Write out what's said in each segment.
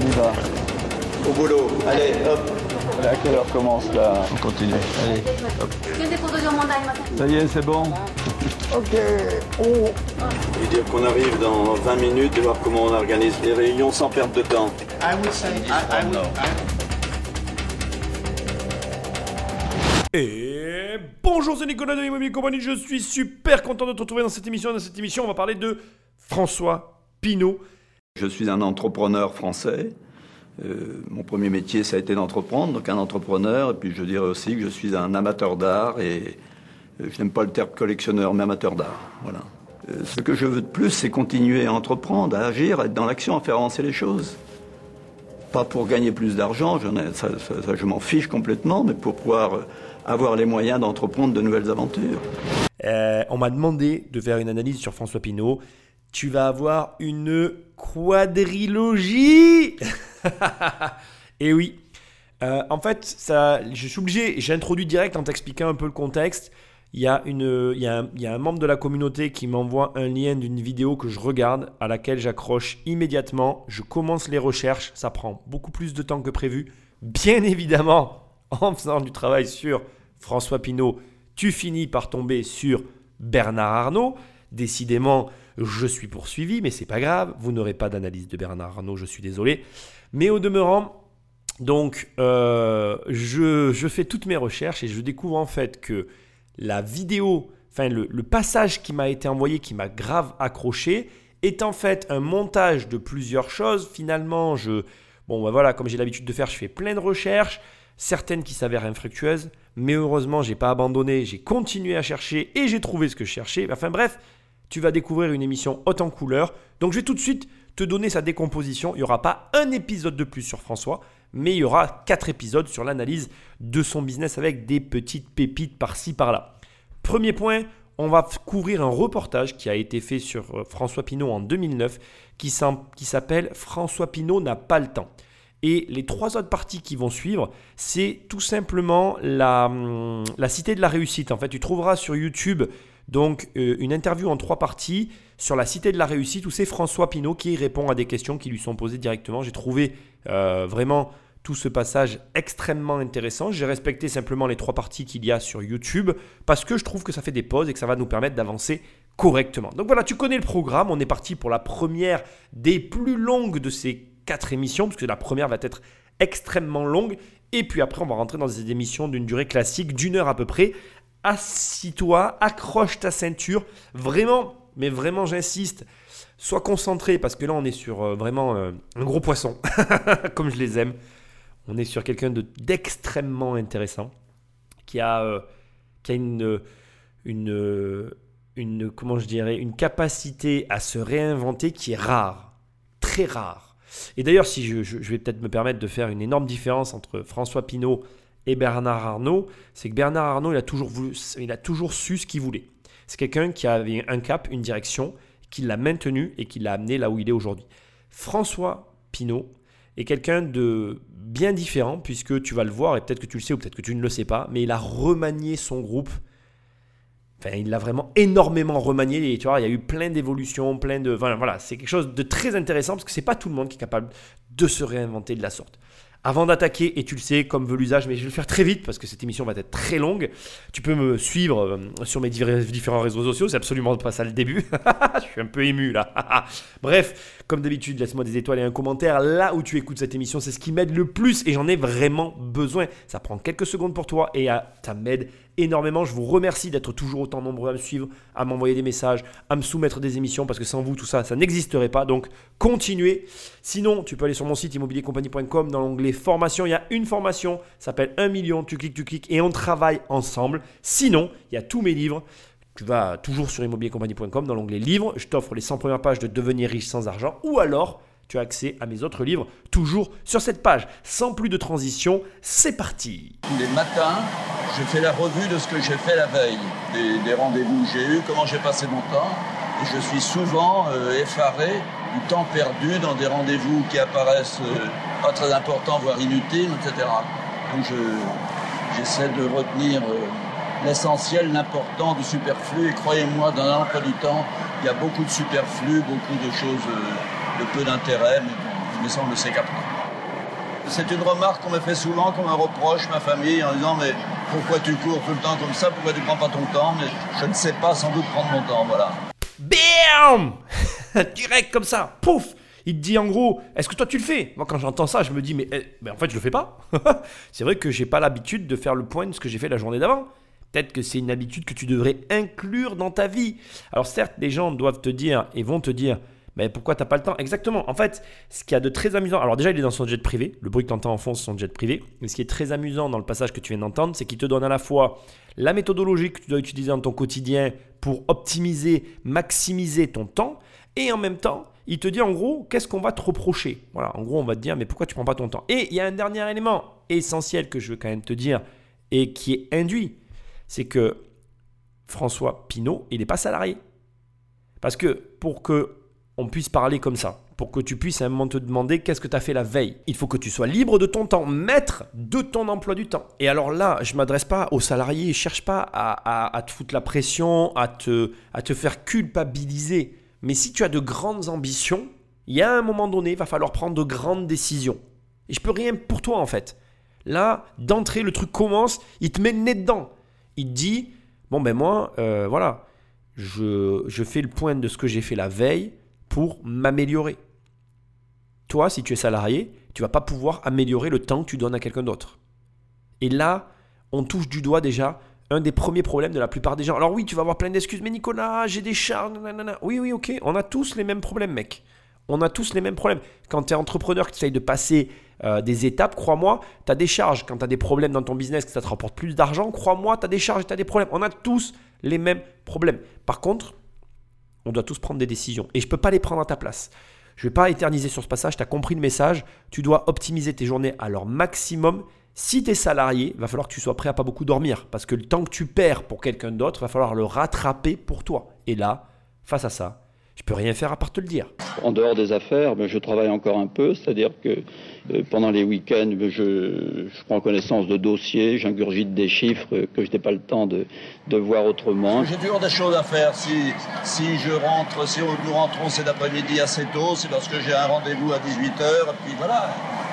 On y va. Au boulot. Allez, hop. À quelle heure commence là On continue. Allez, hop. Ça y est, c'est bon Ok. Oh. Et dire qu'on arrive dans 20 minutes et voir comment on organise les réunions sans perdre de temps. Et bonjour, c'est Nicolas de l'Immobilier Compagnie. Je suis super content de te retrouver dans cette émission. Dans cette émission, on va parler de François Pinault. Je suis un entrepreneur français. Euh, mon premier métier, ça a été d'entreprendre, donc un entrepreneur. Et puis je dirais aussi que je suis un amateur d'art et euh, je n'aime pas le terme collectionneur, mais amateur d'art. Voilà. Euh, ce que je veux de plus, c'est continuer à entreprendre, à agir, à être dans l'action, à faire avancer les choses. Pas pour gagner plus d'argent, ça, je m'en fiche complètement, mais pour pouvoir avoir les moyens d'entreprendre de nouvelles aventures. On m'a demandé de faire une analyse sur François Pinault. Tu vas avoir une quadrilogie Et oui. Euh, en fait, ça, je suis obligé, j'ai introduit direct en t'expliquant un peu le contexte. Il y, a une, il, y a un, il y a un membre de la communauté qui m'envoie un lien d'une vidéo que je regarde, à laquelle j'accroche immédiatement. Je commence les recherches, ça prend beaucoup plus de temps que prévu. Bien évidemment, en faisant du travail sur François Pinault, tu finis par tomber sur Bernard Arnault. Décidément, je suis poursuivi, mais c'est pas grave. Vous n'aurez pas d'analyse de Bernard Arnault, je suis désolé. Mais au demeurant, donc, euh, je, je fais toutes mes recherches et je découvre en fait que la vidéo, enfin le, passage qui m'a été envoyé, qui m'a grave accroché, est en fait un montage de plusieurs choses. Finalement, je, bon, bah voilà, comme j'ai l'habitude de faire, je fais plein de recherches, certaines qui s'avèrent infructueuses, mais heureusement, j'ai pas abandonné, j'ai continué à chercher et j'ai trouvé ce que je cherchais. Enfin bref, tu vas découvrir une émission haute en couleur. Donc je vais tout de suite te donner sa décomposition. Il n'y aura pas un épisode de plus sur François, mais il y aura quatre épisodes sur l'analyse de son business avec des petites pépites par-ci par-là. Premier point, on va couvrir un reportage qui a été fait sur euh, François Pinault en 2009 qui s'appelle François Pinault n'a pas le temps. Et les trois autres parties qui vont suivre, c'est tout simplement la, hum, la cité de la réussite. En fait, tu trouveras sur YouTube donc euh, une interview en trois parties sur la cité de la réussite où c'est François Pinault qui répond à des questions qui lui sont posées directement. J'ai trouvé euh, vraiment tout ce passage extrêmement intéressant. J'ai respecté simplement les trois parties qu'il y a sur YouTube parce que je trouve que ça fait des pauses et que ça va nous permettre d'avancer correctement. Donc voilà, tu connais le programme. On est parti pour la première des plus longues de ces quatre émissions parce que la première va être extrêmement longue. Et puis après, on va rentrer dans des émissions d'une durée classique d'une heure à peu près. Assis-toi, accroche ta ceinture. Vraiment, mais vraiment, j'insiste, sois concentré parce que là, on est sur euh, vraiment euh, un gros poisson, comme je les aime. On est sur quelqu'un de- d'extrêmement intéressant qui a, euh, qui a une, une, comment je dirais, une capacité à se réinventer qui est rare, très rare. Et d'ailleurs, si je- je vais peut-être me permettre de faire une énorme différence entre François Pinault et Bernard Arnault, c'est que Bernard Arnault, il a toujours, il a toujours su ce qu'il voulait. C'est quelqu'un qui avait un cap, une direction, qui l'a maintenu et qui l'a amené là où il est aujourd'hui. François Pinault est quelqu'un de bien différent, puisque tu vas le voir, et peut-être que tu le sais ou peut-être que tu ne le sais pas, mais il a remanié son groupe. Enfin, il l'a vraiment énormément remanié et tu vois, il y a eu plein d'évolutions, plein de. Voilà c'est quelque chose de très intéressant parce que c'est pas tout le monde qui est capable de se réinventer de la sorte. Avant d'attaquer, et tu le sais, comme veut l'usage, mais je vais le faire très vite parce que cette émission va être très longue. Tu peux me suivre euh, sur mes différents réseaux sociaux, c'est absolument pas ça le début. je suis un peu ému là. Bref, comme d'habitude, laisse-moi des étoiles et un commentaire là où tu écoutes cette émission, c'est ce qui m'aide le plus et j'en ai vraiment besoin. Ça prend quelques secondes pour toi et ah, ça m'aide énormément. Je vous remercie d'être toujours autant nombreux à me suivre, à m'envoyer des messages, à me soumettre des émissions parce que sans vous, tout ça, ça n'existerait pas. Donc, continuez. Sinon, tu peux aller sur mon site immobiliercompagnie.com dans l'onglet formation. Il y a une formation, ça s'appelle 1 million. Tu cliques, tu cliques et on travaille ensemble. Sinon, il y a tous mes livres. Tu vas toujours sur immobiliercompagnie.com dans l'onglet livres. Je t'offre les 100 premières pages de Devenir riche sans argent ou alors tu as accès à mes autres livres toujours sur cette page. Sans plus de transition, c'est parti. Tous les matins, je fais la revue de ce que j'ai fait la veille, des, des rendez-vous que j'ai eus, comment j'ai passé mon temps. Je suis souvent euh, effaré du temps perdu dans des rendez-vous qui apparaissent euh, pas très importants, voire inutiles, etc. Donc je- j'essaie de retenir euh, l'essentiel, l'important du superflu. Et croyez-moi, dans l'emploi du temps, il y a beaucoup de superflu, beaucoup de choses euh, de peu d'intérêt. Mais mais ça, on le sait qu'après. C'est une remarque qu'on me fait souvent, qu'on me reproche, ma famille, en disant Mais pourquoi tu cours tout le temps comme ça Pourquoi tu prends pas ton temps Mais je ne sais pas sans doute prendre mon temps, voilà. BAM Direct comme ça, pouf il te dit en gros, est-ce que toi tu le fais? Moi quand j'entends ça, je me dis, mais, eh, mais en fait je le fais pas. c'est vrai que j'ai pas l'habitude de faire le point de ce que j'ai fait la journée d'avant. Peut-être que c'est une habitude que tu devrais inclure dans ta vie. Alors certes, les gens doivent te dire et vont te dire, mais pourquoi t'as pas le temps? Exactement. En fait, ce qu'il y a de très amusant, alors déjà il est dans son jet privé, le bruit que tu entends en fond c'est son jet privé, mais ce qui est très amusant dans le passage que tu viens d'entendre, c'est qu'il te donne à la fois la méthodologie que tu dois utiliser dans ton quotidien pour optimiser, maximiser ton temps, et en même temps, il te dit en gros, qu'est-ce qu'on va te reprocher? Voilà, en gros, on va te dire, mais pourquoi tu prends pas ton temps? Et il y a un dernier élément essentiel que je veux quand même te dire et qui est induit, c'est que François Pinault, il n'est pas salarié. Parce que pour que on puisse parler comme ça, pour que tu puisses à un moment te demander qu'est-ce que tu as fait la veille, il faut que tu sois libre de ton temps, maître de ton emploi du temps. Et alors là, je m'adresse pas aux salariés, je cherche pas à, à, te foutre la pression, à te, à te faire culpabiliser. Mais si tu as de grandes ambitions, il y a un moment donné, il va falloir prendre de grandes décisions. Et je peux rien pour toi en fait. Là, d'entrée, le truc commence, il te met le nez dedans. Il te dit, bon ben moi, euh, voilà, je, je fais le point de ce que j'ai fait la veille pour m'améliorer. Toi, si tu es salarié, tu vas pas pouvoir améliorer le temps que tu donnes à quelqu'un d'autre. Et là, on touche du doigt déjà un des premiers problèmes de la plupart des gens. Alors oui, tu vas avoir plein d'excuses, mais Nicolas, j'ai des charges, Oui, oui, ok, on a tous les mêmes problèmes, mec. On a tous les mêmes problèmes. Quand tu es entrepreneur, que tu essayes de passer euh, des étapes, crois-moi, tu as des charges. Quand tu as des problèmes dans ton business, que ça te rapporte plus d'argent, crois-moi, tu as des charges et tu as des problèmes. On a tous les mêmes problèmes. Par contre, on doit tous prendre des décisions. Et je ne peux pas les prendre à ta place. Je ne vais pas éterniser sur ce passage, tu as compris le message. Tu dois optimiser tes journées à leur maximum si tu es salarié, va falloir que tu sois prêt à pas beaucoup dormir parce que le temps que tu perds pour quelqu'un d'autre, va falloir le rattraper pour toi. Et là, face à ça, je peux rien faire à part te le dire. En dehors des affaires, ben, je travaille encore un peu, c'est-à-dire que pendant les week-ends, ben, je, prends connaissance de dossiers, j'ingurgite des chiffres que je n'ai pas le temps de, voir autrement. J'ai toujours des choses à faire. Si, si je rentre, si nous rentrons cet après-midi assez tôt, c'est parce que j'ai un rendez-vous à 18h, et puis voilà,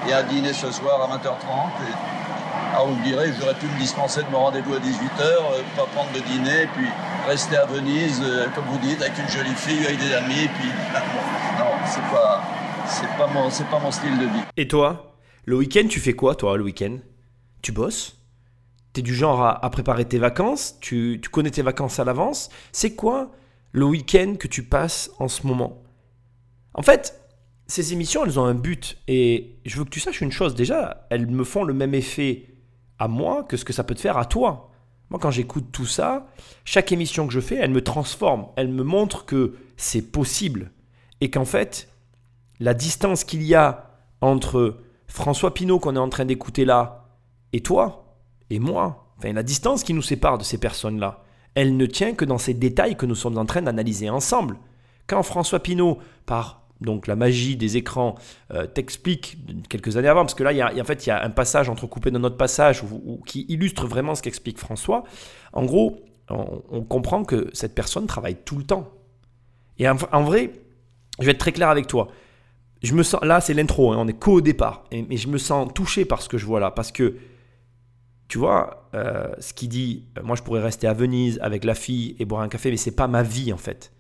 et un dîner ce soir à 20h30. Ah, vous me direz, j'aurais pu me dispenser de mon rendez-vous à 18h, euh, pas prendre de dîner, puis rester à Venise, euh, comme vous dites, avec une jolie fille, avec des amis, puis non, c'est pas, c'est pas mon, c'est pas mon style de vie. Et toi, le week-end, tu fais quoi, toi, le week-end? Tu bosses? T'es du genre à, préparer tes vacances? Tu, tu connais tes vacances à l'avance? C'est quoi le week-end que tu passes en ce moment? En fait, ces émissions, elles ont un but. Et je veux que tu saches une chose. Déjà, elles me font le même effet à moi que ce que ça peut te faire à toi. Moi, quand j'écoute tout ça, chaque émission que je fais, elle me transforme. Elle me montre que c'est possible. Et qu'en fait, la distance qu'il y a entre François Pinault qu'on est en train d'écouter là et toi et moi, enfin la distance qui nous sépare de ces personnes-là, elle ne tient que dans ces détails que nous sommes en train d'analyser ensemble. Quand François Pinault, par donc la magie des écrans euh, t'explique quelques années avant, parce que là, il y a, en fait, il y a un passage entrecoupé dans notre passage qui illustre vraiment ce qu'explique François. En gros, on, comprend que cette personne travaille tout le temps. Et en, vrai, je vais être très clair avec toi. Je me sens, là, c'est l'intro, hein, on est qu'au départ, mais je me sens touché par ce que je vois là, parce que tu vois, euh, ce qu'il dit, euh, moi je pourrais rester à Venise avec la fille et boire un café, mais c'est pas ma vie en fait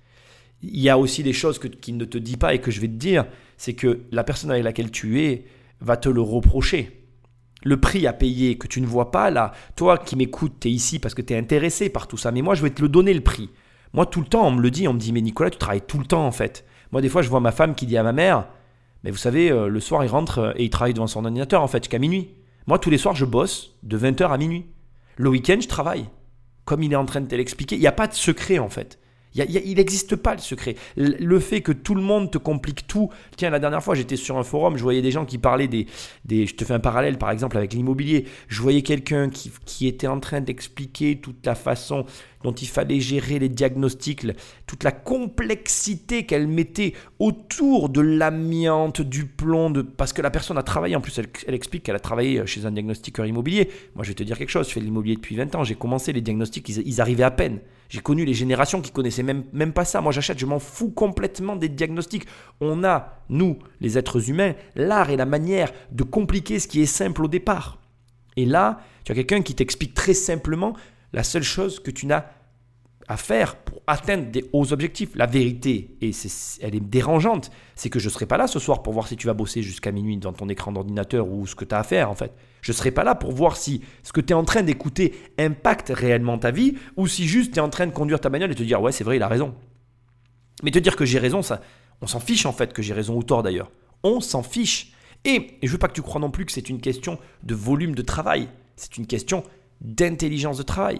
il y a aussi des choses qu'il ne te dit pas et que je vais te dire, c'est que la personne avec laquelle tu es va te le reprocher. Le prix à payer que tu ne vois pas là, toi qui m'écoutes, tu es ici parce que tu es intéressé par tout ça, mais moi je vais te le donner le prix. Moi tout le temps on me le dit, on me dit mais Nicolas tu travailles tout le temps en fait. Moi des fois je vois ma femme qui dit à ma mère, mais vous savez euh, le soir il rentre euh, et il travaille devant son ordinateur en fait jusqu'à minuit. Moi tous les soirs je bosse de 20h à minuit. Le week-end je travaille. Comme il est en train de te l'expliquer, il n'y a pas de secret en fait il n'existe pas le secret. Le fait que tout le monde te complique tout. Tiens, la dernière fois, j'étais sur un forum, je voyais des gens qui parlaient des. Je te fais un parallèle, par exemple, avec l'immobilier. Je voyais quelqu'un qui, était en train d'expliquer toute la façon dont il fallait gérer les diagnostics, toute la complexité qu'elle mettait autour de l'amiante, du plomb, de... parce que la personne a travaillé, en plus elle, explique qu'elle a travaillé chez un diagnostiqueur immobilier. Moi je vais te dire quelque chose, je fais de l'immobilier depuis 20 ans, j'ai commencé les diagnostics, ils, arrivaient à peine. J'ai connu les générations qui connaissaient même, même pas ça. Moi, j'achète, je m'en fous complètement des diagnostics. On a, nous, les êtres humains, l'art et la manière de compliquer ce qui est simple au départ. Et là, tu as quelqu'un qui t'explique très simplement la seule chose que tu n'as à faire pour atteindre des hauts objectifs. La vérité, et elle est dérangeante, c'est que je ne serai pas là ce soir pour voir si tu vas bosser jusqu'à minuit devant ton écran d'ordinateur ou ce que tu as à faire en fait. Je ne serai pas là pour voir si ce que tu es en train d'écouter impacte réellement ta vie ou si juste tu es en train de conduire ta bagnole et te dire ouais c'est vrai il a raison. Mais te dire que j'ai raison, ça, on s'en fiche en fait que j'ai raison ou tort d'ailleurs. On s'en fiche. Et, et je veux pas que tu crois non plus que c'est une question de volume de travail. C'est une question d'intelligence de travail.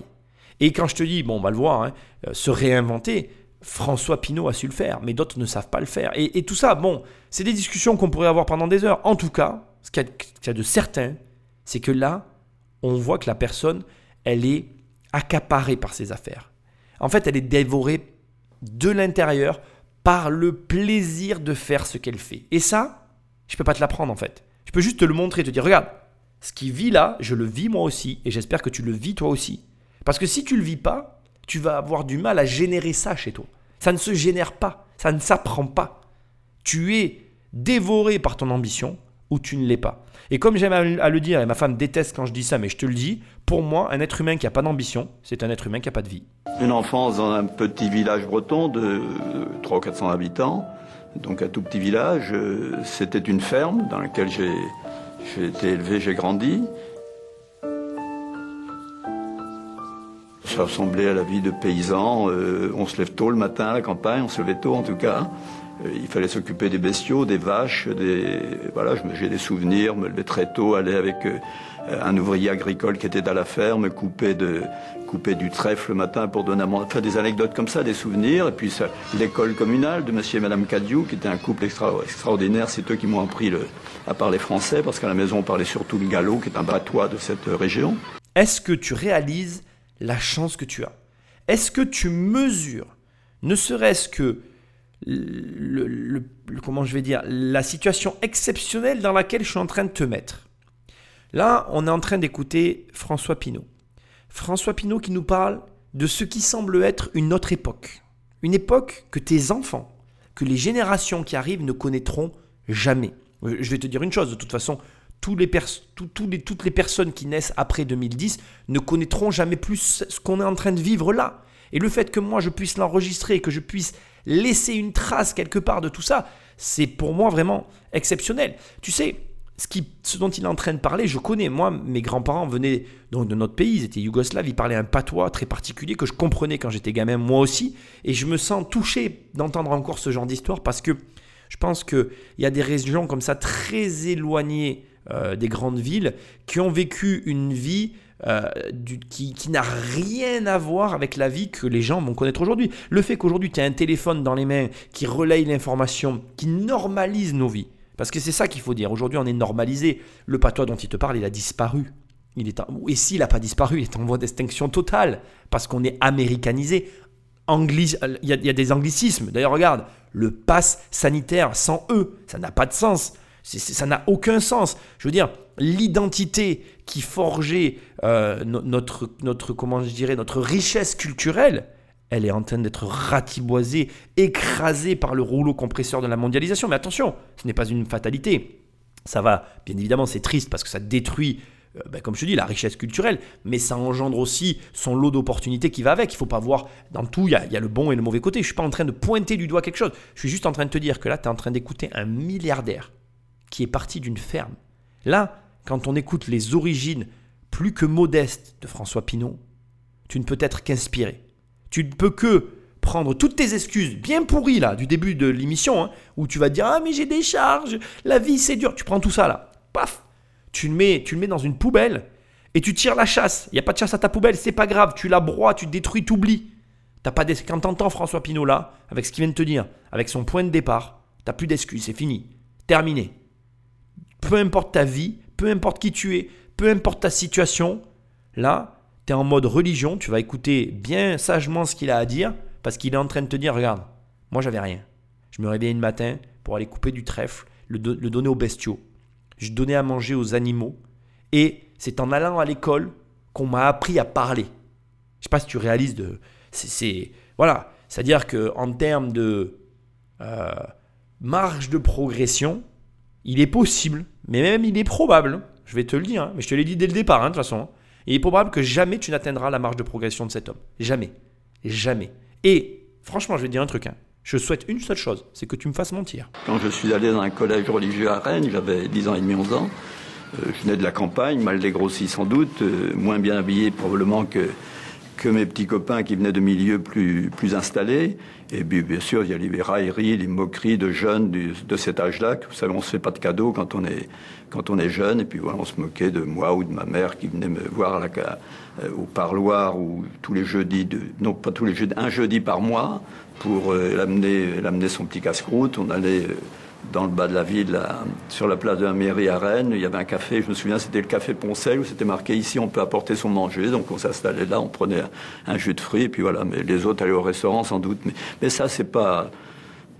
Et quand je te dis, bon, on va le voir, hein, euh, se réinventer, François Pinault a su le faire, mais d'autres ne savent pas le faire. Et, tout ça, bon, c'est des discussions qu'on pourrait avoir pendant des heures. En tout cas, ce qu'il y, a de certain, c'est que là, on voit que la personne, elle est accaparée par ses affaires. En fait, elle est dévorée de l'intérieur par le plaisir de faire ce qu'elle fait. Et ça, je ne peux pas te l'apprendre en fait. Je peux juste te le montrer, te dire, regarde, ce qui vit là, je le vis moi aussi, et j'espère que tu le vis toi aussi. Parce que si tu le vis pas, tu vas avoir du mal à générer ça chez toi. Ça ne se génère pas, ça ne s'apprend pas. Tu es dévoré par ton ambition ou tu ne l'es pas. Et comme j'aime à le dire, et ma femme déteste quand je dis ça, mais je te le dis, pour moi, un être humain qui n'a pas d'ambition, c'est un être humain qui n'a pas de vie. Une enfance dans un petit village breton de 300 ou 400 habitants, donc un tout petit village. Euh, c'était une ferme dans laquelle j'ai été élevé, j'ai grandi. Ça ressemblait à la vie de paysan. Euh, on se lève tôt le matin à la campagne, on se levait tôt en tout cas. Euh, il fallait s'occuper des bestiaux, des vaches, des voilà. J'ai des souvenirs, me lever très tôt, aller avec euh, un ouvrier agricole qui était à la ferme, couper du trèfle le matin pour donner à manger. Enfin, des anecdotes comme ça, des souvenirs. Et puis l'école communale de Monsieur et Madame Cadiou, qui était un couple extraordinaire. C'est eux qui m'ont appris à parler français, parce qu'à la maison on parlait surtout le gallo, qui est un batois de cette région. Est-ce que tu réalises la chance que tu as Est-ce que tu mesures, ne serait-ce que comment je vais dire, la situation exceptionnelle dans laquelle je suis en train de te mettre? Là, on est en train d'écouter François Pinault. François Pinault qui nous parle de ce qui semble être une autre époque. Une époque que tes enfants, que les générations qui arrivent ne connaîtront jamais. Je vais te dire une chose, de toute façon, les toutes les personnes qui naissent après 2010 ne connaîtront jamais plus ce qu'on est en train de vivre là. Et le fait que moi je puisse l'enregistrer, que je puisse laisser une trace quelque part de tout ça, c'est pour moi vraiment exceptionnel. Tu sais, ce, qui, ce dont il est en train de parler, je connais. Moi, mes grands-parents venaient donc de notre pays, ils étaient yougoslaves, ils parlaient un patois très particulier que je comprenais quand j'étais gamin, moi aussi. Et je me sens touché d'entendre encore ce genre d'histoire parce que je pense qu'il y a des régions comme ça très éloignées euh, des grandes villes qui ont vécu une vie euh, qui, n'a rien à voir avec la vie que les gens vont connaître aujourd'hui. Le fait qu'aujourd'hui tu as un téléphone dans les mains qui relaye l'information, qui normalise nos vies. Parce que c'est ça qu'il faut dire. Aujourd'hui, on est normalisé. Le patois dont il te parle, il a disparu. Il est et s'il n'a pas disparu, il est en voie d'extinction totale. Parce qu'on est américanisé. Il, y a, des anglicismes. D'ailleurs, regarde, le pass sanitaire sans E, ça n'a pas de sens ça n'a aucun sens. Je veux dire, l'identité qui forgeait euh, notre, notre, comment je dirais, notre richesse culturelle, elle est en train d'être ratiboisée, écrasée par le rouleau compresseur de la mondialisation. Mais attention, ce n'est pas une fatalité. Ça va, bien évidemment, c'est triste parce que ça détruit, euh, ben, comme je te dis, la richesse culturelle, mais ça engendre aussi son lot d'opportunités qui va avec. Il ne faut pas voir, dans tout, il y, il y, a, le bon et le mauvais côté. Je ne suis pas en train de pointer du doigt quelque chose. Je suis juste en train de te dire que là, tu es en train d'écouter un milliardaire qui est parti d'une ferme. Là, quand on écoute les origines plus que modestes de François Pinault, tu ne peux être qu'inspiré. Tu ne peux que prendre toutes tes excuses bien pourries là du début de l'émission hein, où tu vas dire ah mais j'ai des charges, la vie c'est dur, tu prends tout ça là, paf, tu le mets, tu le mets dans une poubelle et tu tires la chasse. Il y a pas de chasse à ta poubelle, c'est pas grave, tu la broies, tu détruis, tu oublies. T'as pas quand t'entends François Pinault là avec ce qu'il vient de te dire, avec son point de départ, t'as plus d'excuses, c'est fini, terminé peu importe ta vie, peu importe qui tu es, peu importe ta situation, là, tu es en mode religion, tu vas écouter bien sagement ce qu'il a à dire, parce qu'il est en train de te dire, regarde, moi j'avais rien. Je me réveillais le matin pour aller couper du trèfle, le, donner aux bestiaux. Je donnais à manger aux animaux. Et c'est en allant à l'école qu'on m'a appris à parler. Je sais pas si tu réalises de... C'est voilà, c'est-à-dire que en termes de euh, marge de progression, il est possible, mais même il est probable, je vais te le dire, hein, mais je te l'ai dit dès le départ, hein, de toute façon, il est probable que jamais tu n'atteindras la marge de progression de cet homme. Jamais. Jamais. Et franchement, je vais te dire un truc. Hein. Je souhaite une seule chose, c'est que tu me fasses mentir. Quand je suis allé dans un collège religieux à Rennes, j'avais 10 ans et demi, 11 ans. Euh, je venais de la campagne, mal dégrossi sans doute, euh, moins bien habillé probablement que, que mes petits copains qui venaient de milieux plus, plus installés. Et puis, bien sûr, il y a les railleries, les moqueries de jeunes de cet âge-là. Vous savez, on se fait pas de cadeaux quand on est, quand on est jeune. Et puis voilà, on se moquait de moi ou de ma mère qui venait me voir euh, au parloir ou tous les jeudis, non pas tous les jeudis, un jeudi par mois pour euh, l'amener, l'amener son petit casse-croûte. On allait euh, dans le bas de la ville, sur la place de la mairie à Rennes. Il y avait un café, je me souviens, c'était le café Poncel, où c'était marqué ici, on peut apporter son manger. Donc on s'installait là, on prenait un, jus de fruits, et puis voilà. Mais les autres allaient au restaurant sans doute. Mais, mais ça, c'est pas.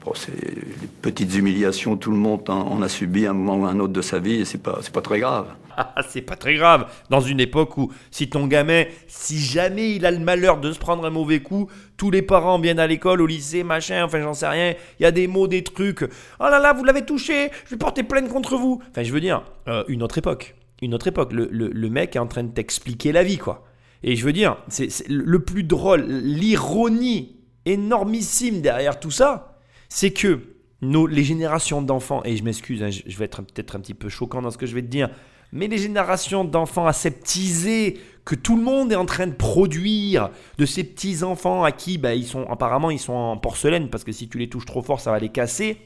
Bon, c'est les petites humiliations, tout le monde en, a subi un moment ou un autre de sa vie, et c'est pas, c'est pas très grave. Ah, c'est pas très grave. Dans une époque où, si ton gamin, si jamais il a le malheur de se prendre un mauvais coup, tous les parents viennent à l'école, au lycée, machin, enfin j'en sais rien. Il y a des mots, des trucs. Oh là là, vous l'avez touché, je vais porter plainte contre vous. Enfin, je veux dire, euh, une autre époque. Une autre époque. Le, le, mec est en train de t'expliquer la vie, quoi. Et je veux dire, c'est le plus drôle, l'ironie énormissime derrière tout ça, c'est que nos, les générations d'enfants, et je m'excuse, hein, je vais être peut-être un petit peu choquant dans ce que je vais te dire, mais les générations d'enfants aseptisés que tout le monde est en train de produire, de ces petits enfants à qui bah, ils sont apparemment ils sont en porcelaine parce que si tu les touches trop fort ça va les casser.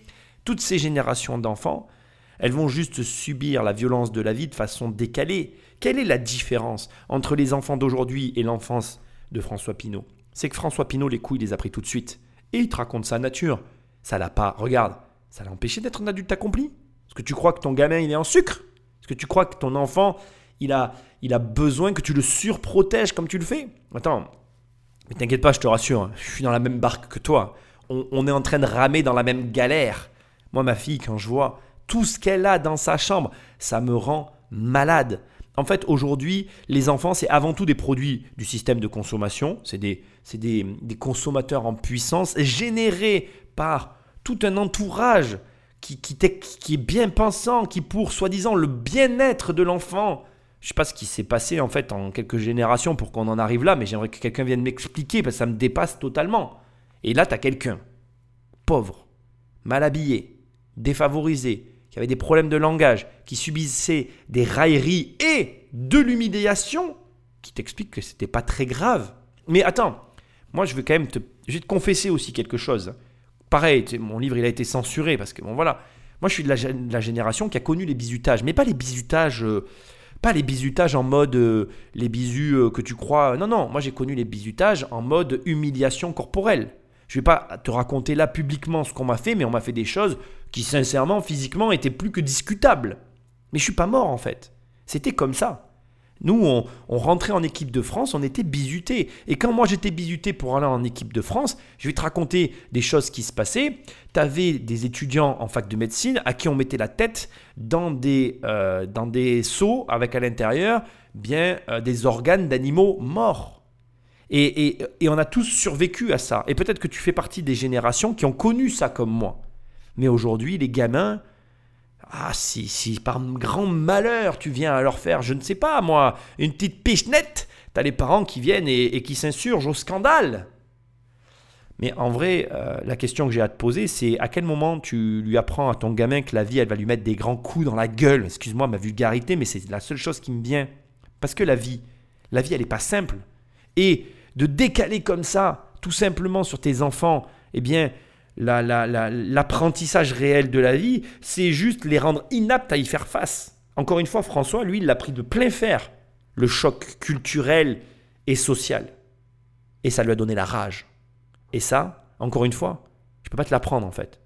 Toutes ces générations d'enfants, elles vont juste subir la violence de la vie de façon décalée. Quelle est la différence entre les enfants d'aujourd'hui et l'enfance de François Pinault? C'est que François Pinault les couilles il les a pris tout de suite et il te raconte sa nature. Ça l'a pas, regarde, ça l'a empêché d'être un adulte accompli? Est-ce que tu crois que ton gamin il est en sucre? Est-ce que tu crois que ton enfant, il a, il a besoin que tu le surprotèges comme tu le fais? Attends, mais t'inquiète pas, je te rassure, hein, je suis dans la même barque que toi. On, est en train de ramer dans la même galère. Moi, ma fille, quand je vois tout ce qu'elle a dans sa chambre, ça me rend malade. En fait, aujourd'hui, les enfants, c'est avant tout des produits du système de consommation. C'est des, des, des, consommateurs en puissance générés par tout un entourage qui, est bien pensant, qui pour soi-disant le bien-être de l'enfant. Je sais pas ce qui s'est passé en fait en quelques générations pour qu'on en arrive là, mais j'aimerais que quelqu'un vienne m'expliquer parce que ça me dépasse totalement. Et là, tu as quelqu'un, pauvre, mal habillé, défavorisé, qui avait des problèmes de langage, qui subissait des railleries et de l'humiliation, qui t'explique que c'était pas très grave. Mais attends, moi je vais quand même te, je vais te confesser aussi quelque chose. Pareil, mon livre il a été censuré parce que bon voilà. Moi je suis de la, génération qui a connu les bisutages, mais pas les bisutages, euh, pas les en mode euh, les bisus euh, que tu crois. Non non, moi j'ai connu les bisutages en mode humiliation corporelle. Je vais pas te raconter là publiquement ce qu'on m'a fait, mais on m'a fait des choses qui sincèrement physiquement étaient plus que discutables. Mais je suis pas mort en fait. C'était comme ça. Nous, on, rentrait en équipe de France, on était bizutés. Et quand moi j'étais bizuté pour aller en équipe de France, je vais te raconter des choses qui se passaient. Tu avais des étudiants en fac de médecine à qui on mettait la tête dans des, euh, dans des seaux avec à l'intérieur bien euh, des organes d'animaux morts. Et, et on a tous survécu à ça. Et peut-être que tu fais partie des générations qui ont connu ça comme moi. Mais aujourd'hui, les gamins, ah, si, si par grand malheur tu viens à leur faire, je ne sais pas moi, une petite pichenette, t'as les parents qui viennent et, qui s'insurgent au scandale. Mais en vrai, euh, la question que j'ai à te poser, c'est à quel moment tu lui apprends à ton gamin que la vie, elle va lui mettre des grands coups dans la gueule? Excuse-moi ma vulgarité, mais c'est la seule chose qui me vient. Parce que la vie, la vie, elle n'est pas simple. Et de décaler comme ça, tout simplement sur tes enfants, eh bien, l'apprentissage réel de la vie, c'est juste les rendre inaptes à y faire face. Encore une fois, François, lui, il l'a pris de plein fer, le choc culturel et social. Et ça lui a donné la rage. Et ça, encore une fois, ne peux pas te l'apprendre en fait.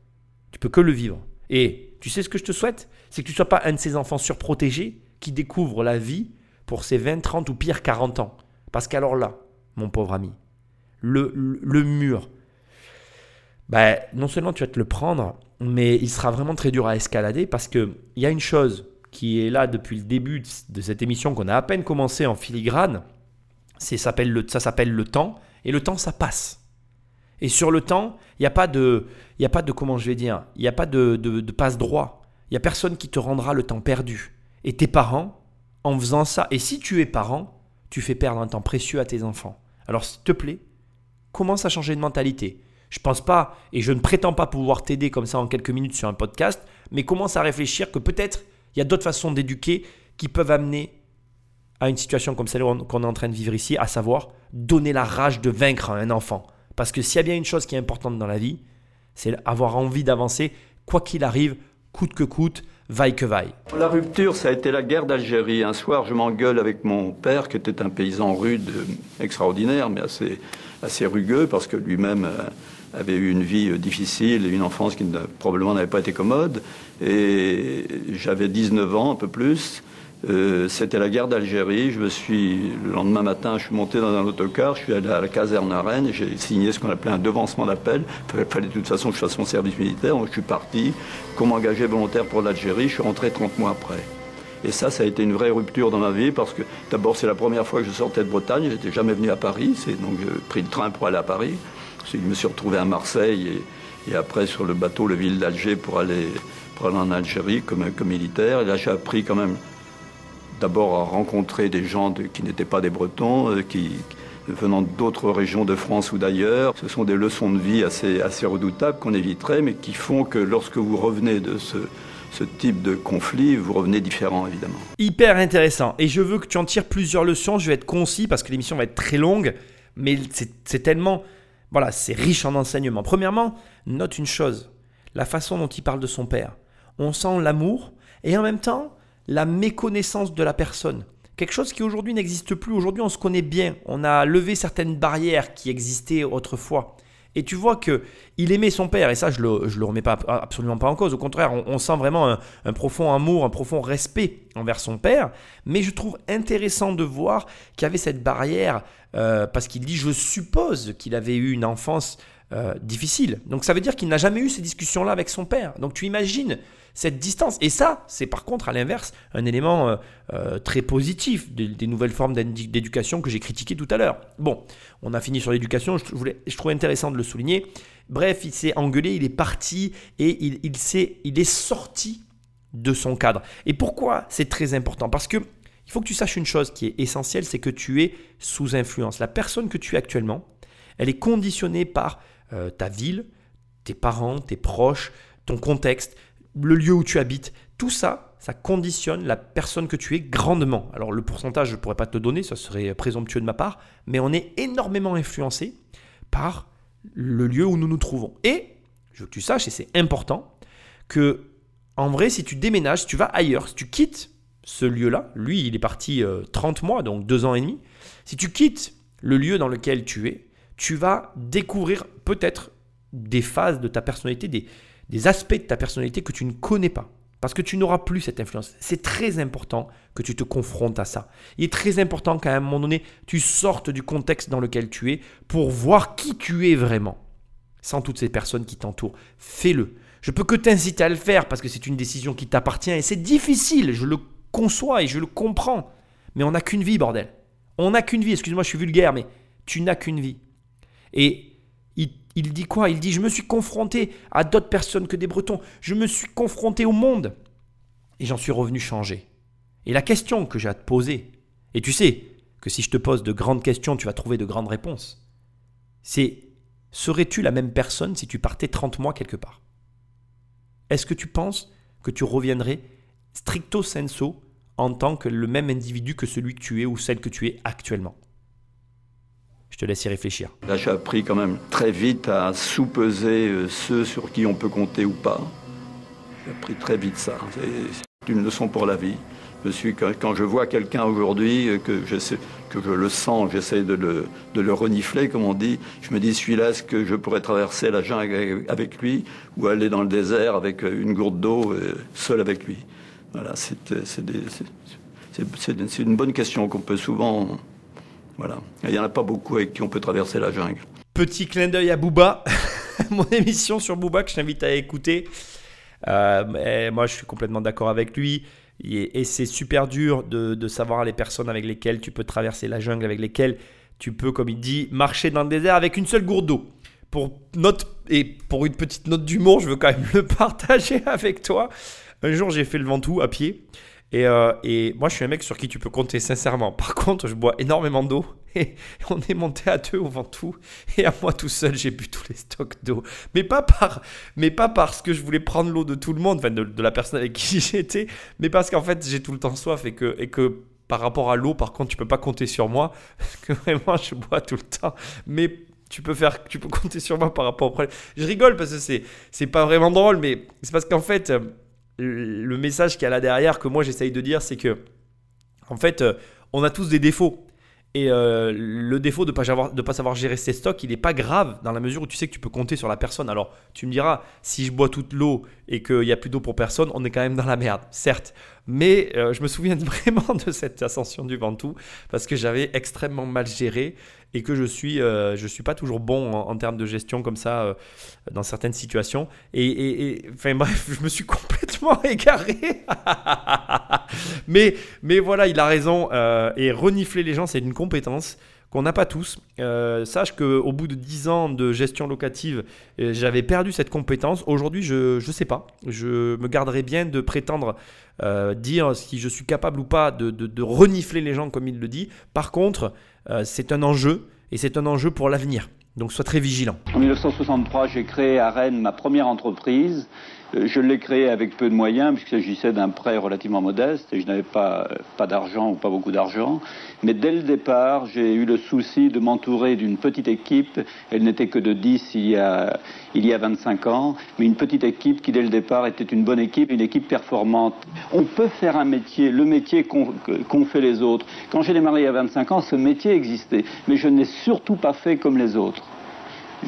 Tu peux que le vivre. Et tu sais ce que je te souhaite? C'est que tu ne sois pas un de ces enfants surprotégés qui découvrent la vie pour ses 20, 30 ou pire 40 ans. Parce qu'alors là, mon pauvre ami, le mur, bah, non seulement tu vas te le prendre, mais il sera vraiment très dur à escalader parce qu'il y a une chose qui est là depuis le début de cette émission qu'on a à peine commencé en filigrane, ça s'appelle le temps. Et le temps, ça passe. Et sur le temps, il n'y a pas de, il y a pas de comment je vais dire, il n'y a pas de, de, de passe droit. Il n'y a personne qui te rendra le temps perdu. Et tes parents, en faisant ça, et si tu es parent, tu fais perdre un temps précieux à tes enfants. Alors s'il te plaît, commence à changer de mentalité. Je pense pas, et je ne prétends pas pouvoir t'aider comme ça en quelques minutes sur un podcast, mais commence à réfléchir que peut-être il y a d'autres façons d'éduquer qui peuvent amener à une situation comme celle qu'on est en train de vivre ici, à savoir donner la rage de vaincre à un enfant. Parce que s'il y a bien une chose qui est importante dans la vie, c'est avoir envie d'avancer, quoi qu'il arrive, coûte que coûte, vaille que vaille. La rupture, ça a été la guerre d'Algérie. Un soir, je m'engueule avec mon père, qui était un paysan rude, extraordinaire, mais assez, assez rugueux, parce que lui-même euh, avait eu une vie euh, difficile une enfance qui probablement n'avait pas été commode. Et j'avais 19 ans, un peu plus. Euh, c'était la guerre d'Algérie. Je me suis, le lendemain matin, je suis monté dans un autocar, je suis allé à la caserne à Rennes, j'ai signé ce qu'on appelait un devancement d'appel. Il fallait de toute façon que je fasse mon service militaire. Donc je suis parti comme engagé volontaire pour l'Algérie. Je suis rentré 30 mois après. Et ça, ça a été une vraie rupture dans ma vie parce que d'abord, c'est la première fois que je sortais de Bretagne. Je n'étais jamais venu à Paris. Donc j'ai pris le train pour aller à Paris. Je me suis retrouvé à Marseille et, après sur le bateau, le ville d'Alger pour aller, pour aller en Algérie comme, militaire. Et là, j'ai appris quand même d'abord à rencontrer des gens qui n'étaient pas des Bretons, euh, venant d'autres régions de France ou d'ailleurs. Ce sont des leçons de vie assez, redoutables qu'on éviterait, mais qui font que lorsque vous revenez de ce type de conflit, vous revenez différent évidemment. Hyper intéressant. Et je veux que tu en tires plusieurs leçons. Je vais être concis parce que l'émission va être très longue, mais c'est tellement... Voilà, c'est riche en enseignements. Premièrement, note une chose, la façon dont il parle de son père. On sent l'amour et en même temps, la méconnaissance de la personne. Quelque chose qui aujourd'hui n'existe plus. Aujourd'hui, on se connaît bien. On a levé certaines barrières qui existaient autrefois. Et tu vois que il aimait son père, et ça, je le, le remets pas, absolument pas en cause. Au contraire, on, sent vraiment un, profond amour, un profond respect envers son père. Mais je trouve intéressant de voir qu'il y avait cette barrière, euh, parce qu'il dit, je suppose qu'il avait eu une enfance euh, difficile. Donc ça veut dire qu'il n'a jamais eu ces discussions-là avec son père. Donc tu imagines cette distance. Et ça, c'est par contre, à l'inverse, un élément euh, euh, très positif des, nouvelles formes d'éducation que j'ai critiquées tout à l'heure. Bon, on a fini sur l'éducation, je, trouvais intéressant de le souligner. Bref, il s'est engueulé, il est parti et il, il, il est sorti de son cadre. Et pourquoi c'est très important? Parce que il faut que tu saches une chose qui est essentielle, c'est que tu es sous influence. La personne que tu es actuellement, elle est conditionnée par euh, ta ville, tes parents, tes proches, ton contexte, le lieu où tu habites, tout ça, ça conditionne la personne que tu es grandement. Alors le pourcentage, je ne pourrais pas te donner, ça serait présomptueux de ma part, mais on est énormément influencé par le lieu où nous nous trouvons. Et, je veux que tu saches, et c'est important, que en vrai, si tu déménages, si tu vas ailleurs, si tu quittes ce lieu-là, lui, il est parti 30 euh, mois, donc 2 ans et demi, si tu quittes le lieu dans lequel tu es, tu vas découvrir peut-être des phases de ta personnalité, des, des aspects de ta personnalité que tu ne connais pas. Parce que tu n'auras plus cette influence. C'est très important que tu te confrontes à ça. Il est très important qu'à un moment donné, tu sortes du contexte dans lequel tu es pour voir qui tu es vraiment. Sans toutes ces personnes qui t'entourent. Fais-le. Je peux que t'inciter à le faire parce que c'est une décision qui t'appartient et c'est difficile. Je le conçois et je le comprends. Mais on n'a qu'une vie, bordel. On n'a qu'une vie. Excuse-moi, je suis vulgaire, mais tu n'as qu'une vie. Et il dit quoi? Il dit Je me suis confronté à d'autres personnes que des Bretons. Je me suis confronté au monde. Et j'en suis revenu changer. Et la question que j'ai à te poser, et tu sais que si je te pose de grandes questions, tu vas trouver de grandes réponses, c'est serais-tu la même personne si tu partais 30 mois quelque part? Est-ce que tu penses que tu reviendrais stricto sensu en tant que le même individu que celui que tu es ou celle que tu es actuellement? Je te laisse y réfléchir. Là, j'ai appris quand même très vite à sous-peser euh, ceux sur qui on peut compter ou pas. J'ai appris très vite ça. C'est une leçon pour la vie. Je suis, quand je vois quelqu'un aujourd'hui, euh, que que je le sens, j'essaie de le, de le renifler, comme on dit, je me dis, celui-là, est-ce que je pourrais traverser la jungle avec lui ou aller dans le désert avec euh, une gourde d'eau, seul avec lui? Voilà, c'est une bonne question qu'on peut souvent voilà. Il n'y en a pas beaucoup avec qui on peut traverser la jungle. Petit clin d'œil à Booba, mon émission sur Booba que je t'invite à écouter. Euh, moi, je suis complètement d'accord avec lui. Et, c'est super dur de, savoir les personnes avec lesquelles tu peux traverser la jungle, avec lesquelles tu peux, comme il dit, marcher dans le désert avec une seule gourde d'eau. Pour note et pour une petite note d'humour, je veux quand même le partager avec toi. Un jour, j'ai fait le Ventoux à pied. Et, euh, et, moi, je suis un mec sur qui tu peux compter sincèrement. Par contre, je bois énormément d'eau. Et on est monté à deux au Ventoux. Et à moi tout seul, j'ai bu tous les stocks d'eau. Mais pas par, mais pas parce que je voulais prendre l'eau de tout le monde, enfin de, la personne avec qui j'étais, mais parce qu'en fait, j'ai tout le temps soif et que, et que par rapport à l'eau, par contre, tu peux pas compter sur moi. Parce que vraiment, je bois tout le temps. Mais tu peux faire, tu peux compter sur moi par rapport au problème. Je rigole parce que c'est, c'est pas vraiment drôle, mais c'est parce qu'en fait, le message qu'il y a là derrière que moi j'essaye de dire, c'est que, en fait, on a tous des défauts. Et euh, le défaut de ne pas, pas savoir gérer ses stocks, il n'est pas grave dans la mesure où tu sais que tu peux compter sur la personne. Alors, tu me diras, si je bois toute l'eau et qu'il n'y a plus d'eau pour personne, on est quand même dans la merde, certes. Mais euh, je me souviens vraiment de cette ascension du Ventoux parce que j'avais extrêmement mal géré et que je suis, euh, je suis pas toujours bon en, termes de gestion comme ça euh, dans certaines situations. Et, enfin bref, je me suis complètement égaré. mais, mais voilà, il a raison. Euh, et renifler les gens, c'est une compétence qu'on n'a pas tous. sache qu'au bout de 10 ans de gestion locative, j'avais perdu cette compétence. Aujourd'hui, je ne sais pas. Je me garderai bien de prétendre dire si je suis capable ou pas de, renifler les gens comme il le dit. Par contre, c'est un enjeu et c'est un enjeu pour l'avenir. Donc sois très vigilant. En 1963, j'ai créé à Rennes ma première entreprise. Je l'ai créée avec peu de moyens, puisqu'il s'agissait d'un prêt relativement modeste et je n'avais pas, euh, pas d'argent ou pas beaucoup d'argent. Mais dès le départ, j'ai eu le souci de m'entourer d'une petite équipe. Elle n'était que de 10 il y, a, il y a 25 ans, mais une petite équipe qui, dès le départ, était une bonne équipe, une équipe performante. On peut faire un métier, le métier qu'ont fait les autres. Quand j'ai démarré il y a 25 ans, ce métier existait, mais je n'ai surtout pas fait comme les autres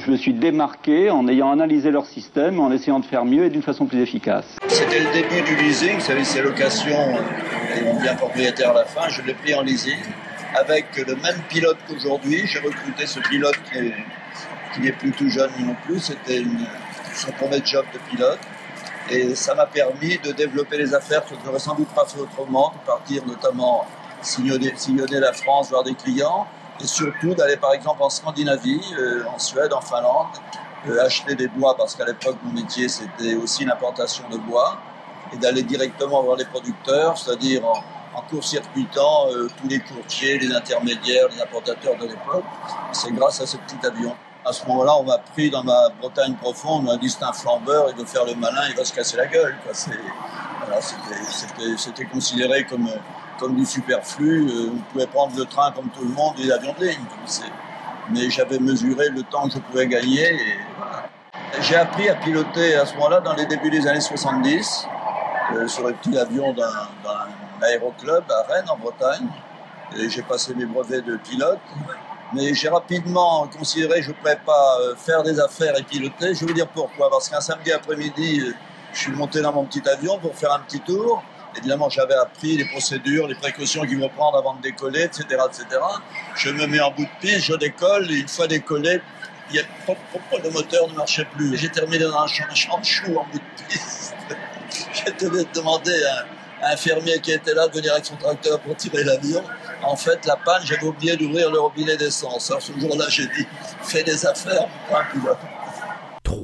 je me suis démarqué en ayant analysé leur système, en essayant de faire mieux et d'une façon plus efficace. C'était le début du leasing, vous savez, ces locations, et on devient propriétaire à la fin, je l'ai pris en leasing, avec le même pilote qu'aujourd'hui. J'ai recruté ce pilote qui n'est plus tout jeune non plus, c'était son premier job de pilote. Et ça m'a permis de développer les affaires que je n'aurais sans doute pas fait autrement, de partir notamment sillonner, sillonner la France, voir des clients, et surtout d'aller par exemple en Scandinavie, euh, en Suède, en Finlande, euh, acheter des bois parce qu'à l'époque mon métier c'était aussi l'importation de bois et d'aller directement voir les producteurs, c'est-à-dire en, court-circuitant euh, tous les courtiers, les intermédiaires, les importateurs de l'époque. C'est grâce à ce petit avion. À ce moment-là, on m'a pris dans ma Bretagne profonde, on m'a dit c'est un flambeur, il veut faire le malin, il va se casser la gueule. Voilà, c'était considéré comme comme du superflu. Euh, on pouvait prendre le train comme tout le monde et l'avion de ligne. Mais j'avais mesuré le temps que je pouvais gagner. Et J'ai appris à piloter à ce moment-là, dans les débuts des années 70, euh, sur un petit avion d'un aéroclub à Rennes, en Bretagne. J'ai passé mes brevets de pilote. Mais j'ai rapidement considéré que je ne pourrais pas euh, faire des affaires et piloter. Je vais vous dire pourquoi. Parce qu'un samedi après-midi, je suis monté dans mon petit avion pour faire un petit tour. Évidemment, j'avais appris les procédures, les précautions qu'il faut prendre avant de décoller, etc., etc. Je me mets en bout de piste, je décolle, et une fois décollé, il y a, le moteur ne marchait plus. J'ai terminé dans un champ, de choux en bout de piste. je devais demander à, un fermier qui était là de venir avec son tracteur pour tirer l'avion. En fait, la panne, j'avais oublié d'ouvrir le robinet d'essence. Alors ce jour-là, j'ai dit, fais des affaires, un pilote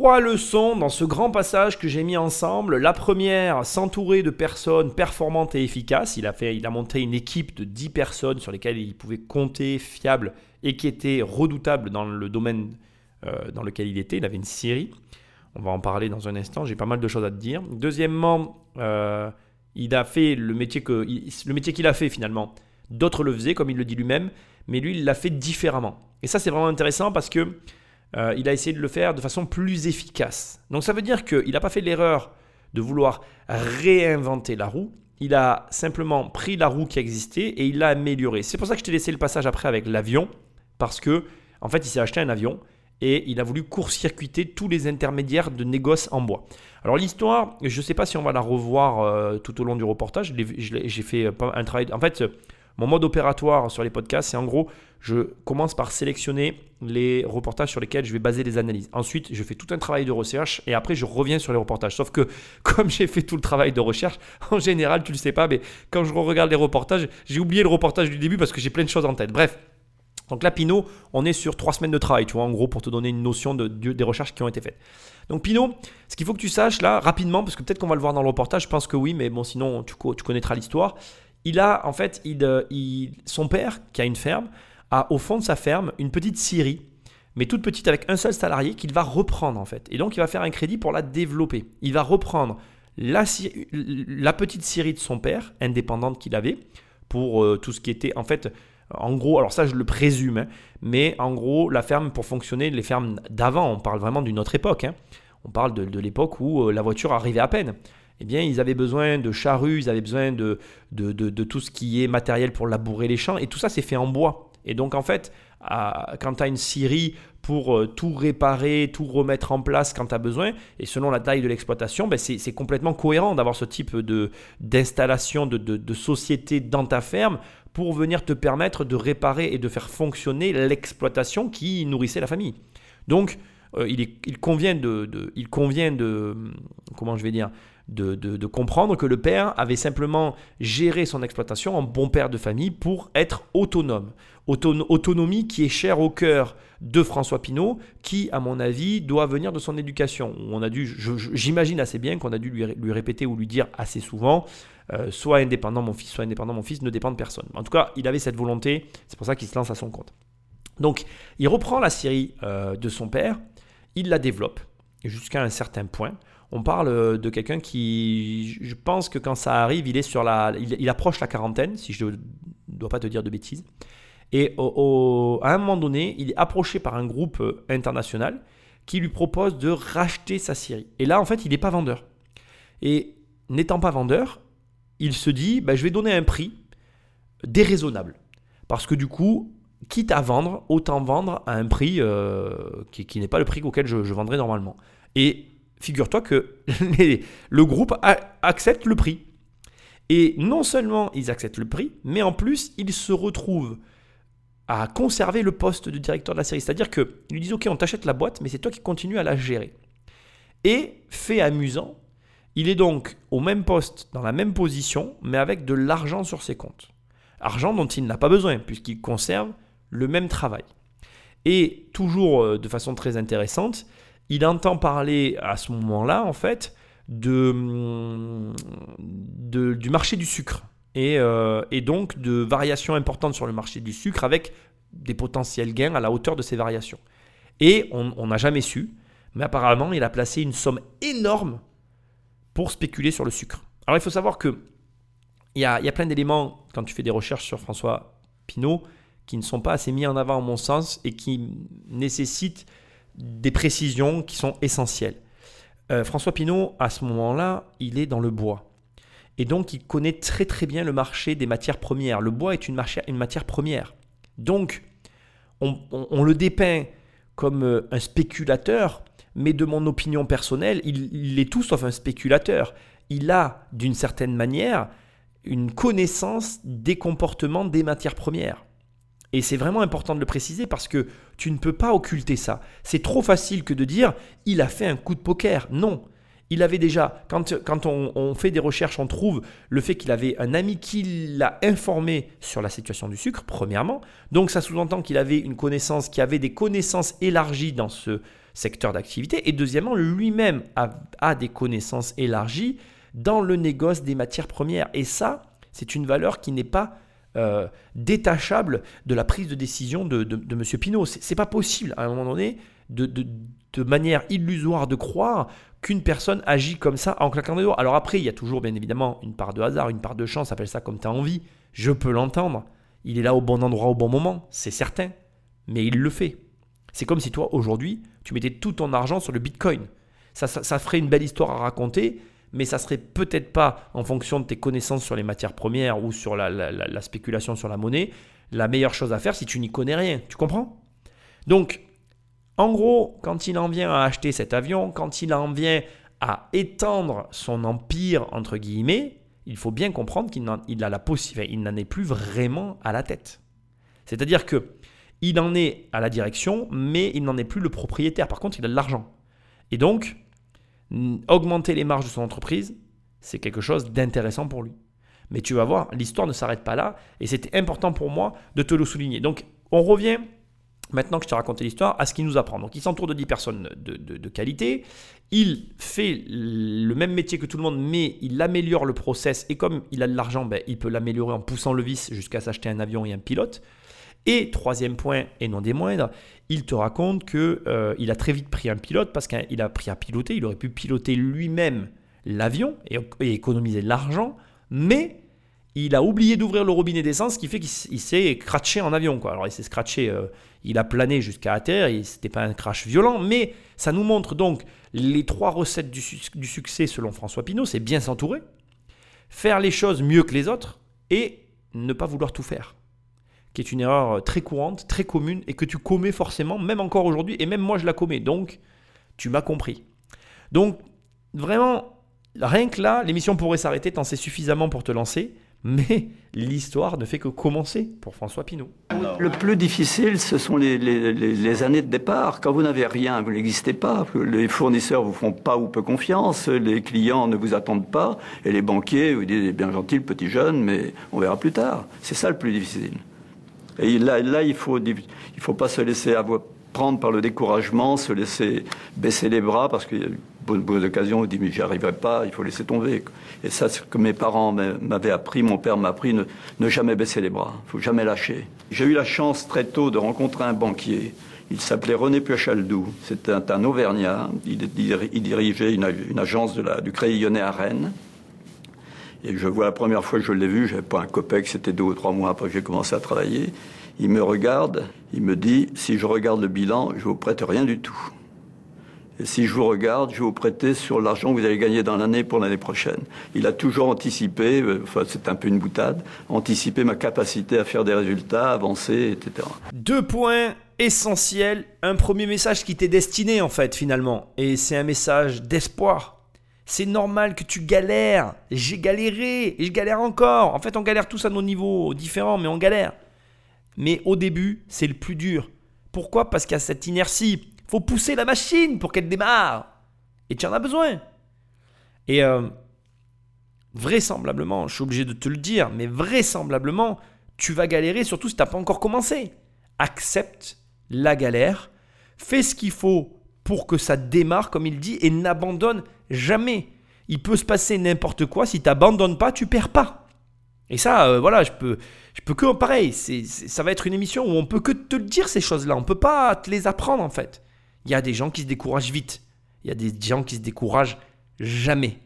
trois leçons dans ce grand passage que j'ai mis ensemble. La première, s'entourer de personnes performantes et efficaces. Il a, fait, il a monté une équipe de 10 personnes sur lesquelles il pouvait compter, fiables et qui étaient redoutables dans le domaine euh, dans lequel il était. Il avait une série. On va en parler dans un instant. J'ai pas mal de choses à te dire. Deuxièmement, euh, il a fait le métier le métier qu'il a fait finalement. D'autres le faisaient, comme il le dit lui-même, mais lui, il l'a fait différemment. Et ça, c'est vraiment intéressant parce que euh, il a essayé de le faire de façon plus efficace. Donc ça veut dire qu'il n'a pas fait l'erreur de vouloir réinventer la roue. Il a simplement pris la roue qui existait et il l'a améliorée. C'est pour ça que je t'ai laissé le passage après avec l'avion, parce que en fait, il s'est acheté un avion et il a voulu court-circuiter tous les intermédiaires de négoce en bois. Alors l'histoire, je ne sais pas si on va la revoir euh, tout au long du reportage. J'ai fait un travail. En fait, mon mode opératoire sur les podcasts, c'est en gros, je commence par sélectionner les reportages sur lesquels je vais baser les analyses. Ensuite, je fais tout un travail de recherche et après, je reviens sur les reportages. Sauf que, comme j'ai fait tout le travail de recherche, en général, tu le sais pas, mais quand je regarde les reportages, j'ai oublié le reportage du début parce que j'ai plein de choses en tête. Bref, Donc là, Pinot, on est sur trois semaines de travail, tu vois, en gros, pour te donner une notion de, des recherches qui ont été faites. Donc Pinot, ce qu'il faut que tu saches là, rapidement, parce que peut-être qu'on va le voir dans le reportage, je pense que oui, mais bon, sinon, tu, tu connaîtras l'histoire. Il a, en fait, il, il, son père, qui a une ferme, a au fond de sa ferme une petite scierie, mais toute petite avec un seul salarié qu'il va reprendre, en fait. Et donc, il va faire un crédit pour la développer. Il va reprendre la, la petite scierie de son père, indépendante qu'il avait, pour euh, tout ce qui était, en fait, en gros, alors ça je le présume, hein, mais en gros, la ferme pour fonctionner, les fermes d'avant, on parle vraiment d'une autre époque. Hein. on parle de, l'époque où euh, la voiture arrivait à peine. Eh bien, ils avaient besoin de charrues, ils avaient besoin de, tout ce qui est matériel pour labourer les champs, et tout ça c'est fait en bois. Et donc en fait, quand tu as une scierie pour euh, tout réparer, tout remettre en place quand tu as besoin. Et selon la taille de l'exploitation, ben c'est complètement cohérent d'avoir ce type d'installation, de, société dans ta ferme pour venir te permettre de réparer et de faire fonctionner l'exploitation qui nourrissait la famille. Donc, euh, il, il, convient de, il convient de, comment je vais dire, de, comprendre que le père avait simplement géré son exploitation en bon père de famille pour être autonome. autonomie qui est chère au cœur de François Pinault, qui, à mon avis, doit venir de son éducation. J'imagine assez bien qu'on a dû lui, lui, répéter ou lui dire assez souvent, euh, soit indépendant mon fils, soit indépendant mon fils, ne dépend de personne. En tout cas, il avait cette volonté, c'est pour ça qu'il se lance à son compte. Donc, il reprend la série euh, de son père, il la développe jusqu'à un certain point. On parle euh, de quelqu'un qui, je pense que quand ça arrive, il est sur la, il approche la quarantaine, si je ne dois pas te dire de bêtises. Et à un moment donné, il est approché par un groupe euh, international qui lui propose de racheter sa série. Et là, en fait, il n'est pas vendeur. Et n'étant pas vendeur, il se dit, bah, je vais donner un prix déraisonnable. Parce que du coup, quitte à vendre, autant vendre à un prix euh, qui, n'est pas le prix auquel je, je vendrais normalement. Et figure-toi que le groupe accepte le prix. Et non seulement ils acceptent le prix, mais en plus, ils se retrouvent à conserver le poste de directeur de la série. C'est-à-dire qu'ils lui disent Ok, on t'achète la boîte, mais c'est toi qui continues à la gérer. Et, fait amusant, il est donc au même poste, dans la même position, mais avec de l'argent sur ses comptes. Argent dont il n'a pas besoin, puisqu'il conserve le même travail. Et toujours euh, de façon très intéressante, il entend parler à ce moment-là, en fait, de, du marché du sucre. Euh, et, donc de variations importantes sur le marché du sucre avec des potentiels gains à la hauteur de ces variations. Et on n'a jamais su, mais apparemment il a placé une somme énorme pour spéculer sur le sucre. Alors il faut savoir que il y a, y a plein d'éléments quand tu fais des recherches sur François Pinault qui ne sont pas assez mis en avant à mon sens et qui nécessitent des précisions qui sont essentielles. Euh, François Pinault, à ce moment-là, il est dans le bois. Et donc, il connaît très très bien le marché des matières premières. Le bois est une, matière première. Donc, on, le dépeint comme euh, un spéculateur, mais de mon opinion personnelle, il, est tout sauf un spéculateur. Il a, d'une certaine manière, une connaissance des comportements des matières premières. Et c'est vraiment important de le préciser parce que tu ne peux pas occulter ça. C'est trop facile que de dire il a fait un coup de poker. Non, il avait déjà, quand, quand on, fait des recherches, on trouve le fait qu'il avait un ami qui l'a informé sur la situation du sucre, premièrement. Donc ça sous-entend qu'il avait une connaissance, qui avait des connaissances élargies dans ce secteur d'activité. Et deuxièmement, lui-même a, des connaissances élargies dans le négoce des matières premières. Et ça, c'est une valeur qui n'est pas euh, détachable de la prise de décision de, M. Pinault. C'est pas possible à un moment donné de, de manière illusoire de croire qu'une personne agit comme ça en claquant des doigts. Alors après, il y a toujours bien évidemment une part de hasard, une part de chance, appelle ça comme tu as envie. Je peux l'entendre. Il est là au bon endroit au bon moment, c'est certain. Mais il le fait. C'est comme si toi, aujourd'hui, tu mettais tout ton argent sur le Bitcoin. Ça, ça, ferait une belle histoire à raconter, mais ça serait peut-être pas, en fonction de tes connaissances sur les matières premières ou sur la, la spéculation sur la monnaie, la meilleure chose à faire si tu n'y connais rien. Tu comprends? Donc, en gros, quand il en vient à acheter cet avion, quand il en vient à étendre son empire, entre guillemets, il faut bien comprendre qu'il n'en, la il n'en est plus vraiment à la tête. C'est-à-dire que il en est à la direction, mais il n'en est plus le propriétaire. Par contre, il a de l'argent. Et donc, augmenter les marges de son entreprise, c'est quelque chose d'intéressant pour lui. Mais tu vas voir, l'histoire ne s'arrête pas là, et c'était important pour moi de te le souligner. Donc, on revient Maintenant que je t'ai raconté l'histoire, à ce qu'il nous apprend. Donc il s'entoure de 10 personnes de, qualité, il fait le même métier que tout le monde, mais il améliore le process, et comme il a de l'argent, ben, il peut l'améliorer en poussant le vis jusqu'à s'acheter un avion et un pilote. Et troisième point, et non des moindres, il te raconte qu'il euh, a très vite pris un pilote parce qu'il a pris à piloter, il aurait pu piloter lui-même l'avion et, économiser de l'argent, mais il a oublié d'ouvrir le robinet d'essence, ce qui fait qu'il s'est cratché en avion. Alors il s'est scratché, euh, il a plané jusqu'à terre, ce n'était pas un crash violent, mais ça nous montre donc les trois recettes du, succès selon François Pinault, c'est bien s'entourer, faire les choses mieux que les autres et ne pas vouloir tout faire. Qui est une erreur très courante, très commune et que tu commets forcément, même encore aujourd'hui, et même moi je la commets. Donc, tu m'as compris. Donc, vraiment, rien que là, l'émission pourrait s'arrêter, tant c'est suffisamment pour te lancer mais l'histoire ne fait que commencer pour François Pinault. Le plus difficile, ce sont les, années de départ. Quand vous n'avez rien, vous n'existez pas. Les fournisseurs vous font pas ou peu confiance, les clients ne vous attendent pas, et les banquiers vous disent bien gentil petit jeune, mais on verra plus tard. C'est ça le plus difficile. Et là, là il faut, il faut pas se laisser avoir, prendre par le découragement, se laisser baisser les bras, parce qu'il y a beaucoup d'occasions où on dit mais j'y arriverai pas, il faut laisser tomber. Et ça, c'est ce que mes parents m'avaient appris, mon père m'a appris, ne, jamais baisser les bras, il faut jamais lâcher. J'ai eu la chance très tôt de rencontrer un banquier. Il s'appelait René Piochaldou. C'était un, Auvergnat. Il, dirigeait une, agence de du Crédit à Rennes. Et je vois la première fois que je l'ai vu, j'avais pas un copec, c'était deux ou trois mois après que j'ai commencé à travailler. Il me regarde, il me dit, si je regarde le bilan, je vous prête rien du tout. Et si je vous regarde, je vais vous prêter sur l'argent que vous allez gagner dans l'année pour l'année prochaine. Il a toujours anticipé, euh, enfin c'est un peu une boutade, anticipé ma capacité à faire des résultats, avancer, etc. Deux points essentiels. Un premier message qui t'est destiné en fait finalement. Et c'est un message d'espoir. C'est normal que tu galères. J'ai galéré et je galère encore. En fait, on galère tous à nos niveaux différents, mais on galère. Mais au début, c'est le plus dur. Pourquoi? Parce qu'il y a cette inertie. Il faut pousser la machine pour qu'elle démarre. Et tu en as besoin. Et euh, vraisemblablement, je suis obligé de te le dire, mais vraisemblablement, tu vas galérer, surtout si tu n'as pas encore commencé. Accepte la galère, fais ce qu'il faut pour que ça démarre, comme il dit, et n'abandonne jamais. Il peut se passer n'importe quoi, si tu n'abandonnes pas, tu perds pas. Et ça, euh, voilà, je peux, je peux que, pareil, ça va être une émission où on peut que te dire ces choses-là. On peut pas te les apprendre en fait. Il y a des gens qui se découragent vite. Il y a des gens qui se découragent jamais.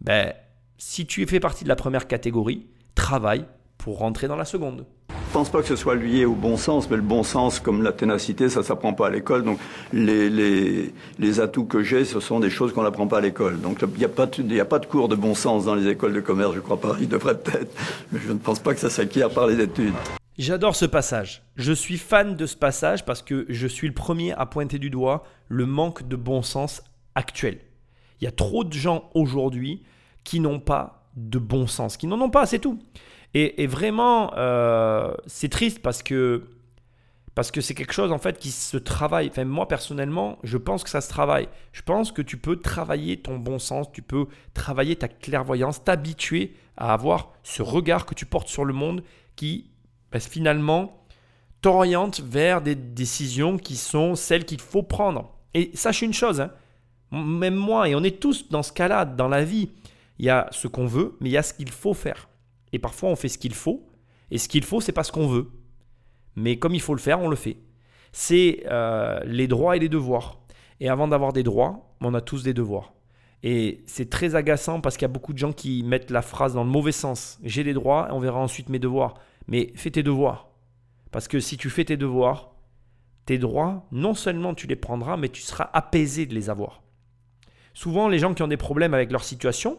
Ben, si tu fais partie de la première catégorie, travaille pour rentrer dans la seconde. Je pense pas que ce soit lié au bon sens, mais le bon sens, comme la ténacité, ça s'apprend pas à l'école. Donc les, les, les, atouts que j'ai, ce sont des choses qu'on n'apprend pas à l'école. Donc il n'y a, pas de, a pas de cours de bon sens dans les écoles de commerce, je crois pas. Il devrait peut-être, mais je ne pense pas que ça s'acquiert par les études. J'adore ce passage. Je suis fan de ce passage parce que je suis le premier à pointer du doigt le manque de bon sens actuel. Il y a trop de gens aujourd'hui qui n'ont pas de bon sens, qui n'en ont pas, c'est tout. Et, vraiment, euh, c'est triste parce que parce que c'est quelque chose en fait qui se travaille. Moi personnellement, je pense que ça se travaille. Je pense que tu peux travailler ton bon sens, tu peux travailler ta clairvoyance, t'habituer à avoir ce regard que tu portes sur le monde qui ben, finalement t'oriente vers des décisions qui sont celles qu'il faut prendre. Et sache une chose, hein, même moi, et on est tous dans ce cas-là dans la vie, il y a ce qu'on veut, mais il y a ce qu'il faut faire. Et parfois, on fait ce qu'il faut. Et ce qu'il faut, c'est pas ce qu'on veut. Mais comme il faut le faire, on le fait. C'est euh, les droits et les devoirs. Et avant d'avoir des droits, on a tous des devoirs. Et c'est très agaçant parce qu'il y a beaucoup de gens qui mettent la phrase dans le mauvais sens. J'ai des droits, on verra ensuite mes devoirs. Mais fais tes devoirs. Parce que si tu fais tes devoirs, tes droits, non seulement tu les prendras, mais tu seras apaisé de les avoir. Souvent, les gens qui ont des problèmes avec leur situation,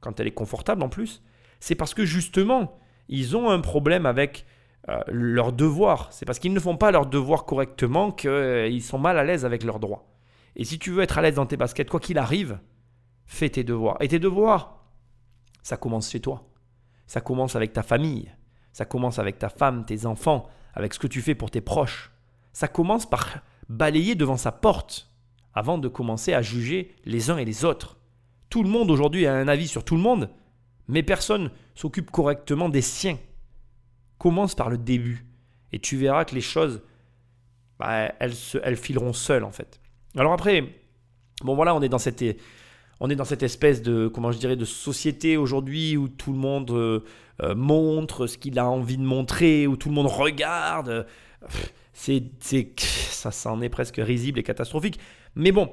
quand elle est confortable en plus, c'est parce que justement, ils ont un problème avec euh, leurs devoirs. C'est parce qu'ils ne font pas leurs devoirs correctement qu'ils sont mal à l'aise avec leurs droits. Et si tu veux être à l'aise dans tes baskets, quoi qu'il arrive, fais tes devoirs. Et tes devoirs, ça commence chez toi. Ça commence avec ta famille. Ça commence avec ta femme, tes enfants, avec ce que tu fais pour tes proches. Ça commence par balayer devant sa porte avant de commencer à juger les uns et les autres. Tout le monde aujourd'hui a un avis sur tout le monde, mais personne s'occupe correctement des siens. Commence par le début. Et tu verras que les choses, bah, elles, se, fileront seules en fait. Alors après, bon voilà, on est dans cette, on est dans cette espèce de, comment je dirais, de société aujourd'hui où tout le monde euh, euh, montre ce qu'il a envie de montrer, où tout le monde regarde. C'est, ça, ça en est presque risible et catastrophique. Mais bon,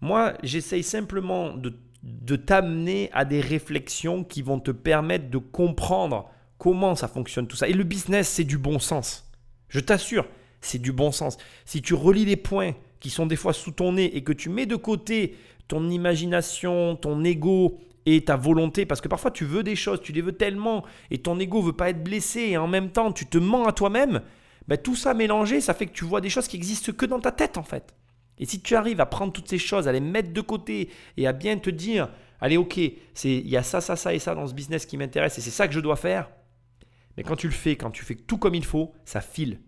moi, j'essaye simplement de, de t'amener à des réflexions qui vont te permettre de comprendre comment ça fonctionne tout ça. Et le business, c'est du bon sens. Je t'assure, c'est du bon sens. Si tu relis les points qui sont des fois sous ton nez et que tu mets de côté ton imagination, ton ego et ta volonté, parce que parfois tu veux des choses, tu les veux tellement et ton ego veut pas être blessé et en même temps tu te mens à toi-même, ben, tout ça mélangé, ça fait que tu vois des choses qui existent que dans ta tête en fait. Et si tu arrives à prendre toutes ces choses, à les mettre de côté et à bien te dire, allez ok, il y a ça, ça, ça et ça dans ce business qui m'intéresse et c'est ça que je dois faire, mais quand tu le fais, quand tu fais tout comme il faut, ça file.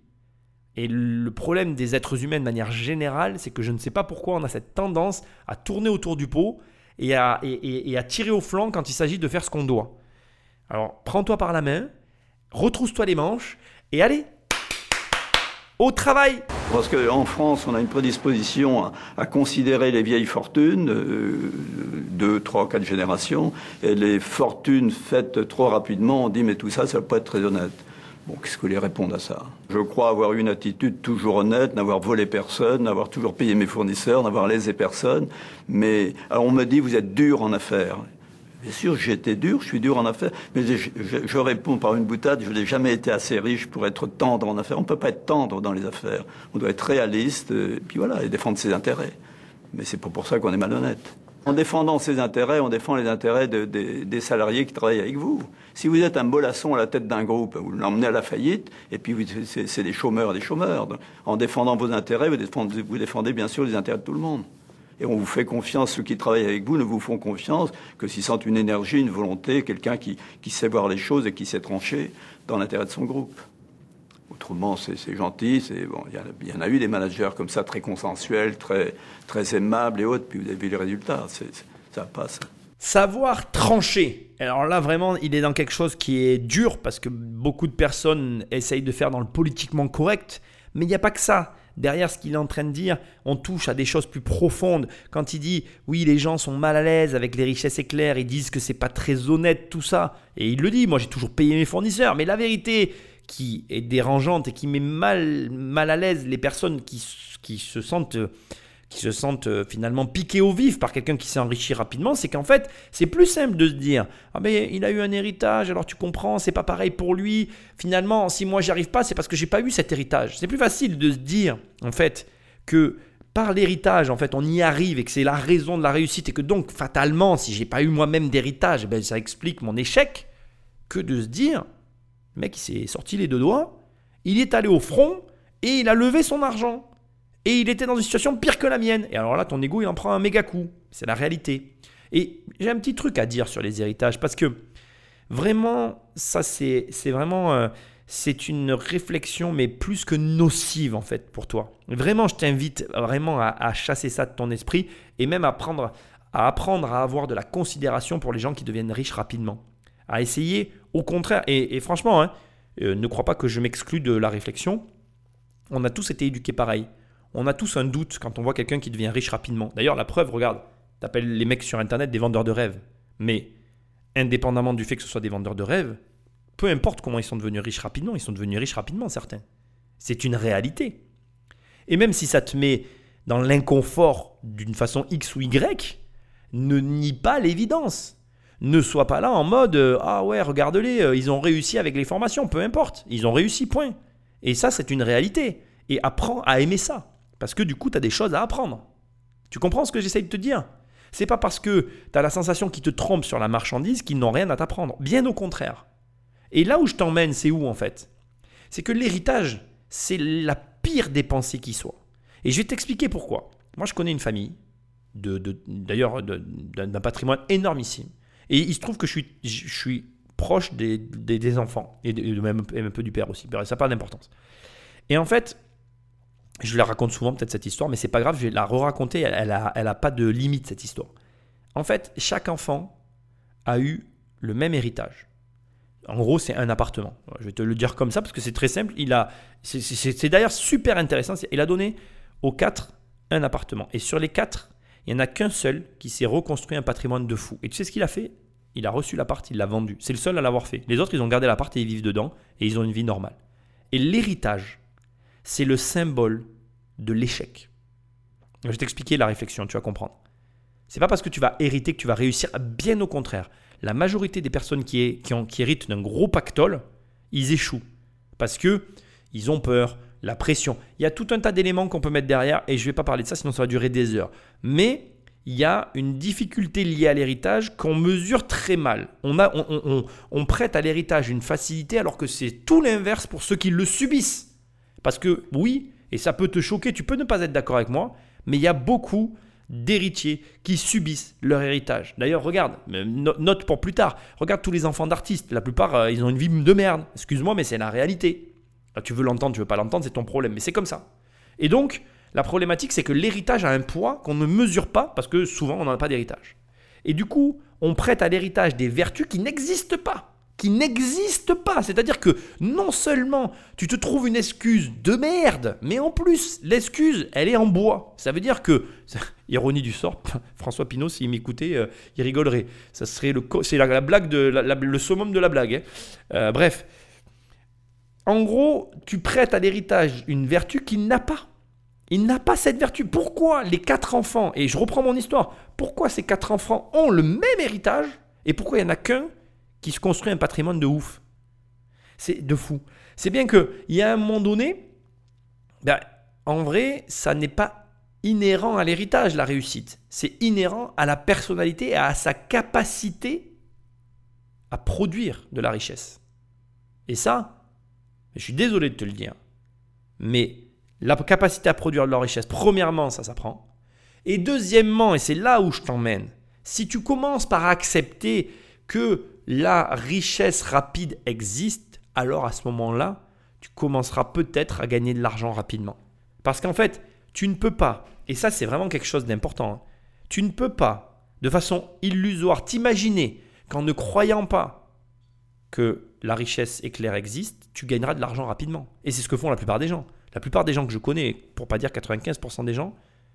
Et le problème des êtres humains de manière générale, c'est que je ne sais pas pourquoi on a cette tendance à tourner autour du pot et à, et, à tirer au flanc quand il s'agit de faire ce qu'on doit. Alors prends-toi par la main, retrousse-toi les manches et allez, au travail Parce qu'en France, on a une prédisposition à, considérer les vieilles fortunes, euh, deux, trois, quatre générations, et les fortunes faites trop rapidement, on dit mais tout ça, ça ne peut être très honnête. Bon, qu'est-ce que vous les répondre à ça? Je crois avoir eu une attitude toujours honnête, n'avoir volé personne, n'avoir toujours payé mes fournisseurs, n'avoir lésé personne. Mais alors on me dit vous êtes dur en affaires. Bien sûr, j'étais dur, je suis dur en affaires, mais je, réponds par une boutade, je n'ai jamais été assez riche pour être tendre en affaires. On ne peut pas être tendre dans les affaires. On doit être réaliste, et puis voilà, et défendre ses intérêts. Mais c'est pas pour ça qu'on est malhonnête. En défendant ses intérêts, on défend les intérêts des salariés qui travaillent avec vous. Si vous êtes un bolasson à la tête d'un groupe, vous l'emmenez à la faillite, et puis c'est des chômeurs des chômeurs. En défendant vos intérêts, vous défendez bien sûr les intérêts de tout le monde. Et on vous fait confiance, ceux qui travaillent avec vous ne vous font confiance que s'ils sentent une énergie, une volonté, quelqu'un qui, qui, sait voir les choses et qui sait trancher dans l'intérêt de son groupe. Autrement, c'est gentil. Bon, il y, en a eu des managers comme ça, très consensuels, très, très aimables et autres, puis vous avez vu les résultats. ça passe. Savoir trancher. Alors là, vraiment, il est dans quelque chose qui est dur parce que beaucoup de personnes essayent de faire dans le politiquement correct, mais il n'y a pas que ça. Derrière ce qu'il est en train de dire, on touche à des choses plus profondes. Quand il dit oui, les gens sont mal à l'aise avec les richesses éclaires, ils disent que c'est pas très honnête tout ça, et il le dit. Moi, j'ai toujours payé mes fournisseurs, mais la vérité, qui est dérangeante et qui met mal, mal à l'aise les personnes qui, qui se sentent qui se sentent euh, finalement piqués au vif par quelqu'un qui s'est enrichi rapidement, c'est qu'en fait, c'est plus simple de se dire Ah, mais il a eu un héritage, alors tu comprends, c'est pas pareil pour lui. Finalement, si moi j'y arrive pas, c'est parce que j'ai pas eu cet héritage. C'est plus facile de se dire, en fait, que par l'héritage, en fait, on y arrive et que c'est la raison de la réussite et que donc, fatalement, si j'ai pas eu moi-même d'héritage, ben, ça explique mon échec, que de se dire mec, il s'est sorti les deux doigts, il est allé au front et il a levé son argent. Et il était dans une situation pire que la mienne. Et alors là, ton ego, il en prend un méga coup. C'est la réalité. Et j'ai un petit truc à dire sur les héritages parce que vraiment, ça, c'est vraiment. Euh, c'est une réflexion, mais plus que nocive en fait pour toi. Vraiment, je t'invite vraiment à, chasser ça de ton esprit et même à, apprendre à apprendre à avoir de la considération pour les gens qui deviennent riches rapidement. À essayer au contraire, et, franchement, hein, euh, ne crois pas que je m'exclus de la réflexion, on a tous été éduqués pareil. On a tous un doute quand on voit quelqu'un qui devient riche rapidement. D'ailleurs, la preuve, regarde, t'appelles les mecs sur Internet des vendeurs de rêves. Mais indépendamment du fait que ce soit des vendeurs de rêves, peu importe comment ils sont devenus riches rapidement, ils sont devenus riches rapidement, certains. C'est une réalité. Et même si ça te met dans l'inconfort d'une façon X ou Y, ne nie pas l'évidence ne sois pas là en mode euh, Ah ouais, regarde-les, euh, ils ont réussi avec les formations, peu importe, ils ont réussi, point. Et ça, c'est une réalité. Et apprends à aimer ça. Parce que du coup, tu as des choses à apprendre. Tu comprends ce que j'essaye de te dire? C'est pas parce que tu as la sensation qu'ils te trompent sur la marchandise qu'ils n'ont rien à t'apprendre. Bien au contraire. Et là où je t'emmène, c'est où en fait? C'est que l'héritage, c'est la pire des pensées qui soit. Et je vais t'expliquer pourquoi. Moi, je connais une famille, d'ailleurs d'un patrimoine énormissime. Et il se trouve que je suis, proche des, des, enfants, et, même, un peu du père aussi. Ça n'a pas d'importance. Et en fait, je la raconte souvent peut-être cette histoire, mais c'est pas grave, je vais la re-raconter, elle n'a elle a pas de limite cette histoire. En fait, chaque enfant a eu le même héritage. En gros, c'est un appartement. Je vais te le dire comme ça parce que c'est très simple. Il a, c'est- d'ailleurs super intéressant. Il a donné aux quatre un appartement. Et sur les quatre, il n'y en a qu'un seul qui s'est reconstruit un patrimoine de fou. Et tu sais ce qu'il a fait? Il a reçu l'appart, il l'a vendu. C'est le seul à l'avoir fait. Les autres, ils ont gardé l'appart et ils vivent dedans et ils ont une vie normale. Et l'héritage, c'est le symbole de l'échec. Je vais t'expliquer la réflexion, tu vas comprendre. C'est pas parce que tu vas hériter que tu vas réussir, bien au contraire. La majorité des personnes qui, ont- héritent d'un gros pactole, ils échouent. Parce que ils ont peur, la pression. Il y a tout un tas d'éléments qu'on peut mettre derrière et je ne vais pas parler de ça, sinon ça va durer des heures. Mais il y a une difficulté liée à l'héritage qu'on mesure très mal. On prête à l'héritage une facilité alors que c'est tout l'inverse pour ceux qui le subissent. Parce que oui, et ça peut te choquer, tu peux ne pas être d'accord avec moi, mais il y a beaucoup d'héritiers qui subissent leur héritage. D'ailleurs, regarde, no- note pour plus tard, regarde tous les enfants d'artistes, la plupart, euh, ils ont une vie de merde. Excuse-moi, mais c'est la réalité. Ah, tu veux l'entendre, tu veux pas l'entendre, c'est ton problème, mais c'est comme ça. Et donc, la problématique, c'est que l'héritage a un poids qu'on ne mesure pas, parce que souvent, on n'en a pas d'héritage. Et du coup, on prête à l'héritage des vertus qui n'existent pas. Qui n'existent pas. C'est-à-dire que non seulement tu te trouves une excuse de merde, mais en plus, l'excuse, elle est en bois. Ça veut dire que, ironie du sort, François Pinault, s'il m'écoutait, euh, il rigolerait. Ça serait le, c'est la, la blague de, le summum de la blague. hein. Euh, bref. En gros, tu prêtes à l'héritage une vertu qu'il n'a pas. Il n'a pas cette vertu. Pourquoi les quatre enfants, et je reprends mon histoire, pourquoi ces quatre enfants ont le même héritage et pourquoi il n'y en a qu'un qui se construit un patrimoine de ouf C'est de fou. C'est bien qu'il y a un moment donné, ben, en vrai, ça n'est pas inhérent à l'héritage, la réussite. C'est inhérent à la personnalité et à sa capacité à produire de la richesse. Et ça, je suis désolé de te le dire, mais la capacité à produire de la richesse, premièrement, ça s'apprend. Et deuxièmement, et c'est là où je t'emmène, si tu commences par accepter que la richesse rapide existe, alors à ce moment-là, tu commenceras peut-être à gagner de l'argent rapidement. Parce qu'en fait, tu ne peux pas, et ça c'est vraiment quelque chose d'important, hein, tu ne peux pas, de façon illusoire, t'imaginer qu'en ne croyant pas que la richesse éclair existe, tu gagneras de l'argent rapidement. Et c'est ce que font la plupart des gens. La plupart des gens que je connais, pour pas dire 95% des gens,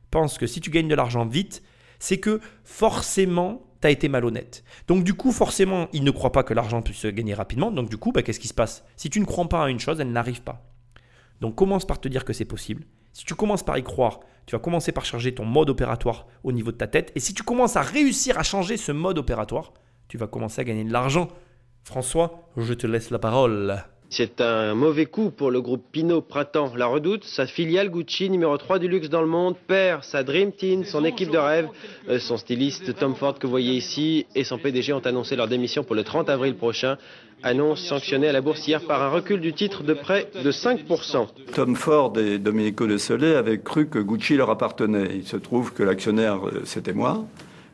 pensent que si tu gagnes de l'argent vite, c'est que forcément, tu as été malhonnête. Donc du coup, forcément, ils ne croient pas que l'argent puisse se gagner rapidement. Donc du coup, bah, qu'est-ce qui se passe? Si tu ne crois pas à une chose, elle n'arrive pas. Donc commence par te dire que c'est possible. Si tu commences par y croire, tu vas commencer par changer ton mode opératoire au niveau de ta tête. Et si tu commences à réussir à changer ce mode opératoire, tu vas commencer à gagner de l'argent. François, je te laisse la parole. C'est un mauvais coup pour le groupe Pinot Printemps La Redoute. Sa filiale Gucci, numéro 3 du luxe dans le monde, perd sa Dream Team, son équipe de rêve. Euh, Son styliste Tom Ford que vous voyez ici et son PDG ont annoncé leur démission pour le 30 avril prochain. Annonce sanctionnée à la bourse hier par un recul du titre de près de 5%. Tom Ford et Domenico De Soleil avaient cru que Gucci leur appartenait. Il se trouve que l'actionnaire, euh, c'était moi.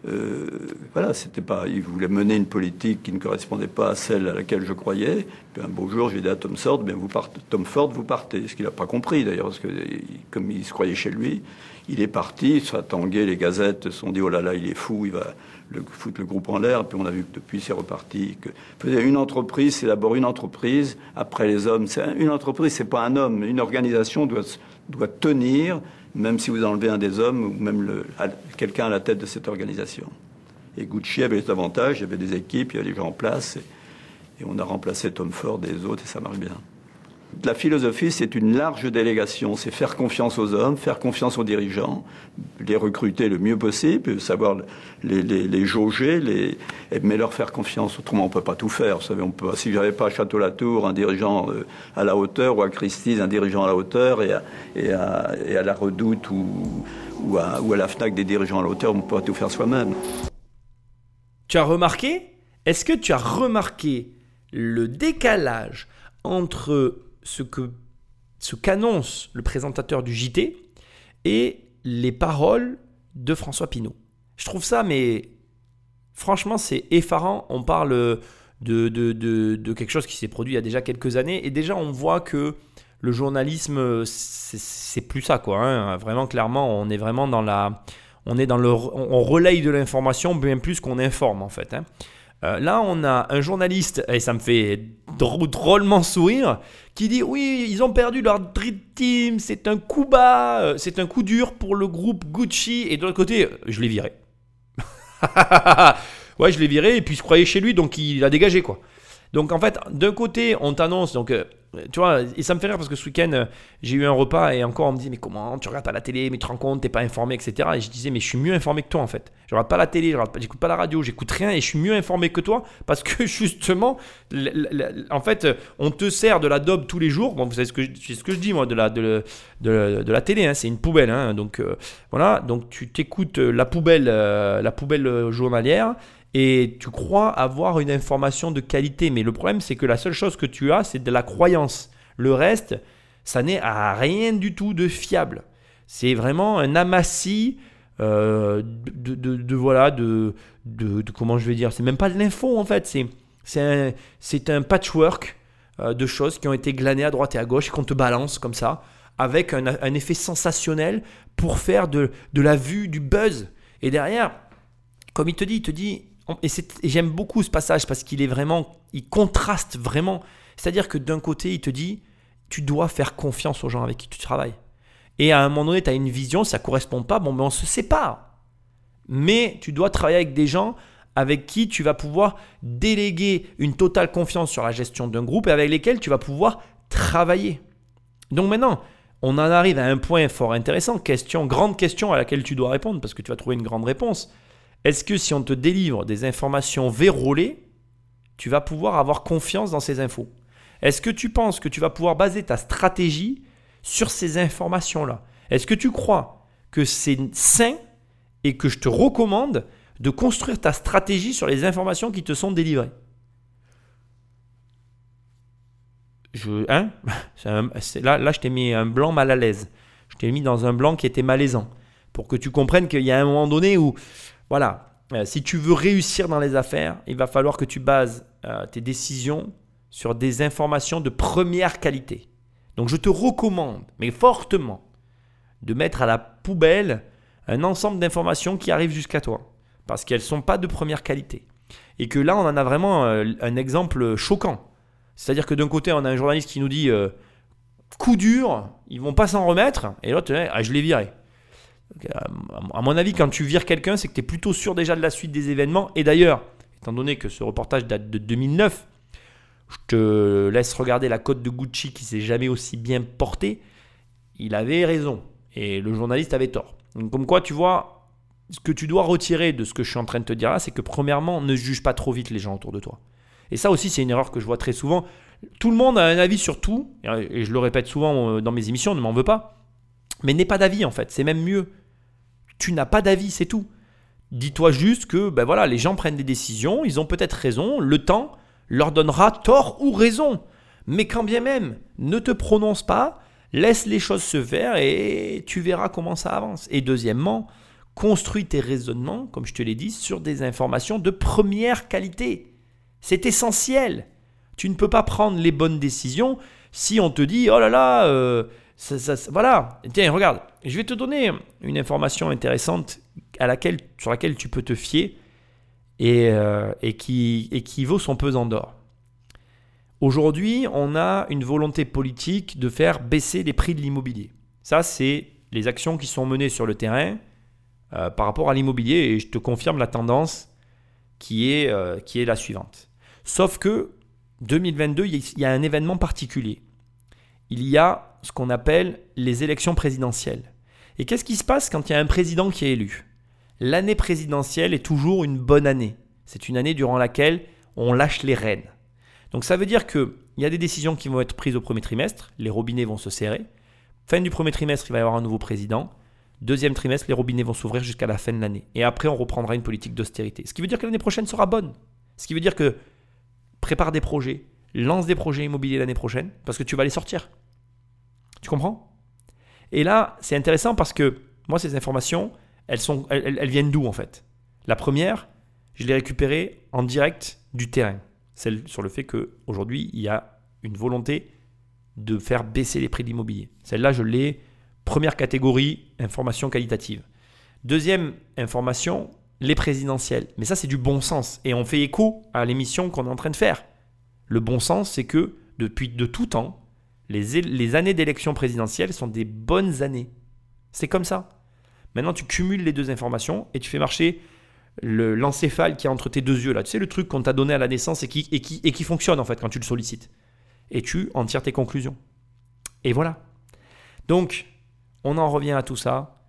Euh, voilà, c'était pas. Il voulait mener une politique qui ne correspondait pas à celle à laquelle je croyais. Puis un beau jour, j'ai dit à Tom Ford, bien vous partez, Tom Ford, vous partez. Ce qu'il n'a pas compris d'ailleurs, parce que comme il se croyait chez lui, il est parti. Ça a tangué, les gazettes se sont dit oh là là, il est fou, il va le, foutre le groupe en l'air. Puis on a vu que depuis, c'est reparti. Que, faisait une entreprise, c'est d'abord une entreprise. Après les hommes, c'est une entreprise, c'est pas un homme. Une organisation doit doit tenir même si vous enlevez un des hommes ou même quelqu'un à la tête de cette organisation. Et Gucci avait les avantages, il y avait des équipes, il y avait des gens en place, et, on a remplacé Tom Ford les autres, et ça marche bien. La philosophie, c'est une large délégation, c'est faire confiance aux hommes, faire confiance aux dirigeants, les recruter le mieux possible, savoir les, jauger, les, mais leur faire confiance. Autrement, on peut pas tout faire. Vous savez, on si j'avais pas à Château-Latour un dirigeant euh, à la hauteur, ou à Christie's un dirigeant à la hauteur, et à, la Redoute ou, à, ou à la Fnac des dirigeants à la hauteur, on peut pas tout faire soi-même. Tu as remarqué? Est-ce que tu as remarqué le décalage entre ce que ce qu'annonce le présentateur du JT et les paroles de François Pinault Je trouve ça, mais franchement, c'est effarant. On parle de, de, de- quelque chose qui s'est produit il y a déjà quelques années et déjà on voit que le journalisme, c'est plus ça, quoi. hein. Vraiment, clairement, on est vraiment dans la on est dans le, on relaye de l'information bien plus qu'on informe en fait. hein. Euh, là, on a un journaliste, et ça me fait drôlement sourire, qui dit oui, ils ont perdu leur Dream Team, c'est un coup bas, euh, c'est un coup dur pour le groupe Gucci. Et de l'autre côté, je l'ai viré. ouais, je l'ai viré, et puis je croyais chez lui, donc il a dégagé, quoi. Donc en fait, d'un côté, on t'annonce, donc euh, tu vois, et ça me fait rire parce que ce week-end, euh, j'ai eu un repas et encore on me dit, mais comment tu regardes pas la télé, mais tu te rends compte, t'es pas informé, etc. Et je disais, mais je suis mieux informé que toi en fait. Je regarde pas la télé, je j'écoute pas la radio, j'écoute rien et je suis mieux informé que toi parce que justement, en fait, on te sert de la daube tous les jours. Bon, vous savez ce que, je, ce que je dis moi de la, de la télé, hein, c'est une poubelle. Hein, donc euh, voilà, donc tu t'écoutes la poubelle, la poubelle journalière et tu crois avoir une information de qualité. Mais le problème, c'est que la seule chose que tu as, c'est de la croyance. Le reste, ça n'est à rien du tout de fiable. C'est vraiment un amassis euh, de, voilà de, de, comment je vais dire. C'est même pas de l'info en fait. C'est c'est un, un patchwork euh, de choses qui ont été glanées à droite et à gauche et qu'on te balance comme ça avec un, un effet sensationnel pour faire de, de la vue, du buzz. Et derrière, comme il te dit, il te dit et, j'aime beaucoup ce passage parce qu'il est vraiment, il contraste vraiment. C'est-à-dire que d'un côté, il te dit, tu dois faire confiance aux gens avec qui tu travailles. Et à un moment donné, tu as une vision, ça correspond pas, bon, mais on se sépare. Mais tu dois travailler avec des gens avec qui tu vas pouvoir déléguer une totale confiance sur la gestion d'un groupe et avec lesquels tu vas pouvoir travailler. Donc maintenant, on en arrive à un point fort intéressant, question, grande question à laquelle tu dois répondre parce que tu vas trouver une grande réponse. Est-ce que si on te délivre des informations vérolées, tu vas pouvoir avoir confiance dans ces infos? Est-ce que tu penses que tu vas pouvoir baser ta stratégie sur ces informations-là? Est-ce que tu crois que c'est sain et que je te recommande de construire ta stratégie sur les informations qui te sont délivrées? Je, hein? Là, là, je t'ai mis un blanc mal à l'aise. Je t'ai mis dans un blanc qui était malaisant. Pour que tu comprennes qu'il y a un moment donné où voilà, euh, si tu veux réussir dans les affaires, il va falloir que tu bases euh, tes décisions sur des informations de première qualité. Donc je te recommande, mais fortement, de mettre à la poubelle un ensemble d'informations qui arrivent jusqu'à toi, parce qu'elles ne sont pas de première qualité. Et que là, on en a vraiment euh, un exemple choquant. C'est-à-dire que d'un côté, on a un journaliste qui nous dit coup dur, ils vont pas s'en remettre, et l'autre, ah, je l'ai viré. À mon avis, quand tu vires quelqu'un, c'est que tu es plutôt sûr déjà de la suite des événements. Et d'ailleurs, étant donné que ce reportage date de 2009, je te laisse regarder la cote de Gucci qui s'est jamais aussi bien portée. Il avait raison et le journaliste avait tort. Donc, comme quoi, tu vois, ce que tu dois retirer de ce que je suis en train de te dire là, c'est que premièrement, ne juge pas trop vite les gens autour de toi. Et ça aussi, c'est une erreur que je vois très souvent. Tout le monde a un avis sur tout, et je le répète souvent euh, dans mes émissions, ne m'en veux pas. Mais n'aie pas d'avis en fait, c'est même mieux. Tu n'as pas d'avis, c'est tout. Dis-toi juste que ben voilà, les gens prennent des décisions, ils ont peut-être raison, le temps leur donnera tort ou raison. Mais quand bien même, ne te prononce pas, laisse les choses se faire et tu verras comment ça avance. Et deuxièmement, construis tes raisonnements, comme je te l'ai dit, sur des informations de première qualité. C'est essentiel. Tu ne peux pas prendre les bonnes décisions si on te dit oh là là, euh, voilà. Tiens, regarde, je vais te donner une information intéressante à laquelle, sur laquelle tu peux te fier et, euh, et qui vaut son pesant d'or. Aujourd'hui, on a une volonté politique de faire baisser les prix de l'immobilier. Ça, c'est les actions qui sont menées sur le terrain euh, par rapport à l'immobilier et je te confirme la tendance qui est, euh, qui est la suivante. Sauf que 2022, il y a un événement particulier. Il y a ce qu'on appelle les élections présidentielles. Et qu'est-ce qui se passe quand il y a un président qui est élu? L'année présidentielle est toujours une bonne année. C'est une année durant laquelle on lâche les rênes. Donc ça veut dire qu'il y a des décisions qui vont être prises au premier trimestre, les robinets vont se serrer. Fin du premier trimestre, il va y avoir un nouveau président. Deuxième trimestre, les robinets vont s'ouvrir jusqu'à la fin de l'année. Et après, on reprendra une politique d'austérité. Ce qui veut dire que l'année prochaine sera bonne. Ce qui veut dire que prépare des projets, lance des projets immobiliers l'année prochaine, parce que tu vas les sortir. Comprends? Et là, c'est intéressant parce que moi, ces informations, elles, sont, elles, viennent d'où en fait? La première, je l'ai récupérée en direct du terrain. Celle sur le fait qu'aujourd'hui, il y a une volonté de faire baisser les prix de l'immobilier. Celle-là, je l'ai première catégorie, information qualitative. Deuxième information, les présidentielles. Mais ça, c'est du bon sens. Et on fait écho à l'émission qu'on est en train de faire. Le bon sens, c'est que depuis de tout temps, les, années d'élection présidentielle sont des bonnes années. C'est comme ça. Maintenant, tu cumules les deux informations et tu fais marcher l'encéphale qui est entre tes deux yeux là. Tu sais, le truc qu'on t'a donné à la naissance et qui fonctionne en fait quand tu le sollicites. Et tu en tires tes conclusions. Et voilà. Donc, on en revient à tout ça.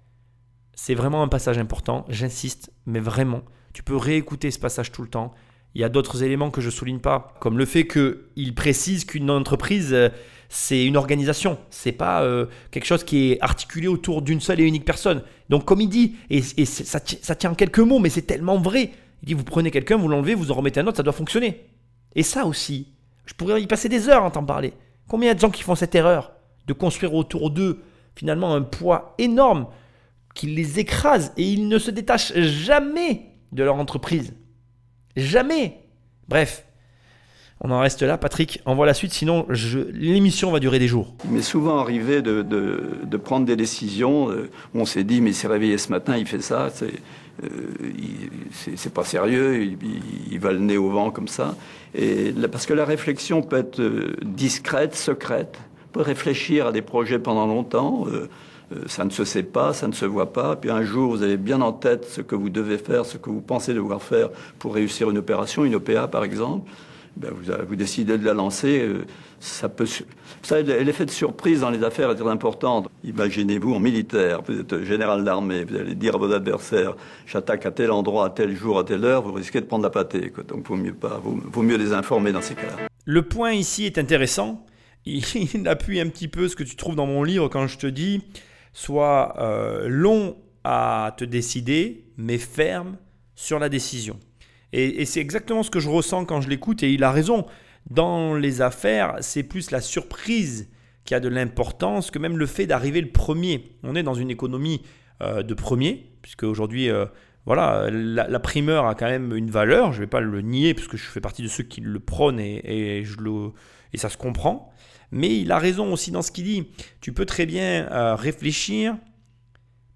C'est vraiment un passage important, j'insiste, mais vraiment. Tu peux réécouter ce passage tout le temps. Il y a d'autres éléments que je souligne pas, comme le fait qu'il précise qu'une entreprise, euh, c'est une organisation, c'est pas euh, quelque chose qui est articulé autour d'une seule et unique personne. Donc comme il dit, et, ça, tient en quelques mots, mais c'est tellement vrai. Il dit, vous prenez quelqu'un, vous l'enlevez, vous en remettez un autre, ça doit fonctionner. Et ça aussi, je pourrais y passer des heures en t'en parler. Combien de gens qui font cette erreur de construire autour d'eux finalement un poids énorme qui les écrase et ils ne se détachent jamais de leur entreprise. Jamais. Bref, on en reste là, Patrick. Envoie la suite, sinon l'émission va durer des jours. Il m'est souvent arrivé de, prendre des décisions. Euh, on s'est dit, mais il s'est réveillé ce matin, il fait ça. C'est euh, pas sérieux, il, va le nez au vent comme ça. Et, parce que la réflexion peut être euh, discrète, secrète, peut réfléchir à des projets pendant longtemps. ça ne se sait pas, ça ne se voit pas. Puis un jour, vous avez bien en tête ce que vous devez faire, ce que vous pensez devoir faire pour réussir une opération, une OPA par exemple. Ben, vous, vous, décidez de la lancer, euh, ça peut. Ça, l'effet de surprise dans les affaires est très important. Imaginez-vous en militaire, vous êtes général d'armée, vous allez dire à vos adversaires j'attaque à tel endroit, à tel jour, à telle heure, vous risquez de prendre la pâtée. Donc, vaut mieux pas, vaut, mieux les informer dans ces cas-là. Le point ici est intéressant. Il appuie un petit peu ce que tu trouves dans mon livre quand je te dis sois euh, long à te décider, mais ferme sur la décision. Et, c'est exactement ce que je ressens quand je l'écoute, et il a raison. Dans les affaires, c'est plus la surprise qui a de l'importance que même le fait d'arriver le premier. On est dans une économie euh, de premier, puisque aujourd'hui, euh, voilà, la, primeur a quand même une valeur. Je ne vais pas le nier, puisque je fais partie de ceux qui le prônent et, ça se comprend. Mais il a raison aussi dans ce qu'il dit. Tu peux très bien euh, réfléchir,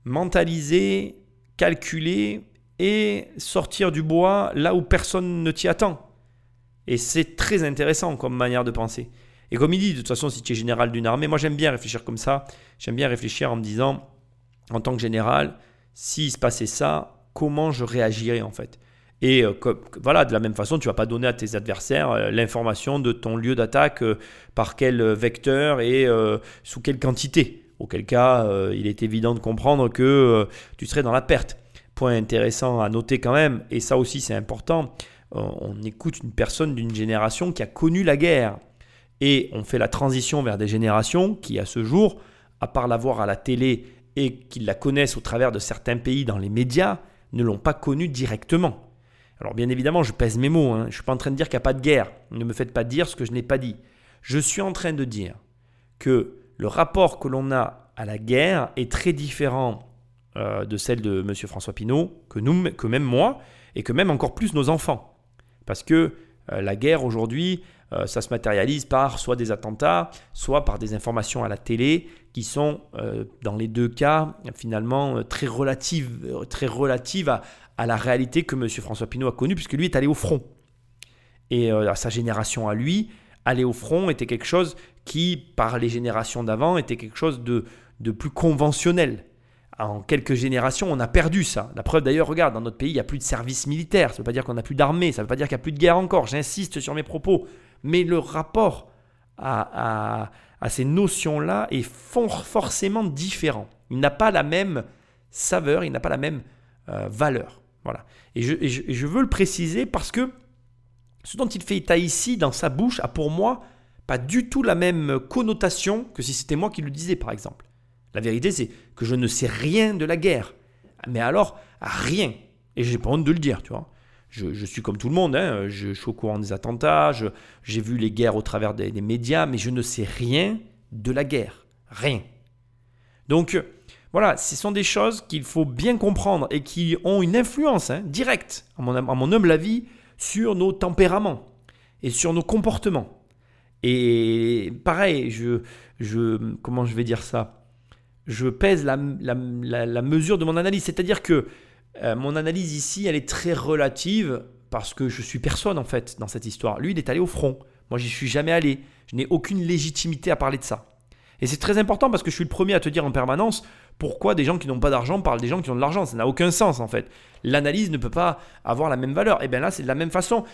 mentaliser, calculer et sortir du bois là où personne ne t'y attend. Et c'est très intéressant comme manière de penser. Et comme il dit, de toute façon, si tu es général d'une armée, moi j'aime bien réfléchir comme ça. J'aime bien réfléchir en me disant, en tant que général, s'il se passait ça, comment je réagirais en fait? Et euh, voilà, de la même façon, tu vas pas donner à tes adversaires euh, l'information de ton lieu d'attaque, euh, par quel vecteur et sous quelle quantité. Auquel cas, il est évident de comprendre que tu serais dans la perte intéressant à noter quand même, et ça aussi c'est important, on écoute une personne d'une génération qui a connu la guerre. Et on fait la transition vers des générations qui, à ce jour, à part la voir à la télé et qui la connaissent au travers de certains pays dans les médias, ne l'ont pas connue directement. Alors bien évidemment, je pèse mes mots, hein. je ne suis pas en train de dire qu'il n'y a pas de guerre. Ne me faites pas dire ce que je n'ai pas dit. Je suis en train de dire que le rapport que l'on a à la guerre est très différent euh, de celle de M. François Pinault, que, nous, que même moi, et que même encore plus nos enfants. Parce que euh, la guerre aujourd'hui, euh, ça se matérialise par soit des attentats, soit par des informations à la télé qui sont, dans les deux cas, finalement très relatives, très relatives à, la réalité que M. François Pinault a connue, puisque lui est allé au front. Et à sa génération à lui, aller au front était quelque chose qui, par les générations d'avant, était quelque chose de, de plus conventionnel en quelques générations, on a perdu ça. La preuve d'ailleurs, regarde, dans notre pays, il n'y a plus de service militaire. Ça ne veut pas dire qu'on n'a plus d'armée, ça ne veut pas dire qu'il n'y a plus de guerre encore. J'insiste sur mes propos. Mais le rapport à, ces notions-là est forcément différent. Il n'a pas la même saveur, il n'a pas la même euh, valeur. Voilà. Et je, et je, veux le préciser parce que ce dont il fait état ici, dans sa bouche, a pour moi pas du tout la même connotation que si c'était moi qui le disais, par exemple. La vérité, c'est que je ne sais rien de la guerre. Mais alors, rien. Et j'ai pas honte de le dire, tu vois. Je, suis comme tout le monde, hein. je, suis au courant des attentats, j'ai vu les guerres au travers des, médias, mais je ne sais rien de la guerre. Rien. Donc, voilà, ce sont des choses qu'il faut bien comprendre et qui ont une influence hein, directe, à mon, à mon humble avis, sur nos tempéraments et sur nos comportements. Et pareil, je, je, comment je vais dire ça? Je pèse la, mesure de mon analyse. C'est-à-dire que euh, mon analyse ici, elle est très relative parce que je suis personne en fait dans cette histoire. Lui, il est allé au front. Moi, j'y suis jamais allé. Je n'ai aucune légitimité à parler de ça. Et c'est très important parce que je suis le premier à te dire en permanence pourquoi des gens qui n'ont pas d'argent parlent des gens qui ont de l'argent. Ça n'a aucun sens en fait. L'analyse ne peut pas avoir la même valeur. Et bien là, c'est de la même façon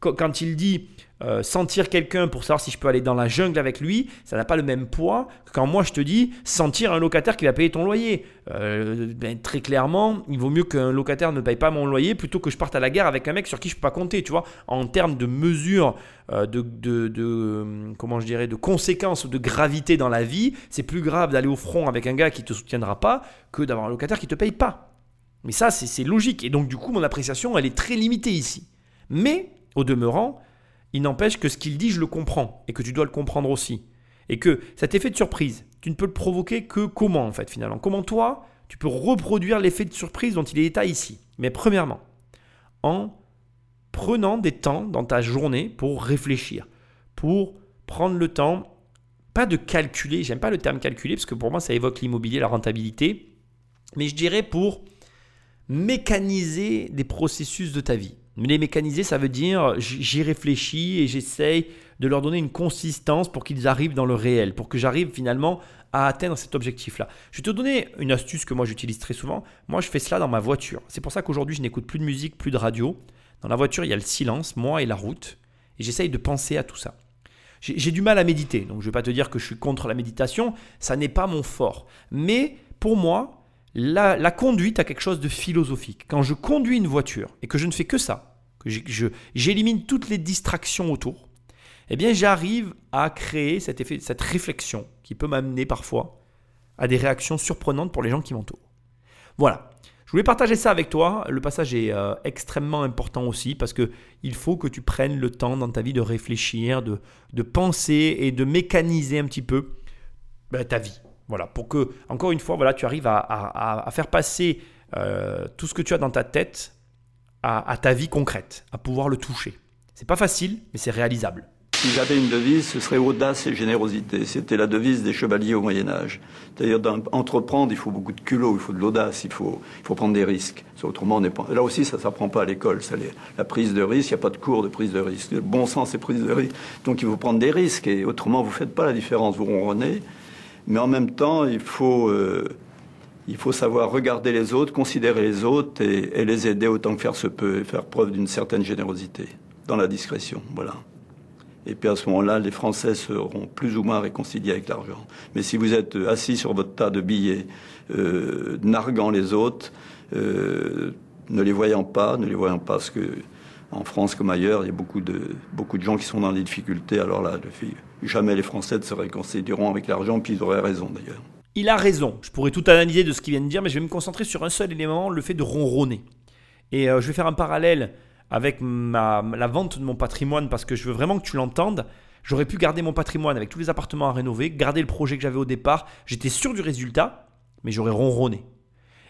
quand il dit euh, sentir quelqu'un pour savoir si je peux aller dans la jungle avec lui, ça n'a pas le même poids que quand moi je te dis sentir un locataire qui va payer ton loyer. Euh, ben, très clairement, il vaut mieux qu'un locataire ne paye pas mon loyer plutôt que je parte à la guerre avec un mec sur qui je peux pas compter. Tu vois, en termes de mesure, euh, de, de, comment je dirais, de conséquences, de gravité dans la vie, c'est plus grave d'aller au front avec un gars qui te soutiendra pas que d'avoir un locataire qui te paye pas. Mais ça, c'est logique. Et donc, du coup, mon appréciation, elle est très limitée ici. Mais au demeurant, il n'empêche que ce qu'il dit, je le comprends et que tu dois le comprendre aussi. Et que cet effet de surprise, tu ne peux le provoquer que comment en fait finalement? Comment toi, tu peux reproduire l'effet de surprise dont il est état ici? Mais premièrement, en prenant des temps dans ta journée pour réfléchir, pour prendre le temps, pas de calculer, j'aime pas le terme calculer parce que pour moi ça évoque l'immobilier, la rentabilité, mais je dirais pour mécaniser des processus de ta vie. Les mécaniser, ça veut dire j'y réfléchis et j'essaye de leur donner une consistance pour qu'ils arrivent dans le réel, pour que j'arrive finalement à atteindre cet objectif-là. Je vais te donner une astuce que moi j'utilise très souvent. Moi, je fais cela dans ma voiture. C'est pour ça qu'aujourd'hui, je n'écoute plus de musique, plus de radio. Dans la voiture, il y a le silence, moi et la route. Et j'essaye de penser à tout ça. J'ai du mal à méditer, donc je ne vais pas te dire que je suis contre la méditation, ça n'est pas mon fort. Mais pour moi, la, conduite a quelque chose de philosophique. Quand je conduis une voiture et que je ne fais que ça, que j'élimine toutes les distractions autour, eh bien j'arrive à créer cet effet, cette réflexion qui peut m'amener parfois à des réactions surprenantes pour les gens qui m'entourent. Voilà. Je voulais partager ça avec toi. Le passage est euh, extrêmement important aussi parce que il faut que tu prennes le temps dans ta vie de réfléchir, de, de penser et de mécaniser un petit peu ben, ta vie. Voilà, pour que, encore une fois, voilà, tu arrives à, faire passer euh, tout ce que tu as dans ta tête à, ta vie concrète, à pouvoir le toucher. C'est pas facile, mais c'est réalisable. Si j'avais une devise, ce serait audace et générosité. C'était la devise des chevaliers au Moyen Âge. C'est-à-dire d'entreprendre, il faut beaucoup de culot, il faut de l'audace, il faut, il faut prendre des risques. Autrement, on pas... là aussi, ça ne s'apprend pas à l'école. La prise de risque, il n'y a pas de cours de prise de risque. Le bon sens, c'est prise de risque. Donc il faut prendre des risques et autrement, vous ne faites pas la différence. Vous ronronnez. Mais en même temps, il faut... Euh, il faut savoir regarder les autres, considérer les autres et, les aider autant que faire se peut et faire preuve d'une certaine générosité dans la discrétion. Voilà. Et puis à ce moment-là, les Français seront plus ou moins réconciliés avec l'argent. Mais si vous êtes assis sur votre tas de billets, euh, narguant les autres, euh, ne les voyant pas, ne les voyant pas, parce que en France comme ailleurs, il y a beaucoup de, beaucoup de gens qui sont dans des difficultés. Alors là, jamais les Français ne se réconcilieront avec l'argent, puis ils auraient raison d'ailleurs. Il a raison. Je pourrais tout analyser de ce qu'il vient de dire, mais je vais me concentrer sur un seul élément, le fait de ronronner. Et euh, je vais faire un parallèle avec la vente de mon patrimoine parce que je veux vraiment que tu l'entendes. J'aurais pu garder mon patrimoine avec tous les appartements à rénover, garder le projet que j'avais au départ. J'étais sûr du résultat, mais j'aurais ronronné.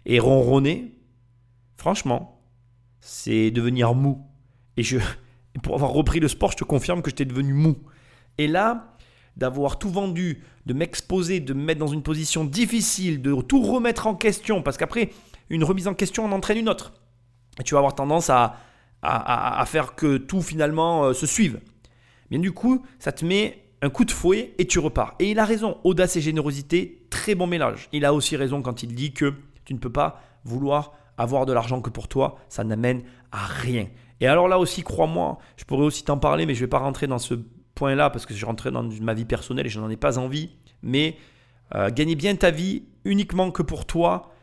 Et ronronner, franchement, c'est devenir mou. Et pour avoir repris le sport, je te confirme que j'étais devenu mou. Et là, d'avoir tout vendu, de m'exposer, de me mettre dans une position difficile, de tout remettre en question, parce qu'après, une remise en question en entraîne une autre. Et tu vas avoir tendance à, à, faire que tout finalement euh, se suive. Bien du coup, ça te met un coup de fouet et tu repars. Et il a raison, audace et générosité, très bon mélange. Il a aussi raison quand il dit que tu ne peux pas vouloir avoir de l'argent que pour toi, ça n'amène à rien. Et alors là aussi, crois-moi, je pourrais aussi t'en parler, mais je ne vais pas rentrer dans ce point-là parce que je rentrais dans ma vie personnelle et je n'en ai pas envie. Mais euh, gagner bien ta vie uniquement que pour toi,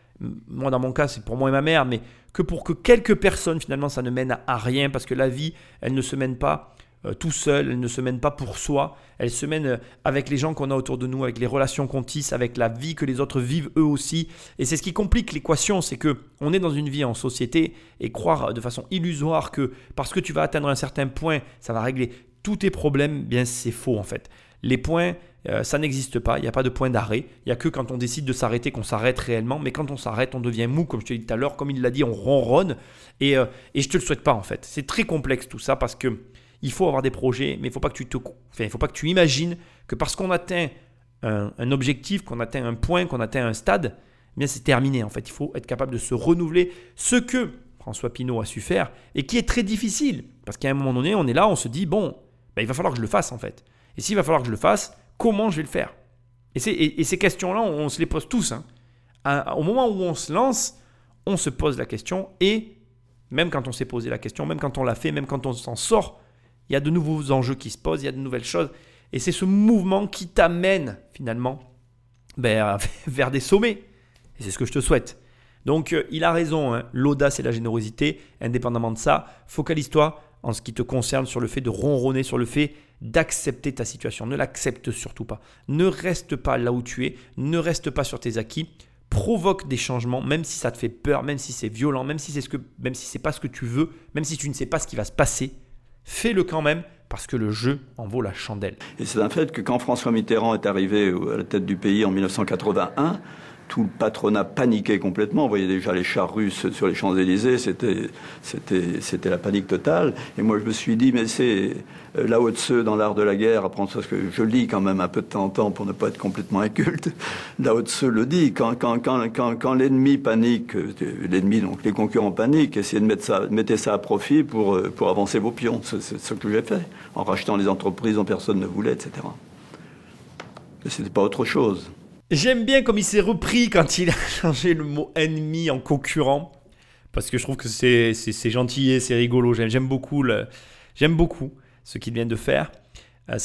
moi dans mon cas c'est pour moi et ma mère, mais que pour que quelques personnes finalement ça ne mène à, rien parce que la vie elle ne se mène pas euh, tout seul, elle ne se mène pas pour soi, elle se mène euh, avec les gens qu'on a autour de nous, avec les relations qu'on tisse, avec la vie que les autres vivent eux aussi. Et c'est ce qui complique l'équation, c'est que on est dans une vie en société et croire de façon illusoire que parce que tu vas atteindre un certain point, ça va régler tous tes problèmes, bien c'est faux en fait. Les points, euh, ça n'existe pas, il n'y a pas de point d'arrêt. Il n'y a que quand on décide de s'arrêter qu'on s'arrête réellement. Mais quand on s'arrête, on devient mou, comme je te l'ai dit tout à l'heure, comme il l'a dit, on ronronne. Et, euh, et je ne te le souhaite pas en fait. C'est très complexe tout ça parce que il faut avoir des projets, mais il ne faut pas que tu te, il faut pas que tu imagines que parce qu'on atteint un, objectif, qu'on atteint un point, qu'on atteint un stade, eh bien c'est terminé en fait. Il faut être capable de se renouveler. Ce que François Pinault a su faire et qui est très difficile. Parce qu'à un moment donné, on est là, on se dit, bon, ben, il va falloir que je le fasse en fait. Et s'il va falloir que je le fasse, comment je vais le faire? Et, ces questions-là, on, se les pose tous. Hein. au moment où on se lance, on se pose la question et même quand on s'est posé la question, même quand on l'a fait, même quand on s'en sort, il y a de nouveaux enjeux qui se posent, il y a de nouvelles choses. Et c'est ce mouvement qui t'amène finalement ben, vers des sommets. Et c'est ce que je te souhaite. Donc euh, il a raison, hein. l'audace et la générosité, indépendamment de ça, focalise-toi en ce qui te concerne sur le fait de ronronner, sur le fait d'accepter ta situation. Ne l'accepte surtout pas. Ne reste pas là où tu es, ne reste pas sur tes acquis. Provoque des changements, même si ça te fait peur, même si c'est violent, même si c'est ce que, même si pas ce que tu veux, même si tu ne sais pas ce qui va se passer. Fais-le quand même parce que le jeu en vaut la chandelle. Et c'est un fait que quand François Mitterrand est arrivé à la tête du pays en 1981, tout le patronat paniquait complètement. On voyait déjà les chars russes sur les Champs-Élysées, c'était, la panique totale. Et moi, je me suis dit, mais c'est euh, Lao Tse dans l'art de la guerre, apprendre parce que je lis quand même un peu de temps en temps pour ne pas être complètement inculte. Lao Tse le dit, quand, quand, quand, quand, quand l'ennemi panique, euh, l'ennemi, donc les concurrents paniquent, essayez de mettre ça, mettez ça à profit pour, euh, pour avancer vos pions. C'est, ce que j'ai fait, en rachetant les entreprises dont personne ne voulait, etc. Mais c'était pas autre chose. J'aime bien comme il s'est repris quand il a changé le mot ennemi en concurrent. Parce que je trouve que c'est, gentil et c'est rigolo. J'aime, beaucoup, j'aime beaucoup ce qu'il vient de faire. Euh,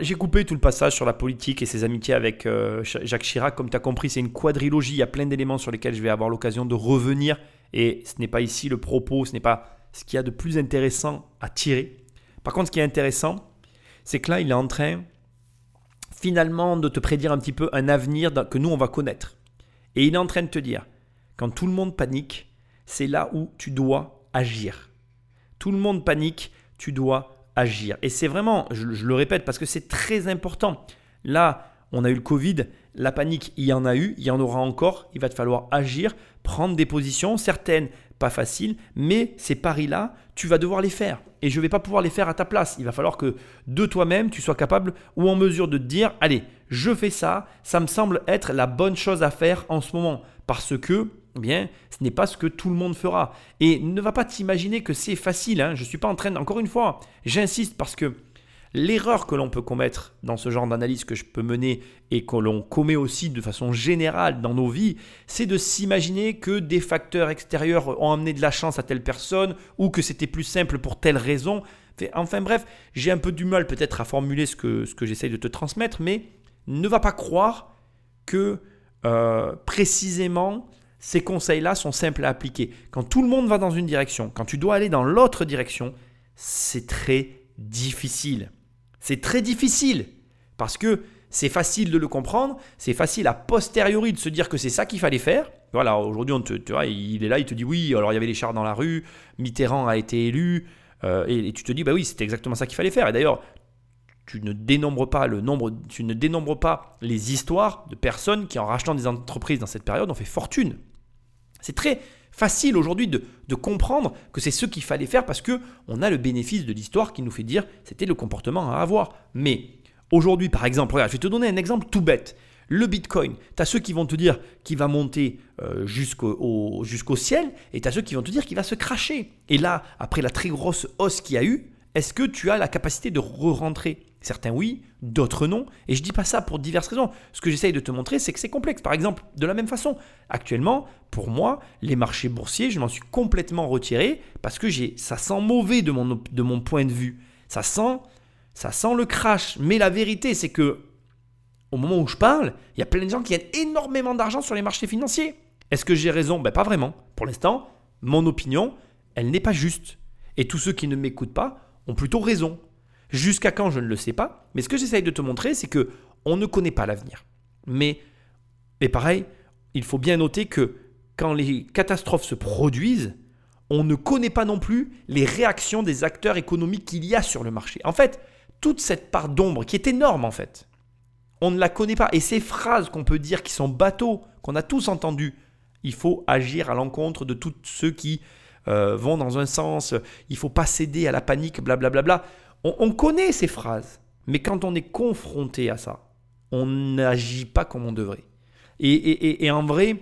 j'ai coupé tout le passage sur la politique et ses amitiés avec euh, Jacques Chirac. Comme tu as compris, c'est une quadrilogie. Il y a plein d'éléments sur lesquels je vais avoir l'occasion de revenir. Et ce n'est pas ici le propos, ce n'est pas ce qu'il y a de plus intéressant à tirer. Par contre, ce qui est intéressant, c'est que là, il est en train finalement de te prédire un petit peu un avenir que nous, on va connaître. Et il est en train de te dire, quand tout le monde panique, c'est là où tu dois agir. Tout le monde panique, tu dois agir. Et c'est vraiment, je, le répète, parce que c'est très important. Là, on a eu le Covid, la panique, il y en a eu, il y en aura encore, il va te falloir agir, prendre des positions, certaines pas faciles, mais ces paris-là, tu vas devoir les faire. Et je ne vais pas pouvoir les faire à ta place. Il va falloir que de toi-même, tu sois capable ou en mesure de te dire, allez, je fais ça, ça me semble être la bonne chose à faire en ce moment. Parce que, eh bien, ce n'est pas ce que tout le monde fera. Et ne va pas t'imaginer que c'est facile. Hein. Je ne suis pas en train, encore une fois, j'insiste parce que L'erreur que l'on peut commettre dans ce genre d'analyse que je peux mener et que l'on commet aussi de façon générale dans nos vies, c'est de s'imaginer que des facteurs extérieurs ont amené de la chance à telle personne ou que c'était plus simple pour telle raison. Enfin bref, j'ai un peu du mal peut-être à formuler ce que, j'essaye de te transmettre, mais ne va pas croire que euh, précisément ces conseils-là sont simples à appliquer. Quand tout le monde va dans une direction, quand tu dois aller dans l'autre direction, c'est très difficile. C'est très difficile parce que c'est facile de le comprendre, c'est facile à posteriori de se dire que c'est ça qu'il fallait faire. Voilà, aujourd'hui, on te, il est là, il te dit oui, alors il y avait les chars dans la rue, Mitterrand a été élu, euh, et, tu te dis bah oui, c'était exactement ça qu'il fallait faire. Et d'ailleurs, tu ne dénombres pas le nombre, tu ne dénombres pas les histoires de personnes qui, en rachetant des entreprises dans cette période, ont fait fortune. C'est très facile aujourd'hui de, comprendre que c'est ce qu'il fallait faire parce que on a le bénéfice de l'histoire qui nous fait dire c'était le comportement à avoir. Mais aujourd'hui, par exemple, je vais te donner un exemple tout bête. Le Bitcoin, tu as ceux qui vont te dire qu'il va monter euh, jusqu'au jusqu'au ciel et tu as ceux qui vont te dire qu'il va se cracher. Et là, après la très grosse hausse qu'il y a eu, est-ce que tu as la capacité de re-rentrer? Certains oui, d'autres non. Et je dis pas ça pour diverses raisons. Ce que j'essaye de te montrer, c'est que c'est complexe. Par exemple, de la même façon, actuellement, pour moi, les marchés boursiers, je m'en suis complètement retiré parce que j'ai, ça sent mauvais de mon, point de vue. Ça sent, ça sent le crash. Mais la vérité, c'est que au moment où je parle, il y a plein de gens qui gagnent énormément d'argent sur les marchés financiers. Est-ce que j'ai raison? Ben, Pas vraiment. Pour l'instant, mon opinion, elle n'est pas juste. Et tous ceux qui ne m'écoutent pas ont plutôt raison. Jusqu'à quand, je ne le sais pas. Mais ce que j'essaye de te montrer, c'est que on ne connaît pas l'avenir. Mais, et pareil, il faut bien noter que quand les catastrophes se produisent, on ne connaît pas non plus les réactions des acteurs économiques qu'il y a sur le marché. En fait, toute cette part d'ombre qui est énorme en fait, on ne la connaît pas. Et ces phrases qu'on peut dire qui sont bateaux, qu'on a tous entendues, il faut agir à l'encontre de tous ceux qui euh, vont dans un sens, il faut pas céder à la panique, blablabla. Bla, bla, On, connaît ces phrases, mais quand on est confronté à ça, on n'agit pas comme on devrait. Et, en vrai,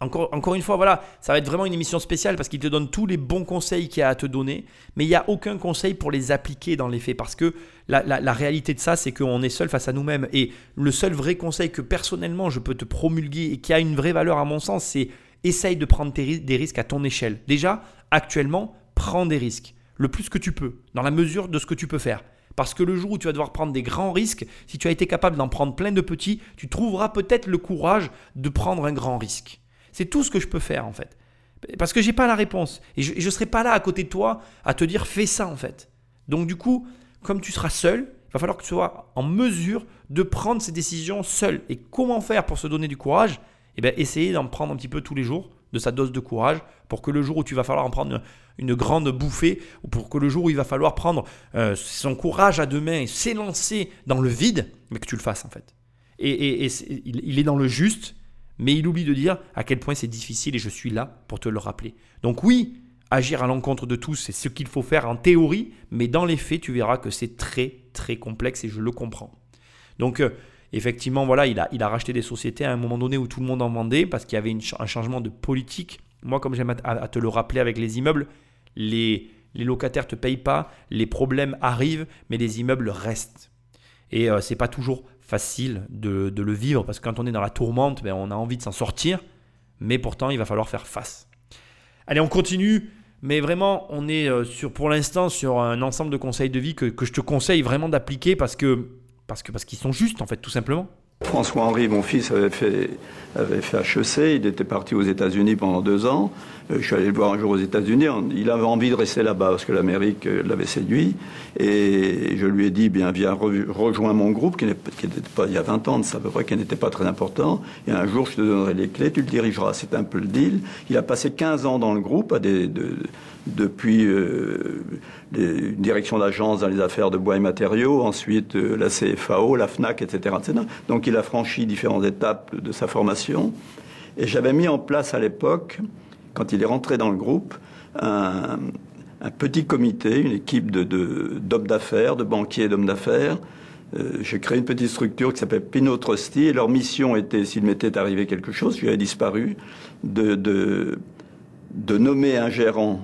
Encore, une fois, voilà, ça va être vraiment une émission spéciale parce qu'il te donne tous les bons conseils qu'il y a à te donner, mais il n'y a aucun conseil pour les appliquer dans les faits parce que la réalité de ça, c'est qu'on est seul face à nous-mêmes. Et le seul vrai conseil que personnellement je peux te promulguer et qui a une vraie valeur à mon sens, c'est essaye de prendre des risques à ton échelle. Déjà, actuellement, prends des risques le plus que tu peux, dans la mesure de ce que tu peux faire. Parce que le jour où tu vas devoir prendre des grands risques, si tu as été capable d'en prendre plein de petits, tu trouveras peut-être le courage de prendre un grand risque. C'est tout ce que je peux faire en fait. Parce que j'ai pas la réponse. Et je ne serai pas là à côté de toi à te dire fais ça en fait. Donc du coup, comme tu seras seul, il va falloir que tu sois en mesure de prendre ces décisions seul. Et comment faire pour se donner du courage? Eh bien, essayer d'en prendre un petit peu tous les jours, de sa dose de courage, pour que le jour où tu vas falloir en prendre une grande bouffée, ou pour que le jour où il va falloir prendre euh, son courage à deux mains et s'élancer dans le vide, mais que tu le fasses en fait. Et, il est dans le juste, mais il oublie de dire à quel point c'est difficile et je suis là pour te le rappeler. Donc oui, agir à l'encontre de tous, c'est ce qu'il faut faire en théorie, mais dans les faits, tu verras que c'est très très complexe et je le comprends. Donc euh, effectivement, voilà, il a, il a racheté des sociétés à un moment donné où tout le monde en vendait parce qu'il y avait un changement de politique. Moi, comme j'aime à, te le rappeler avec les immeubles, les, les locataires ne te payent pas, les problèmes arrivent, mais les immeubles restent. Et euh, c'est pas toujours facile de, le vivre parce que quand on est dans la tourmente, ben, on a envie de s'en sortir, mais pourtant il va falloir faire face. Allez, on continue, mais vraiment, on est euh, sur, pour l'instant sur un ensemble de conseils de vie que, que je te conseille vraiment d'appliquer parce que parce que parce qu'ils sont justes en fait, tout simplement. François-Henri, mon fils, avait fait, avait fait HEC, il était parti aux États-Unis pendant deux ans. Euh, je suis allé le voir un jour aux États-Unis, il avait envie de rester là-bas parce que l'Amérique euh, l'avait séduit. Et je lui ai dit, bien, viens, rejoins mon groupe, qui n'était pas, il y a 20 ans ça à peu près, qui n'était pas très important. Et un jour, je te donnerai les clés, tu le dirigeras. C'est un peu le deal. Il a passé 15 ans dans le groupe, à des, de, depuis euh, une direction d'agence dans les affaires de bois et matériaux, ensuite euh, la CFAO, la FNAC, etc., Donc il a franchi différentes étapes de sa formation. Et j'avais mis en place à l'époque, quand il est rentré dans le groupe, un, petit comité, une équipe d'hommes d'affaires, de banquiers d'hommes d'affaires. Euh, j'ai créé une petite structure qui s'appelle Pinot Trusty et leur mission était, s'il m'était arrivé quelque chose, j'avais disparu, de, de, de nommer un gérant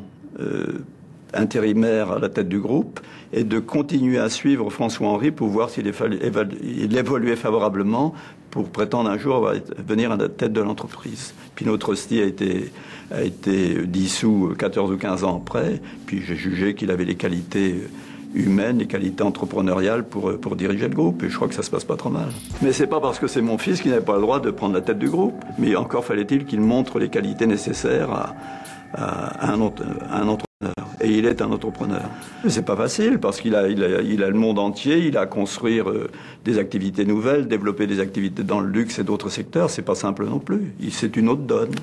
intérimaire à la tête du groupe et de continuer à suivre François-Henri pour voir s'il évoluait favorablement pour prétendre un jour venir à la tête de l'entreprise. Puis notre hostie a été, a été dissous 14 ou 15 ans après, puis j'ai jugé qu'il avait les qualités humaines, les qualités entrepreneuriales pour, pour diriger le groupe. Et je crois que ça se passe pas trop mal. Mais c'est pas parce que c'est mon fils qu'il n'avait pas le droit de prendre la tête du groupe. Mais encore fallait-il qu'il montre les qualités nécessaires à, un, un entrepreneur. Et il est un entrepreneur. C'est pas facile parce qu'il a, il a, il a, le monde entier, il a à construire euh, des activités nouvelles, développer des activités dans le luxe et d'autres secteurs. C'est pas simple non plus. C'est une autre donne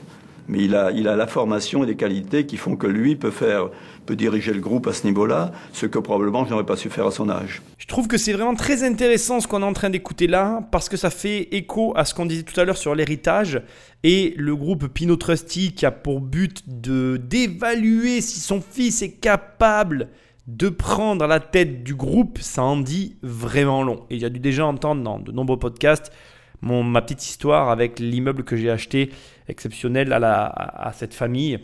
mais il a, il a la formation et les qualités qui font que lui peut faire, peut diriger le groupe à ce niveau-là, ce que probablement je n'aurais pas su faire à son âge. Je trouve que c'est vraiment très intéressant ce qu'on est en train d'écouter là, parce que ça fait écho à ce qu'on disait tout à l'heure sur l'héritage et le groupe Pinot Trusty qui a pour but de d'évaluer si son fils est capable de prendre la tête du groupe, ça en dit vraiment long. Et a dû déjà entendre dans de nombreux podcasts mon, ma petite histoire avec l'immeuble que j'ai acheté exceptionnel à, à, cette famille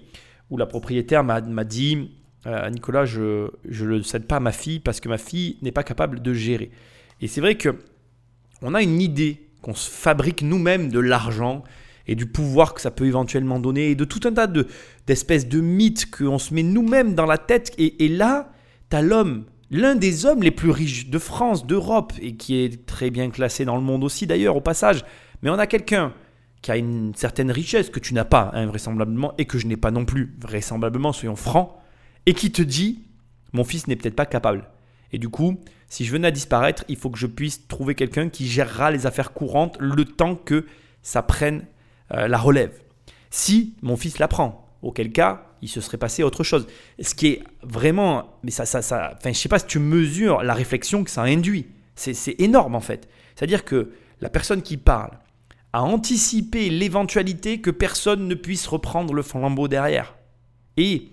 où la propriétaire m'a dit euh, Nicolas, je ne le cède pas à ma fille parce que ma fille n'est pas capable de gérer. Et c'est vrai que on a une idée qu'on se fabrique nous-mêmes de l'argent et du pouvoir que ça peut éventuellement donner et de tout un tas d'espèces de, mythes qu'on se met nous-mêmes dans la tête. Et, là, tu as l'homme l'un des hommes les plus riches de France, d'Europe, et qui est très bien classé dans le monde aussi d'ailleurs au passage. Mais on a quelqu'un qui a une certaine richesse que tu n'as pas, invraisemblablement, et que je n'ai pas non plus, vraisemblablement, soyons francs, et qui te dit, mon fils n'est peut-être pas capable. Et du coup, si je venais à disparaître, il faut que je puisse trouver quelqu'un qui gérera les affaires courantes le temps que ça prenne euh, la relève. Si mon fils la prend, auquel cas, il se serait passé autre chose. Ce qui est vraiment, mais ça, ça, ça, enfin, je sais pas si tu mesures la réflexion que ça induit. C'est énorme en fait. C'est-à-dire que la personne qui parle a anticipé l'éventualité que personne ne puisse reprendre le flambeau derrière. Et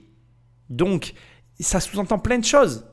donc, ça sous-entend plein de choses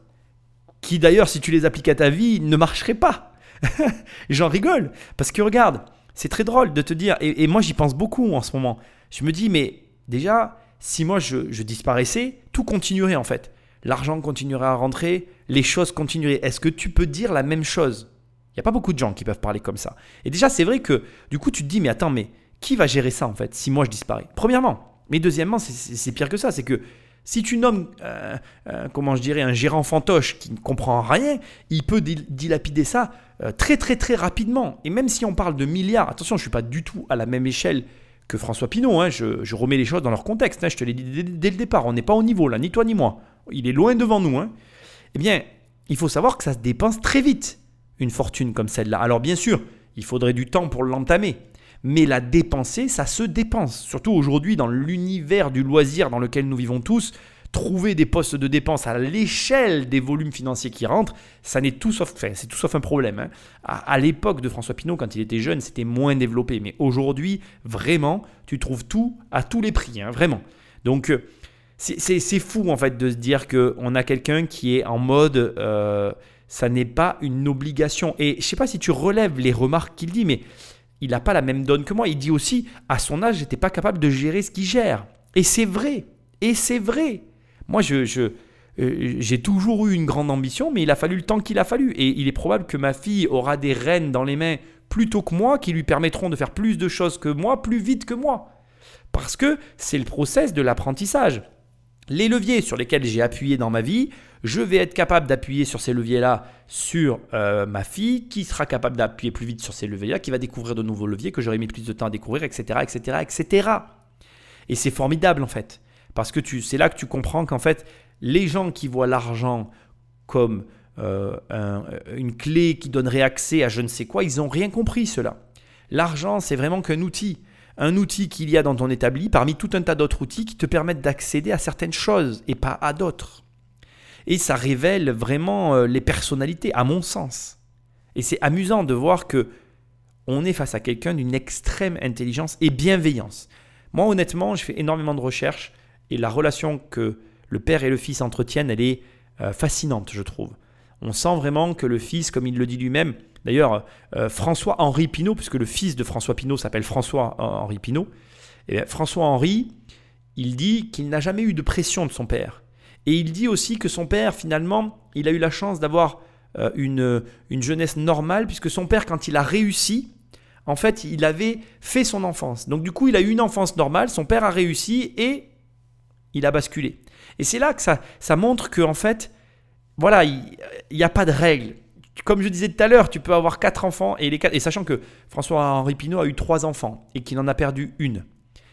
qui d'ailleurs, si tu les appliques à ta vie, ne marcheraient pas. J'en rigole. Parce que regarde, c'est très drôle de te dire, et, moi j'y pense beaucoup en ce moment, Je me dis, mais déjà, si moi je, je disparaissais, tout continuerait en fait. L'argent continuerait à rentrer, les choses continueraient. Est-ce que tu peux dire la même chose? Il n'y a pas beaucoup de gens qui peuvent parler comme ça. Et déjà, c'est vrai que du coup, tu te dis, mais attends, mais qui va gérer ça en fait si moi je disparais? Premièrement. Mais deuxièmement, c'est pire que ça. C'est que si tu nommes, euh, euh, comment je dirais, un gérant fantoche qui ne comprend rien, il peut dilapider ça euh, très très très rapidement. Et même si on parle de milliards, attention, je ne suis pas du tout à la même échelle que François Pinault. Hein. je, remets les choses dans leur contexte. Hein. je te l'ai dit dès, le départ. On n'est pas au niveau là, ni toi ni moi. Il est loin devant nous. Hein. Eh bien, il faut savoir que ça se dépense très vite, une fortune comme celle-là. Alors bien sûr, il faudrait du temps pour l'entamer. Mais la dépenser, ça se dépense. Surtout aujourd'hui, dans l'univers du loisir dans lequel nous vivons tous, trouver des postes de dépenses à l'échelle des volumes financiers qui rentrent, ça n'est tout sauf, c'est tout sauf un problème. Hein. À, l'époque de François Pinault, quand il était jeune, c'était moins développé. Mais aujourd'hui, vraiment, tu trouves tout à tous les prix, hein, vraiment. Donc, euh, c'est fou en fait de se dire qu'on a quelqu'un qui est en mode, euh, ça n'est pas une obligation. Et je sais pas si tu relèves les remarques qu'il dit, mais il n'a pas la même donne que moi. Il dit aussi, à son âge, j'étais pas capable de gérer ce qu'il gère. Et c'est vrai. Et c'est vrai. Moi, je, euh, j'ai toujours eu une grande ambition, mais il a fallu le temps qu'il a fallu. Et il est probable que ma fille aura des rênes dans les mains plus tôt que moi, qui lui permettront de faire plus de choses que moi, plus vite que moi. Parce que c'est le process de l'apprentissage. Les leviers sur lesquels j'ai appuyé dans ma vie, je vais être capable d'appuyer sur ces leviers-là sur euh, ma fille, qui sera capable d'appuyer plus vite sur ces leviers-là, qui va découvrir de nouveaux leviers que j'aurais mis plus de temps à découvrir, etc., etc., etc. Et c'est formidable en fait, parce que c'est là que tu comprends qu'en fait, les gens qui voient l'argent comme euh, une clé qui donnerait accès à je ne sais quoi, ils n'ont rien compris cela. L'argent, c'est vraiment qu'un outil un outil qu'il y a dans ton établi parmi tout un tas d'autres outils qui te permettent d'accéder à certaines choses et pas à d'autres. Et ça révèle vraiment euh, les personnalités, à mon sens. Et c'est amusant de voir que on est face à quelqu'un d'une extrême intelligence et bienveillance. Moi, honnêtement, je fais énormément de recherches et la relation que le père et le fils entretiennent, elle est euh, fascinante, je trouve. On sent vraiment que le fils, comme il le dit lui-même, D'ailleurs, euh, François-Henri Pinault, puisque le fils de François Pinault s'appelle François-Henri Pinault, François-Henri, il dit qu'il n'a jamais eu de pression de son père. Et il dit aussi que son père, finalement, il a eu la chance d'avoir euh, une, une jeunesse normale, puisque son père, quand il a réussi, en fait, il avait fait son enfance. Donc du coup, il a eu une enfance normale, son père a réussi et il a basculé. Et c'est là que ça, ça montre qu'en fait, voilà, il n'y a pas de règle comme je disais tout à l'heure, tu peux avoir quatre enfants et les quatre, et sachant que François-Henri Pinault a eu trois enfants et qu'il en a perdu une.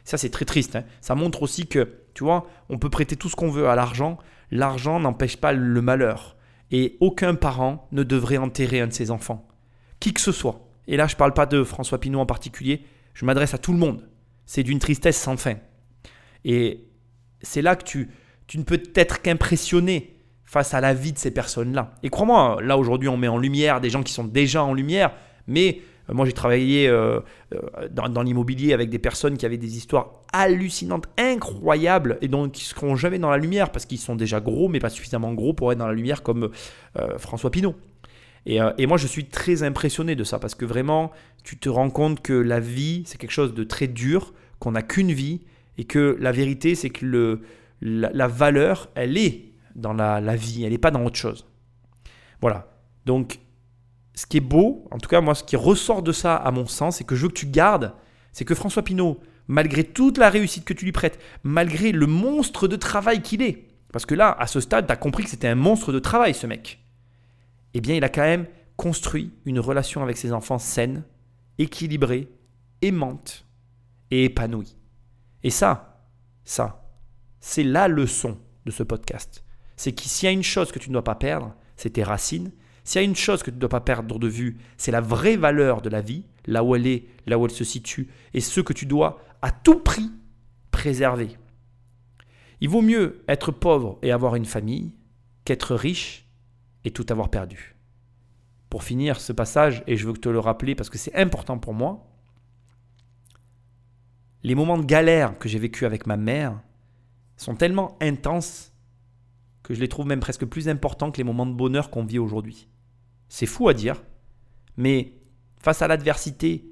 Ça, c'est très triste. Hein. Ça montre aussi que, tu vois, on peut prêter tout ce qu'on veut à l'argent. L'argent n'empêche pas le malheur. Et aucun parent ne devrait enterrer un de ses enfants. Qui que ce soit. Et là, je ne parle pas de François Pinault en particulier. Je m'adresse à tout le monde. C'est d'une tristesse sans fin. Et c'est là que tu, tu ne peux être qu'impressionné face à la vie de ces personnes-là. Et crois-moi, là aujourd'hui on met en lumière des gens qui sont déjà en lumière, mais euh, moi j'ai travaillé euh, euh, dans, l'immobilier avec des personnes qui avaient des histoires hallucinantes, incroyables, et donc qui ne seront jamais dans la lumière parce qu'ils sont déjà gros, mais pas suffisamment gros pour être dans la lumière comme François Pinault. Et, moi je suis très impressionné de ça parce que vraiment tu te rends compte que la vie c'est quelque chose de très dur, qu'on n'a qu'une vie, et que la vérité c'est que le, la valeur elle est dans la, vie, elle n'est pas dans autre chose. Voilà. Donc, ce qui est beau, en tout cas, moi, ce qui ressort de ça, à mon sens, et que je veux que tu gardes, c'est que François Pinault, malgré toute la réussite que tu lui prêtes, malgré le monstre de travail qu'il est, parce que là, à ce stade, tu as compris que c'était un monstre de travail, ce mec, eh bien, il a quand même construit une relation avec ses enfants saine, équilibrée, aimante et épanouie. Et ça, ça, c'est la leçon de ce podcast c'est que s'il y a une chose que tu ne dois pas perdre, c'est tes racines. S'il y a une chose que tu ne dois pas perdre de vue, c'est la vraie valeur de la vie, là où elle est, là où elle se situe, et ce que tu dois à tout prix préserver. Il vaut mieux être pauvre et avoir une famille qu'être riche et tout avoir perdu. Pour finir ce passage, et je veux te le rappeler parce que c'est important pour moi, les moments de galère que j'ai vécu avec ma mère sont tellement intenses que je les trouve même presque plus importants que les moments de bonheur qu'on vit aujourd'hui. C'est fou à dire, mais face à l'adversité,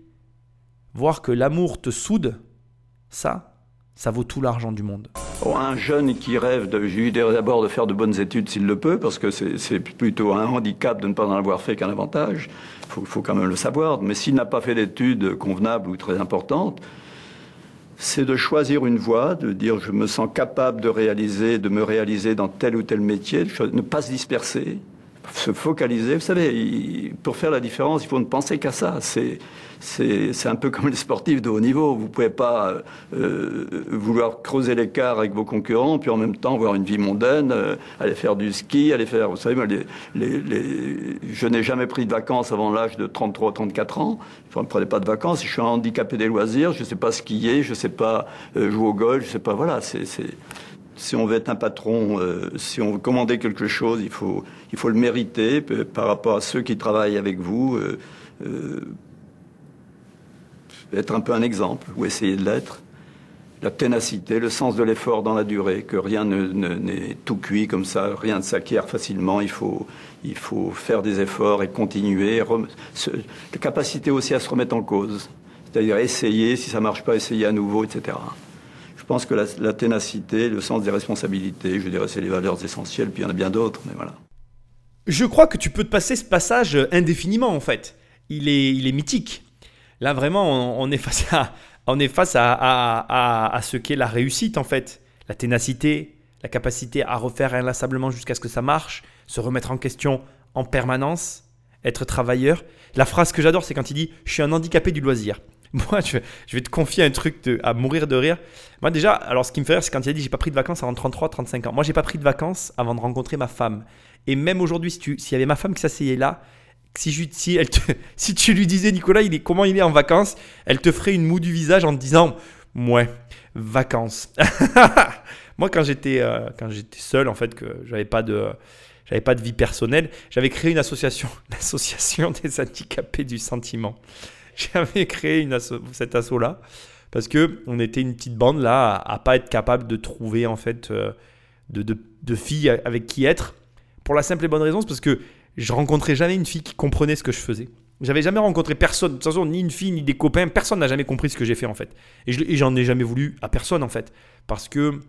voir que l'amour te soude, ça, ça vaut tout l'argent du monde. Oh, un jeune qui rêve, de, j'ai eu d'abord de faire de bonnes études s'il le peut, parce que c'est plutôt un handicap de ne pas en avoir fait qu'un avantage. Il faut, quand même le savoir. Mais s'il n'a pas fait d'études convenables ou très importantes, c'est de choisir une voie, de dire je me sens capable de réaliser, de me réaliser dans tel ou tel métier, ne pas se disperser, se focaliser. Vous savez, pour faire la différence, il faut ne penser qu'à ça. C'est c'est un peu comme les sportifs de haut niveau. Vous ne pouvez pas euh, vouloir creuser l'écart avec vos concurrents, puis en même temps avoir une vie mondaine, euh, aller faire du ski, aller faire... Vous savez, les, je n'ai jamais pris de vacances avant l'âge de 33 34 ans. je ne prenais pas de vacances. Je suis handicapé des loisirs. Je ne sais pas skier, je ne sais pas euh, jouer au golf, je ne sais pas... Voilà, c'est si on veut être un patron, si on veut commander quelque chose, il faut, il faut le mériter par rapport à ceux qui travaillent avec vous être un peu un exemple, ou essayer de l'être. La ténacité, le sens de l'effort dans la durée, que rien n'est tout cuit comme ça, rien ne s'acquiert facilement, il faut, il faut faire des efforts et continuer. la capacité aussi à se remettre en cause, c'est-à-dire essayer, si ça ne marche pas, essayer à nouveau, etc. Je pense que la, ténacité, le sens des responsabilités, je dirais, c'est les valeurs essentielles, puis il y en a bien d'autres, mais voilà. Je crois que tu peux te passer ce passage indéfiniment, en fait. Il est, il est mythique. Là, vraiment, on, est face à, on est face à, ce qu'est la réussite, en fait. La ténacité, la capacité à refaire inlassablement jusqu'à ce que ça marche, se remettre en question en permanence, être travailleur. La phrase que j'adore, c'est quand il dit Je suis un handicapé du loisir. Moi, je, vais te confier un truc à mourir de rire. Moi, déjà, alors ce qui me fait rire, c'est quand il a dit J'ai pas pris de vacances avant 33, 35 ans. Moi, j'ai pas pris de vacances avant de rencontrer ma femme. Et même aujourd'hui, s'il y avait ma femme qui s'asseyait là, si, tu lui disais, Nicolas, il est, comment il est en vacances, elle te ferait une moue du visage en te disant, ouais, vacances. Moi, quand j'étais euh, quand j'étais seul, en fait, que j'avais pas de vie personnelle, j'avais créé une association, l'association des handicapés du sentiment. J'avais créé une cet asso là parce que on était une petite bande là à, pas être capable de trouver en fait euh, de, filles avec qui être pour la simple et bonne raison, c'est parce que je rencontrais jamais une fille qui comprenait ce que je faisais. J'avais jamais rencontré personne, de toute façon, ni une fille, ni des copains, personne n'a jamais compris ce que j'ai fait en fait. Et j'en ai jamais voulu à personne en fait. Parce que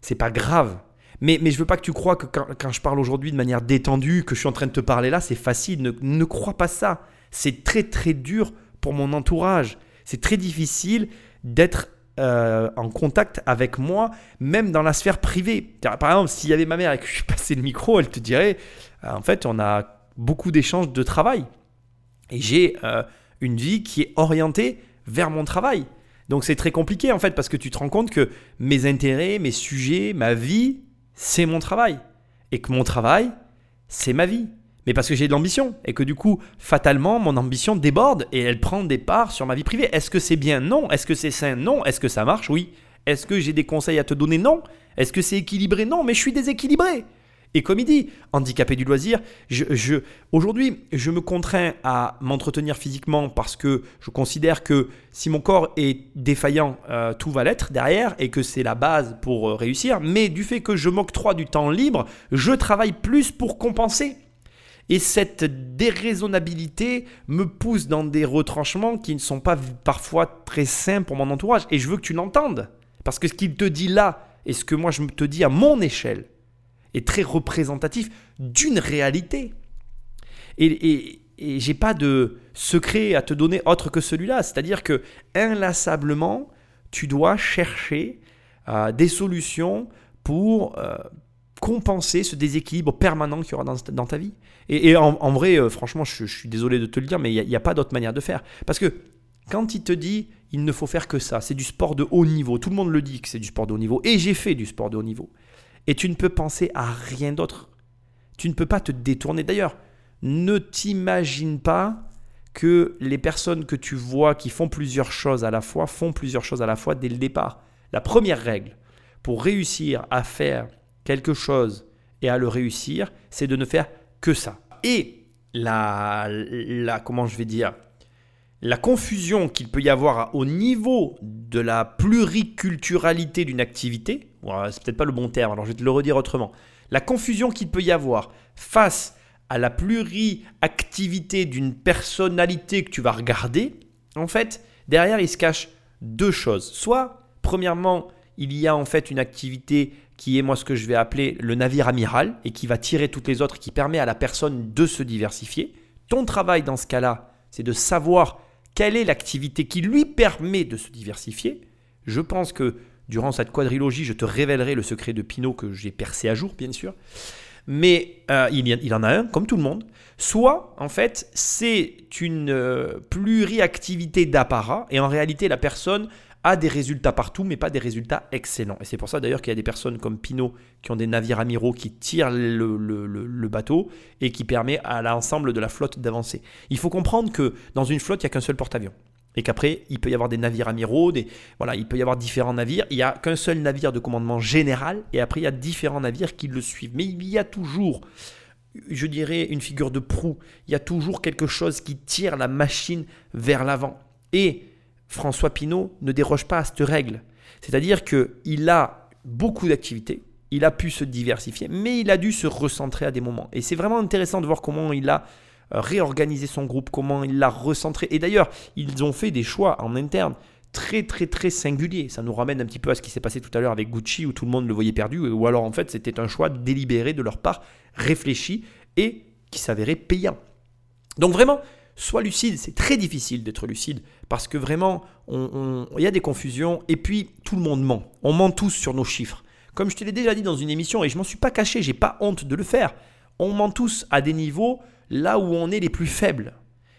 c'est pas grave. Mais, mais je veux pas que tu crois que quand, je parle aujourd'hui de manière détendue, que je suis en train de te parler là, c'est facile. Ne, ne crois pas ça. C'est très très dur pour mon entourage. C'est très difficile d'être euh, en contact avec moi, même dans la sphère privée. Par exemple, s'il y avait ma mère et que je passais le micro, elle te dirait, euh, en fait, on a beaucoup d'échanges de travail. Et j'ai euh, une vie qui est orientée vers mon travail. Donc c'est très compliqué en fait parce que tu te rends compte que mes intérêts, mes sujets, ma vie, c'est mon travail. Et que mon travail, c'est ma vie mais parce que j'ai de l'ambition et que du coup, fatalement, mon ambition déborde et elle prend des parts sur ma vie privée. Est-ce que c'est bien? Non. Est-ce que c'est sain? Non. Est-ce que ça marche? Oui. Est-ce que j'ai des conseils à te donner? Non. Est-ce que c'est équilibré? Non, mais je suis déséquilibré. Et comme il dit, handicapé du loisir, je, aujourd'hui, je me contrains à m'entretenir physiquement parce que je considère que si mon corps est défaillant, euh, tout va l'être derrière et que c'est la base pour euh, réussir. Mais du fait que je m'octroie du temps libre, je travaille plus pour compenser. Et cette déraisonnabilité me pousse dans des retranchements qui ne sont pas parfois très sains pour mon entourage. Et je veux que tu l'entendes. Parce que ce qu'il te dit là, et ce que moi je te dis à mon échelle, est très représentatif d'une réalité. Et, et, j'ai pas de secret à te donner autre que celui-là. C'est-à-dire que inlassablement, tu dois chercher euh, des solutions pour euh, compenser ce déséquilibre permanent qu'il y aura dans, ta vie. Et, en, vrai, euh, franchement, je, suis désolé de te le dire, mais il n'y a, pas d'autre manière de faire. Parce que quand il te dit, il ne faut faire que ça, c'est du sport de haut niveau, tout le monde le dit que c'est du sport de haut niveau, et j'ai fait du sport de haut niveau. Et tu ne peux penser à rien d'autre. Tu ne peux pas te détourner. D'ailleurs, ne t'imagine pas que les personnes que tu vois qui font plusieurs choses à la fois font plusieurs choses à la fois dès le départ. La première règle pour réussir à faire quelque chose et à le réussir, c'est de ne faire que ça. Et la, la comment je vais dire, la confusion qu'il peut y avoir au niveau de la pluriculturalité d'une activité, c'est peut-être pas le bon terme, alors je vais te le redire autrement. La confusion qu'il peut y avoir face à la pluriactivité d'une personnalité que tu vas regarder, en fait, derrière il se cache deux choses. Soit premièrement, il y a en fait une activité qui est moi ce que je vais appeler le navire amiral et qui va tirer toutes les autres, qui permet à la personne de se diversifier. Ton travail dans ce cas-là, c'est de savoir quelle est l'activité qui lui permet de se diversifier. Je pense que durant cette quadrilogie, je te révélerai le secret de Pinot que j'ai percé à jour, bien sûr. Mais euh, il, il, en a un, comme tout le monde. Soit, en fait, c'est une euh, pluriactivité d'apparat, et en réalité, la personne a des résultats partout, mais pas des résultats excellents. Et c'est pour ça d'ailleurs qu'il y a des personnes comme Pinot qui ont des navires amiraux qui tirent le, bateau et qui permet à l'ensemble de la flotte d'avancer. Il faut comprendre que dans une flotte, il n'y a qu'un seul porte-avions. Et qu'après, il peut y avoir des navires amiraux, des, voilà, il peut y avoir différents navires. Il n'y a qu'un seul navire de commandement général, et après, il y a différents navires qui le suivent. Mais il y a toujours, je dirais, une figure de proue. Il y a toujours quelque chose qui tire la machine vers l'avant. Et François Pinault ne déroge pas à cette règle. C'est-à-dire qu'il a beaucoup d'activités, il a pu se diversifier, mais il a dû se recentrer à des moments. Et c'est vraiment intéressant de voir comment il a euh, réorganisé son groupe, comment il l'a recentré. Et d'ailleurs, ils ont fait des choix en interne très très très singuliers. Ça nous ramène un petit peu à ce qui s'est passé tout à l'heure avec Gucci où tout le monde le voyait perdu, ou alors en fait c'était un choix délibéré de leur part, réfléchi et qui s'avérait payant. Donc vraiment, sois lucide, c'est très difficile d'être lucide parce que vraiment, il y a des confusions et puis tout le monde ment. On ment tous sur nos chiffres. Comme je te l'ai déjà dit dans une émission et je m'en suis pas caché, j'ai pas honte de le faire. On ment tous à des niveaux là où on est les plus faibles.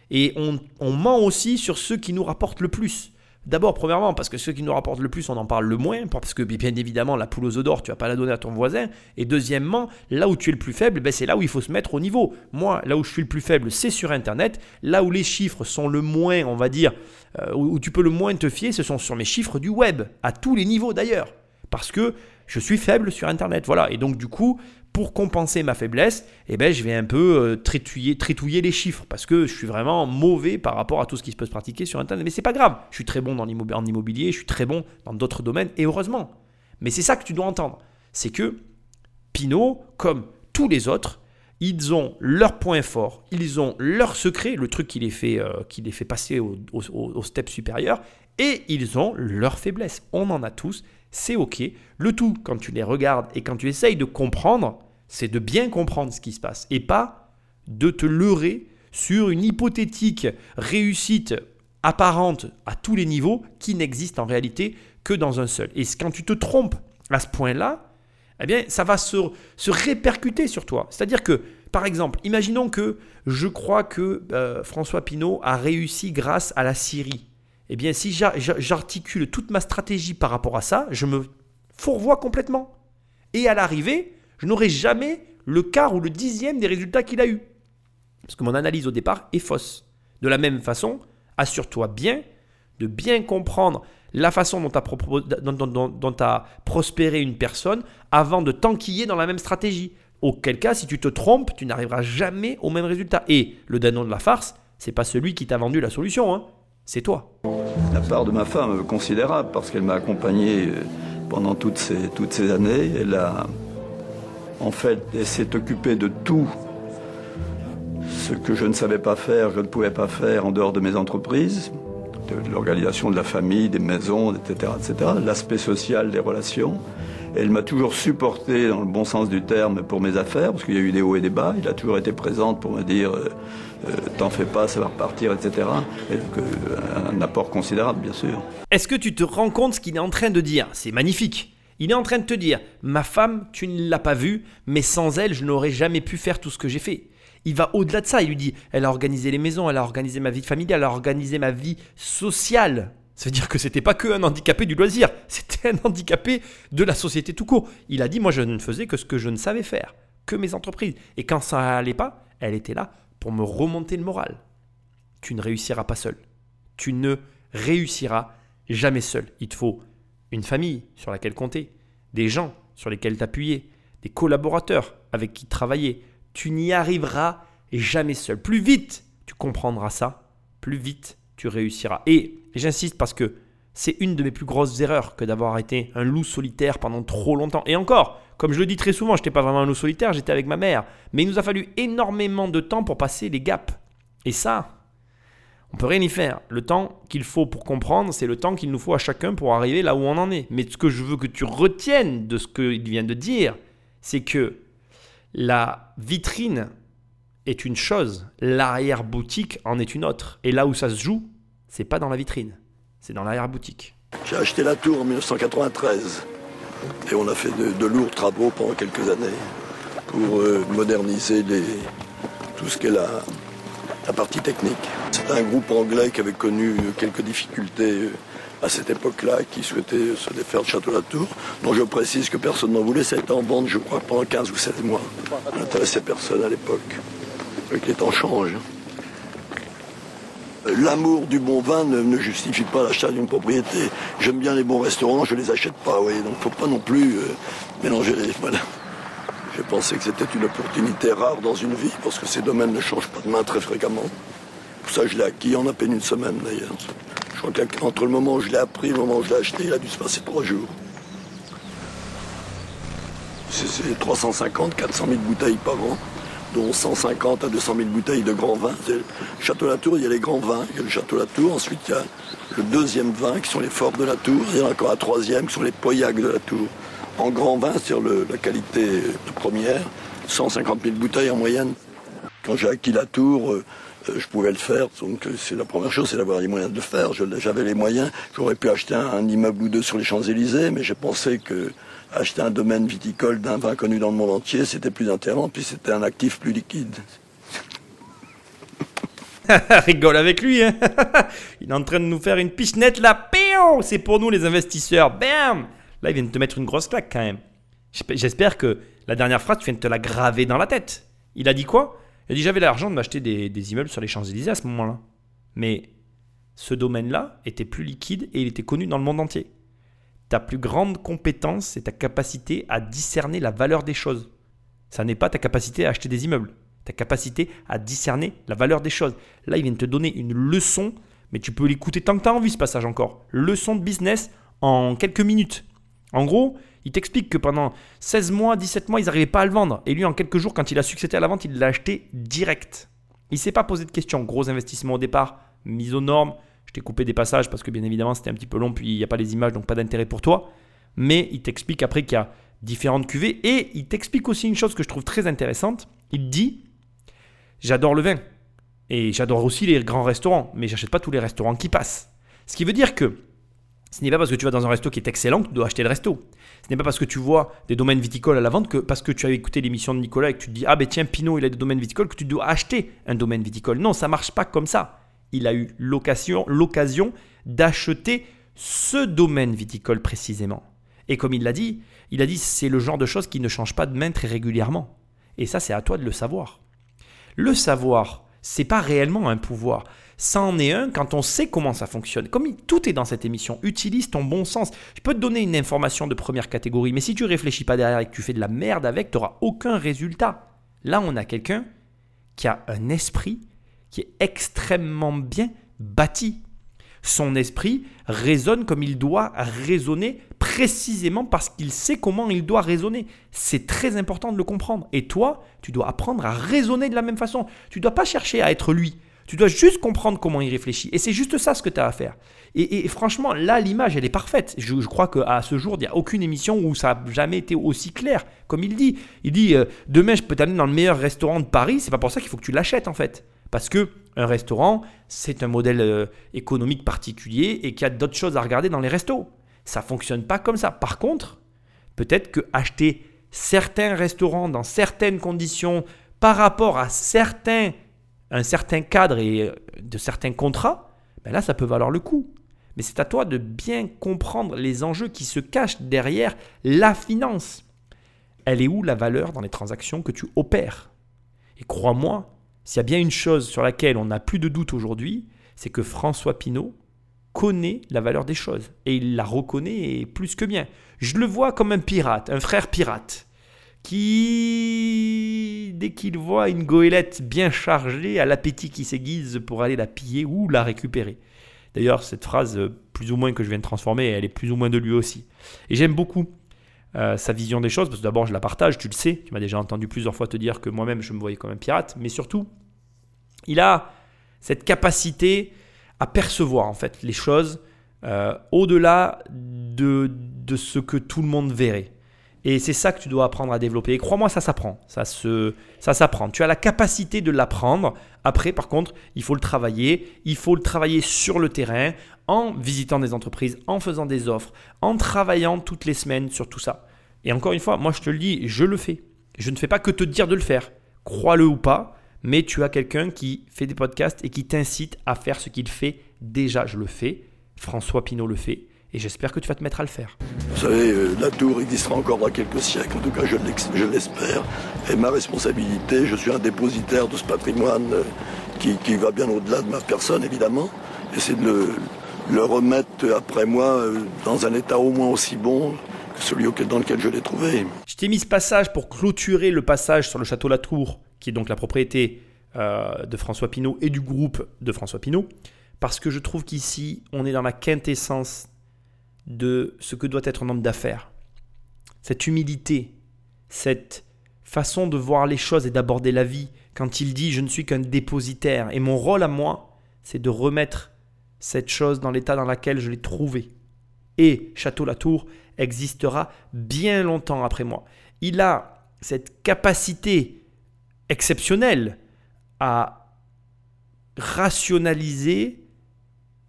Et on, on ment aussi sur ceux qui nous rapportent le plus. D'abord, premièrement, parce que ceux qui nous rapportent le plus, on en parle le moins, parce que bien évidemment, la poule aux œufs d'or, tu vas pas la donner à ton voisin. Et deuxièmement, là où tu es le plus faible, ben, c'est là où il faut se mettre au niveau. Moi, là où je suis le plus faible, c'est sur Internet. Là où les chiffres sont le moins, on va dire, euh, où tu peux le moins te fier, ce sont sur mes chiffres du web, à tous les niveaux d'ailleurs. Parce que je suis faible sur Internet. Voilà. Et donc, du coup, pour compenser ma faiblesse, eh ben, je vais un peu euh, tritouiller, les chiffres parce que je suis vraiment mauvais par rapport à tout ce qui se peut se pratiquer sur Internet. Mais c'est pas grave, je suis très bon dans en immobilier, je suis très bon dans d'autres domaines et heureusement. Mais c'est ça que tu dois entendre, c'est que Pinot, comme tous les autres, ils ont leur point fort, ils ont leur secret, le truc qui les fait, euh, qui les fait passer au, au step supérieur, et ils ont leur faiblesse. On en a tous c'est ok. Le tout, quand tu les regardes et quand tu essayes de comprendre, c'est de bien comprendre ce qui se passe et pas de te leurrer sur une hypothétique réussite apparente à tous les niveaux qui n'existe en réalité que dans un seul. Et quand tu te trompes à ce point-là, eh bien, ça va se, se répercuter sur toi. C'est-à-dire que, par exemple, imaginons que je crois que euh, François Pinault a réussi grâce à la Syrie eh bien, si j'articule toute ma stratégie par rapport à ça, je me fourvoie complètement. Et à l'arrivée, je n'aurai jamais le quart ou le dixième des résultats qu'il a eu. Parce que mon analyse au départ est fausse. De la même façon, assure-toi bien de bien comprendre la façon dont tu as, prospéré une personne avant de t'enquiller dans la même stratégie. Auquel cas, si tu te trompes, tu n'arriveras jamais au même résultat. Et le danon de la farce, c'est pas celui qui t'a vendu la solution, hein c'est toi. La part de ma femme considérable parce qu'elle m'a accompagné euh, pendant toutes ces, toutes ces années. Elle a, en fait, s'est occupée de tout ce que je ne savais pas faire, je ne pouvais pas faire en dehors de mes entreprises, de l'organisation de la famille, des maisons, etc., etc., l'aspect social des relations. Elle m'a toujours supporté dans le bon sens du terme pour mes affaires, parce qu'il y a eu des hauts et des bas. Il a toujours été présente pour me dire euh, euh, t'en fais pas, ça va repartir, etc. Et euh, un apport considérable, bien sûr. Est-ce que tu te rends compte ce qu'il est en train de dire? C'est magnifique. Il est en train de te dire ma femme, tu ne l'as pas vue, mais sans elle, je n'aurais jamais pu faire tout ce que j'ai fait. Il va au-delà de ça. Il lui dit elle a organisé les maisons, elle a organisé ma vie familiale, elle a organisé ma vie sociale. Ça veut dire que c'était pas que un handicapé du loisir, c'était un handicapé de la société tout court. Il a dit moi je ne faisais que ce que je ne savais faire, que mes entreprises. Et quand ça allait pas, elle était là pour me remonter le moral. Tu ne réussiras pas seul. Tu ne réussiras jamais seul. Il te faut une famille sur laquelle compter, des gens sur lesquels t'appuyer, des collaborateurs avec qui travailler. Tu n'y arriveras jamais seul. Plus vite tu comprendras ça, plus vite tu réussiras. Et, j'insiste parce que c'est une de mes plus grosses erreurs que d'avoir été un loup solitaire pendant trop longtemps. Et encore, comme je le dis très souvent, je n'étais pas vraiment un loup solitaire, j'étais avec ma mère. Mais il nous a fallu énormément de temps pour passer les gaps. Et ça, On peut rien y faire. Le temps qu'il faut pour comprendre, c'est le temps qu'il nous faut à chacun pour arriver là où on en est. Mais ce que je veux que tu retiennes de ce qu'il vient de dire, c'est que la vitrine est une chose, l'arrière-boutique en est une autre. Et là où ça se joue, c'est pas dans la vitrine, c'est dans l'arrière-boutique. J'ai acheté la tour en 1993 et on a fait de, lourds travaux pendant quelques années pour euh, moderniser tout ce qu'est la, la partie technique. C'est un groupe anglais qui avait connu quelques difficultés euh, à cette époque-là, qui souhaitait se défaire de Château-Latour, dont je précise que personne n'en voulait. Ça a été en vente, je crois, pendant 15 ou 16 mois. Ça n'intéressait personne à l'époque. Avec les temps changent. L'amour du bon vin ne, justifie pas l'achat d'une propriété. J'aime bien les bons restaurants, je les achète pas, oui. Donc faut pas non plus euh, mélanger les. Voilà. J'ai pensé que c'était une opportunité rare dans une vie, parce que ces domaines ne changent pas de main très fréquemment. Ça, je l'ai acquis en à peine une semaine d'ailleurs. Je crois qu'entre le moment où je l'ai appris et le moment où je l'ai acheté, il a dû se passer trois jours. C'est 350, 400 000 bouteilles par an dont 150 à 200 000 bouteilles de grands vins. Château Latour, il y a les grands vins, il y a le Château Latour. Ensuite, il y a le deuxième vin qui sont les forts de la Tour. Il y a encore un troisième qui sont les Pauillacs de la Tour. En grand vin, c'est la qualité première, 150 000 bouteilles en moyenne. Quand j'ai acquis la Tour, euh, euh, je pouvais le faire. Donc euh, c'est la première chose, c'est d'avoir les moyens de le faire. J'avais les moyens. J'aurais pu acheter un, immeuble ou deux sur les Champs-Élysées, mais j'ai pensé que acheter un domaine viticole d'un vin connu dans le monde entier, c'était plus intéressant, puis c'était un actif plus liquide. Rigole avec lui, hein Il est en train de nous faire une pichenette là. C'est pour nous les investisseurs. Bam Là, il vient de te mettre une grosse claque quand même. J'espère que la dernière phrase, tu viens de te la graver dans la tête. Il a dit quoi? Il a dit J'avais l'argent de m'acheter des, des immeubles sur les Champs-Élysées à ce moment-là. Mais ce domaine-là était plus liquide et il était connu dans le monde entier. Ta plus grande compétence, c'est ta capacité à discerner la valeur des choses. Ça n'est pas ta capacité à acheter des immeubles. Ta capacité à discerner la valeur des choses. Là, il vient de te donner une leçon, mais tu peux l'écouter tant que tu as envie ce passage encore. Leçon de business en quelques minutes. En gros, il t'explique que pendant 16 mois, 17 mois, ils n'arrivaient pas à le vendre. Et lui, en quelques jours, quand il a succédé à la vente, il l'a acheté direct. Il ne s'est pas posé de questions. Gros investissement au départ, mise aux normes, je t'ai coupé des passages parce que bien évidemment c'était un petit peu long, puis il n'y a pas les images, donc pas d'intérêt pour toi. Mais il t'explique après qu'il y a différentes cuvées et il t'explique aussi une chose que je trouve très intéressante. Il dit J'adore le vin et j'adore aussi les grands restaurants, mais j'achète pas tous les restaurants qui passent. Ce qui veut dire que ce n'est pas parce que tu vas dans un resto qui est excellent que tu dois acheter le resto. Ce n'est pas parce que tu vois des domaines viticoles à la vente que parce que tu as écouté l'émission de Nicolas et que tu te dis Ah ben tiens, Pinot, il a des domaines viticoles, que tu dois acheter un domaine viticole. Non, ça marche pas comme ça il a eu l'occasion d'acheter ce domaine viticole précisément. Et comme il l'a dit, il a dit c'est le genre de choses qui ne change pas de main très régulièrement. Et ça, c'est à toi de le savoir. Le savoir, c'est pas réellement un pouvoir. Ça en est un quand on sait comment ça fonctionne. Comme tout est dans cette émission, utilise ton bon sens. Je peux te donner une information de première catégorie, mais si tu réfléchis pas derrière et que tu fais de la merde avec, tu n'auras aucun résultat. Là, on a quelqu'un qui a un esprit qui est extrêmement bien bâti. Son esprit résonne comme il doit raisonner précisément parce qu'il sait comment il doit raisonner. C'est très important de le comprendre. Et toi, tu dois apprendre à raisonner de la même façon. Tu ne dois pas chercher à être lui. Tu dois juste comprendre comment il réfléchit. Et c'est juste ça ce que tu as à faire. Et, franchement, là, l'image, elle est parfaite. Je, crois qu'à ce jour, il n'y a aucune émission où ça n'a jamais été aussi clair. Comme il dit, il dit, euh, demain, je peux t'amener dans le meilleur restaurant de Paris. C'est pas pour ça qu'il faut que tu l'achètes, en fait. Parce que un restaurant, c'est un modèle euh, économique particulier et qu'il y a d'autres choses à regarder dans les restos. Ça fonctionne pas comme ça. Par contre, peut-être que acheter certains restaurants dans certaines conditions par rapport à certains, un certain cadre et euh, de certains contrats, ben là, ça peut valoir le coup. Mais c'est à toi de bien comprendre les enjeux qui se cachent derrière la finance. Elle est où la valeur dans les transactions que tu opères? Et crois-moi, s'il y a bien une chose sur laquelle on n'a plus de doute aujourd'hui, c'est que François Pinault connaît la valeur des choses. Et il la reconnaît plus que bien. Je le vois comme un pirate, un frère pirate, qui, dès qu'il voit une goélette bien chargée, a l'appétit qui s'aiguise pour aller la piller ou la récupérer. D'ailleurs, cette phrase, plus ou moins que je viens de transformer, elle est plus ou moins de lui aussi. Et j'aime beaucoup euh, sa vision des choses, parce que d'abord je la partage, tu le sais, tu m'as déjà entendu plusieurs fois te dire que moi-même je me voyais comme un pirate, mais surtout, il a cette capacité à percevoir en fait les choses euh, au-delà de, de ce que tout le monde verrait. Et c'est ça que tu dois apprendre à développer. Et crois-moi, ça s'apprend. Ça se, ça s'apprend. Tu as la capacité de l'apprendre. Après, par contre, il faut le travailler. Il faut le travailler sur le terrain, en visitant des entreprises, en faisant des offres, en travaillant toutes les semaines sur tout ça. Et encore une fois, moi je te le dis, je le fais. Je ne fais pas que te dire de le faire. Crois-le ou pas, mais tu as quelqu'un qui fait des podcasts et qui t'incite à faire ce qu'il fait. Déjà, je le fais. François Pinault le fait. Et j'espère que tu vas te mettre à le faire. Vous savez, euh, la tour existera encore dans quelques siècles, en tout cas je l'espère. Et ma responsabilité, je suis un dépositaire de ce patrimoine euh, qui, va bien au-delà de ma personne, évidemment. Et c'est de le, le, remettre après moi euh, dans un état au moins aussi bon que celui dans lequel je l'ai trouvé. Je t'ai mis ce passage pour clôturer le passage sur le château La Tour, qui est donc la propriété euh, de François Pinault et du groupe de François Pinault, parce que je trouve qu'ici, on est dans la quintessence de ce que doit être un homme d'affaires. Cette humilité, cette façon de voir les choses et d'aborder la vie quand il dit je ne suis qu'un dépositaire et mon rôle à moi, c'est de remettre cette chose dans l'état dans lequel je l'ai trouvé. Et Château Latour existera bien longtemps après moi. Il a cette capacité exceptionnelle à rationaliser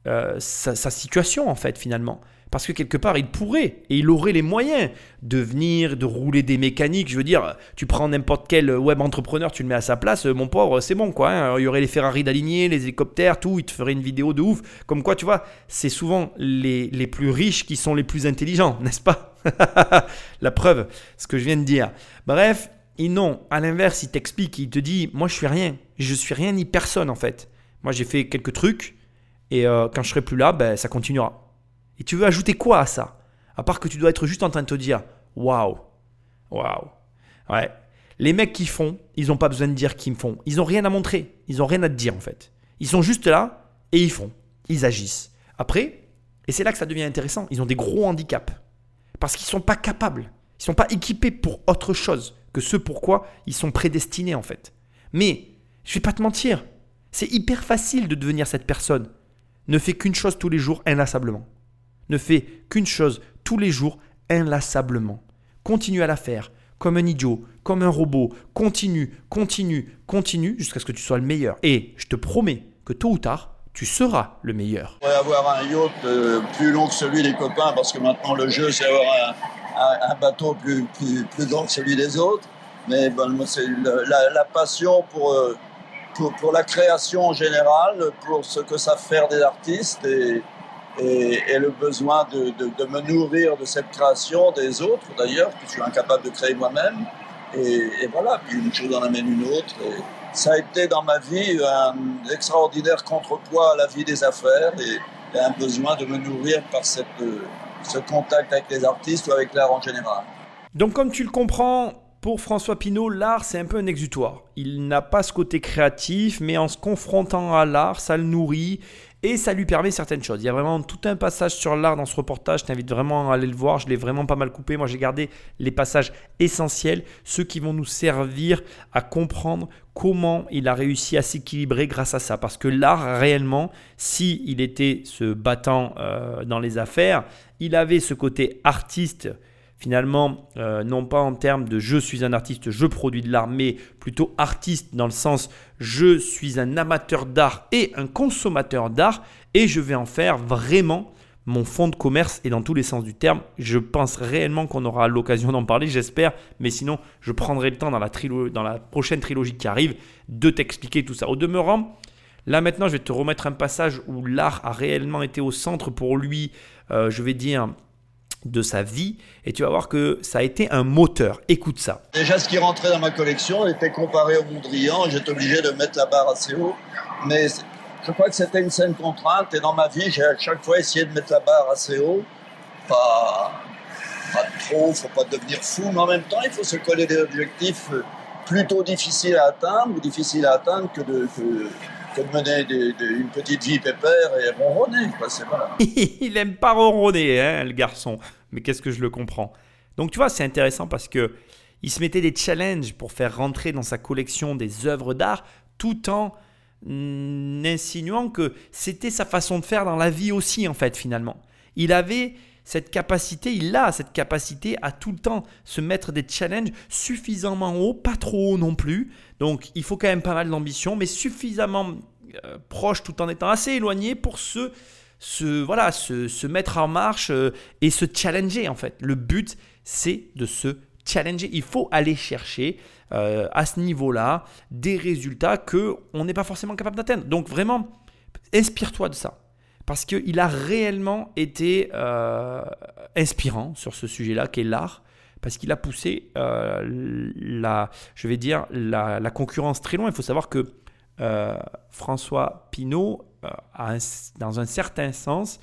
euh, sa, situation en fait finalement. Parce que quelque part, il pourrait et il aurait les moyens de venir, de rouler des mécaniques. Je veux dire, tu prends n'importe quel web entrepreneur, tu le mets à sa place, mon pauvre, c'est bon quoi. Hein. Il y aurait les Ferrari d'aligner, les hélicoptères, tout. Il te ferait une vidéo de ouf. Comme quoi, tu vois, c'est souvent les, les plus riches qui sont les plus intelligents, n'est-ce pas? La preuve, ce que je viens de dire. Bref, et non, à l'inverse, il t'explique, il te dit, moi je suis rien. Je suis rien ni personne en fait. Moi j'ai fait quelques trucs et euh, quand je serai plus là, ben, ça continuera. Et tu veux ajouter quoi à ça? À part que tu dois être juste en train de te dire waouh, waouh. Ouais. Les mecs qui font, ils n'ont pas besoin de dire qu'ils font. Ils n'ont rien à montrer. Ils n'ont rien à te dire en fait. Ils sont juste là et ils font. Ils agissent. Après, et c'est là que ça devient intéressant, ils ont des gros handicaps. Parce qu'ils ne sont pas capables. Ils ne sont pas équipés pour autre chose que ce pourquoi ils sont prédestinés en fait. Mais, je ne vais pas te mentir, c'est hyper facile de devenir cette personne. Ne fais qu'une chose tous les jours inlassablement ne fais qu'une chose tous les jours inlassablement. Continue à la faire, comme un idiot, comme un robot. Continue, continue, continue jusqu'à ce que tu sois le meilleur. Et je te promets que tôt ou tard, tu seras le meilleur. On va avoir un yacht euh, plus long que celui des copains parce que maintenant le jeu c'est avoir un, bateau plus, plus, long que celui des autres. Mais c'est la, passion euh, pour, pour, la création en général, pour ce que savent faire des artistes et, et, le besoin de, de, me nourrir de cette création des autres, d'ailleurs, que je suis incapable de créer moi-même. Et, voilà, puis une chose en amène une autre. Et ça a été dans ma vie un extraordinaire contrepoids à la vie des affaires et, un besoin de me nourrir par cette, ce contact avec les artistes ou avec l'art en général. Donc comme tu le comprends, pour François Pinault, l'art, c'est un peu un exutoire. Il n'a pas ce côté créatif, mais en se confrontant à l'art, ça le nourrit et ça lui permet certaines choses. Il y a vraiment tout un passage sur l'art dans ce reportage. Je t'invite vraiment à aller le voir. Je l'ai vraiment pas mal coupé. Moi, j'ai gardé les passages essentiels, ceux qui vont nous servir à comprendre comment il a réussi à s'équilibrer grâce à ça. Parce que l'art, réellement, si était ce battant euh, dans les affaires, il avait ce côté artiste finalement, euh, non pas en termes de je suis un artiste, je produis de l'art, mais plutôt artiste dans le sens je suis un amateur d'art et un consommateur d'art, et je vais en faire vraiment mon fonds de commerce et dans tous les sens du terme. Je pense réellement qu'on aura l'occasion d'en parler, j'espère, mais sinon je prendrai le temps dans la, prochaine trilogie qui arrive de t'expliquer tout ça. Au demeurant, là maintenant je vais te remettre un passage où l'art a réellement été au centre pour lui, euh, je vais dire de sa vie et tu vas voir que ça a été un moteur. Écoute ça. Déjà, ce qui rentrait dans ma collection était comparé au Mondrian. J'étais obligé de mettre la barre assez haut. Mais je crois que c'était une scène contrainte et dans ma vie, j'ai à chaque fois essayé de mettre la barre assez haut. Pas, pas trop, faut pas devenir fou, mais en même temps, il faut se coller des objectifs plutôt difficiles à atteindre ou difficiles à atteindre que de, de mener une petite vie pépère et ronronner. il aime pas ronronner, hein, le garçon. Mais qu'est-ce que je le comprends? Donc tu vois, c'est intéressant parce que il se mettait des challenges pour faire rentrer dans sa collection des œuvres d'art tout en insinuant que c'était sa façon de faire dans la vie aussi, en fait, finalement. Il avait cette capacité, il a cette capacité à tout le temps se mettre des challenges suffisamment haut, pas trop haut non plus. Donc il faut quand même pas mal d'ambition, mais suffisamment euh, proche tout en étant assez éloigné pour se, mettre en marche euh, et se challenger en fait. Le but, c'est de se challenger. Il faut aller chercher euh, à ce niveau-là des résultats que on n'est pas forcément capable d'atteindre. Donc vraiment, inspire-toi de ça. Parce qu'il a réellement été inspirant sur ce sujet-là, qui est l'art parce qu'il a poussé la, je vais dire, la, concurrence très loin. Il faut savoir que euh, François Pinault, euh, dans un certain sens,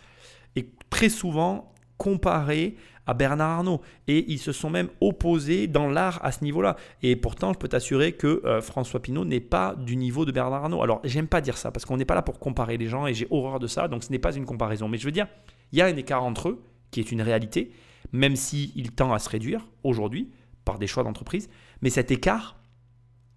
est très souvent comparé à Bernard Arnault. Et ils se sont même opposés dans l'art à ce niveau-là. Et pourtant, je peux t'assurer que euh, François Pinault n'est pas du niveau de Bernard Arnault. Alors, j'aime pas dire ça, parce qu'on n'est pas là pour comparer les gens, et j'ai horreur de ça, donc ce n'est pas une comparaison. Mais je veux dire, il y a un écart entre eux, qui est une réalité, même s'il tend à se réduire aujourd'hui, par des choix d'entreprise. Mais cet écart,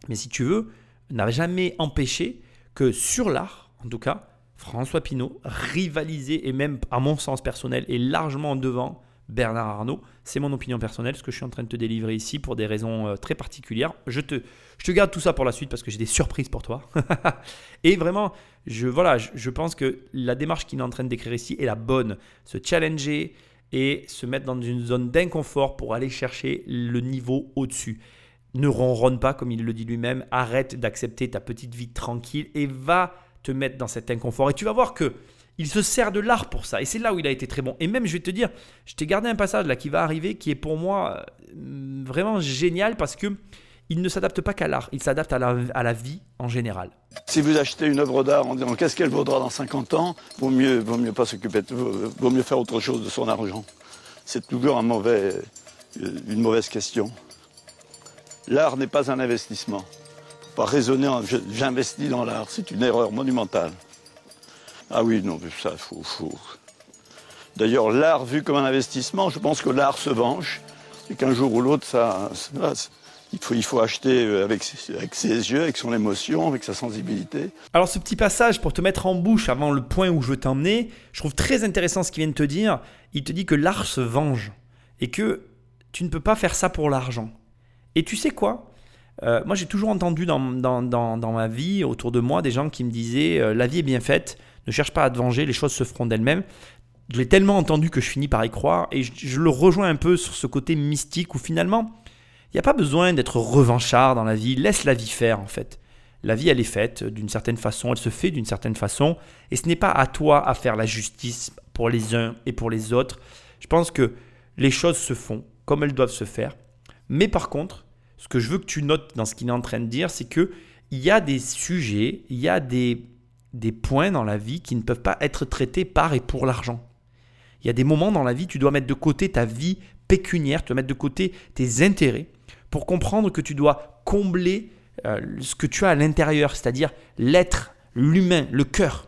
mais si tu veux, n'a jamais empêché que sur l'art, en tout cas, François Pinault rivalisait, et même à mon sens personnel, est largement devant Bernard Arnault. C'est mon opinion personnelle, ce que je suis en train de te délivrer ici pour des raisons euh, très particulières. Je te, je te garde tout ça pour la suite parce que j'ai des surprises pour toi. et vraiment, je, voilà, je, pense que la démarche qu'il est en train d'écrire ici est la bonne. Se challenger et se mettre dans une zone d'inconfort pour aller chercher le niveau au-dessus ne ronronne pas comme il le dit lui-même, arrête d'accepter ta petite vie tranquille et va te mettre dans cet inconfort. Et tu vas voir que il se sert de l'art pour ça. Et c'est là où il a été très bon. Et même, je vais te dire, je t'ai gardé un passage là qui va arriver, qui est pour moi euh, vraiment génial parce que il ne s'adapte pas qu'à l'art, il s'adapte à la, vie en général. Si vous achetez une œuvre d'art en disant qu'est-ce qu'elle vaudra dans 50 ans, vaut mieux, vaut mieux pas s'occuper, vaut mieux faire autre chose de son argent. C'est toujours euh, une mauvaise question. L'art n'est pas un investissement. Pas raisonner en j'investis dans l'art, c'est une erreur monumentale. Ah oui, non, ça, faut, faut. D'ailleurs, l'art vu comme un investissement, je pense que l'art se venge et qu'un jour ou l'autre, ça, il faut, il faut acheter avec, avec ses yeux, avec son émotion, avec sa sensibilité. Alors ce petit passage pour te mettre en bouche avant le point où je veux t'emmener, je trouve très intéressant ce qu'il vient de te dire. Il te dit que l'art se venge et que tu ne peux pas faire ça pour l'argent. Et tu sais quoi? Euh, Moi, j'ai toujours entendu dans, dans, ma vie, autour de moi, des gens qui me disaient euh, La vie est bien faite, ne cherche pas à te venger, les choses se feront d'elles-mêmes. Je l'ai tellement entendu que je finis par y croire. Et je, le rejoins un peu sur ce côté mystique où finalement, n'y a pas besoin d'être revanchard dans la vie. Laisse la vie faire, en fait. La vie, elle est faite d'une certaine façon, elle se fait d'une certaine façon. Et ce n'est pas à toi à faire la justice pour les uns et pour les autres. Je pense que les choses se font comme elles doivent se faire. Mais par contre, ce que je veux que tu notes dans ce qu'il est en train de dire, c'est que il y a des sujets, il y a des, des points dans la vie qui ne peuvent pas être traités par et pour l'argent. Il y a des moments dans la vie, tu dois mettre de côté ta vie pécuniaire, tu dois mettre de côté tes intérêts pour comprendre que tu dois combler euh, ce que tu as à l'intérieur, c'est-à-dire l'être, l'humain, le cœur.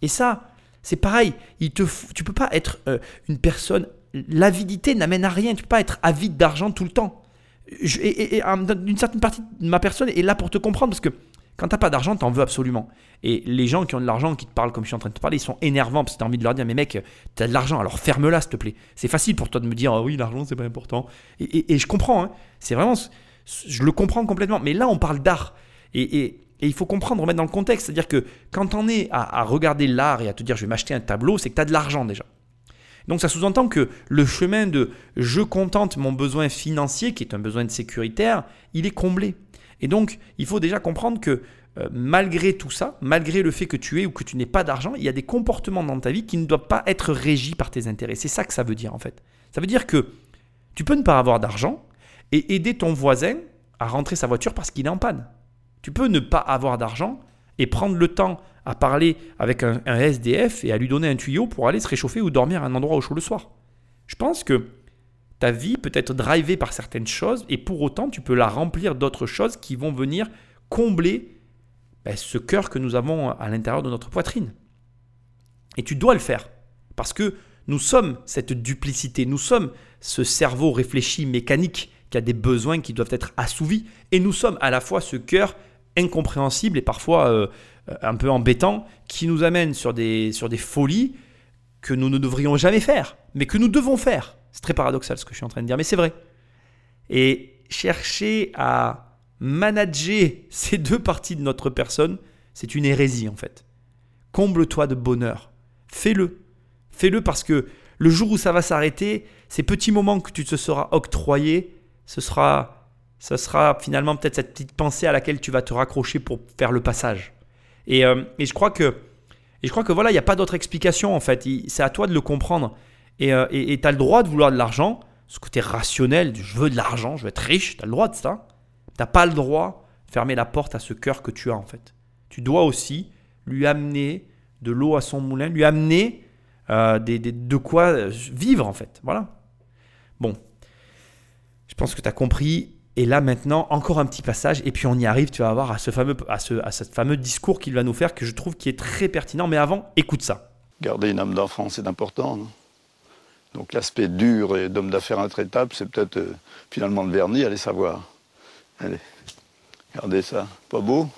Et ça, c'est pareil, il te, tu peux pas être euh, une personne, l'avidité n'amène à rien, tu peux pas être avide d'argent tout le temps. Et, et, d'une certaine partie de ma personne est là pour te comprendre parce que quand t'as pas d'argent, t'en veux absolument. Et les gens qui ont de l'argent, qui te parlent comme je suis en train de te parler, ils sont énervants parce que t'as envie de leur dire Mais mec, t'as de l'argent, alors ferme-la s'il te plaît. C'est facile pour toi de me dire oh oui, l'argent c'est pas important. Et, je comprends, hein. c'est vraiment. Je le comprends complètement. Mais là, on parle d'art. Et, il faut comprendre, remettre dans le contexte. C'est-à-dire que quand on est à, à regarder l'art et à te dire Je vais m'acheter un tableau, c'est que t'as de l'argent déjà. Donc ça sous-entend que le chemin de je contente mon besoin financier, qui est un besoin de sécuritaire, il est comblé. Et donc il faut déjà comprendre que euh, malgré tout ça, malgré le fait que tu aies ou que tu n'aies pas d'argent, il y a des comportements dans ta vie qui ne doivent pas être régis par tes intérêts. C'est ça que ça veut dire en fait. Ça veut dire que tu peux ne pas avoir d'argent et aider ton voisin à rentrer sa voiture parce qu'il est en panne. Tu peux ne pas avoir d'argent et prendre le temps à parler avec un, SDF et à lui donner un tuyau pour aller se réchauffer ou dormir à un endroit au chaud le soir. Je pense que ta vie peut être drivée par certaines choses et pour autant tu peux la remplir d'autres choses qui vont venir combler ben, ce cœur que nous avons à l'intérieur de notre poitrine. Et tu dois le faire parce que nous sommes cette duplicité, nous sommes ce cerveau réfléchi, mécanique, qui a des besoins qui doivent être assouvis, et nous sommes à la fois ce cœur incompréhensible et parfois euh, un peu embêtants qui nous amènent sur des, sur des folies que nous ne devrions jamais faire, mais que nous devons faire. C'est très paradoxal ce que je suis en train de dire, mais c'est vrai. Et chercher à manager ces deux parties de notre personne, c'est une hérésie en fait. Comble-toi de bonheur. Fais-le. Fais-le parce que le jour où ça va s'arrêter, ces petits moments que tu te seras octroyés, ce sera, ce sera finalement peut-être cette petite pensée à laquelle tu vas te raccrocher pour faire le passage. Et, euh, je crois que, et je crois que voilà, il n'y a pas d'autre explication en fait. C'est à toi de le comprendre. Et euh, tu as le droit de vouloir de l'argent, ce côté rationnel, je veux de l'argent, je veux être riche, tu as le droit de ça. Tu n'as pas le droit de fermer la porte à ce cœur que tu as en fait. Tu dois aussi lui amener de l'eau à son moulin, lui amener euh, de quoi vivre en fait. Voilà. Bon, je pense que tu as compris. Et là maintenant, encore un petit passage, et puis on y arrive, tu vas voir, à ce fameux, à ce, à ce fameux discours qu'il va nous faire, que je trouve qui est très pertinent. Mais avant, écoute ça. Garder une âme d'enfant, c'est important. Donc l'aspect dur et d'homme d'affaires intraitable, c'est peut-être euh, finalement le vernis, allez savoir. Allez, regardez ça, pas beau?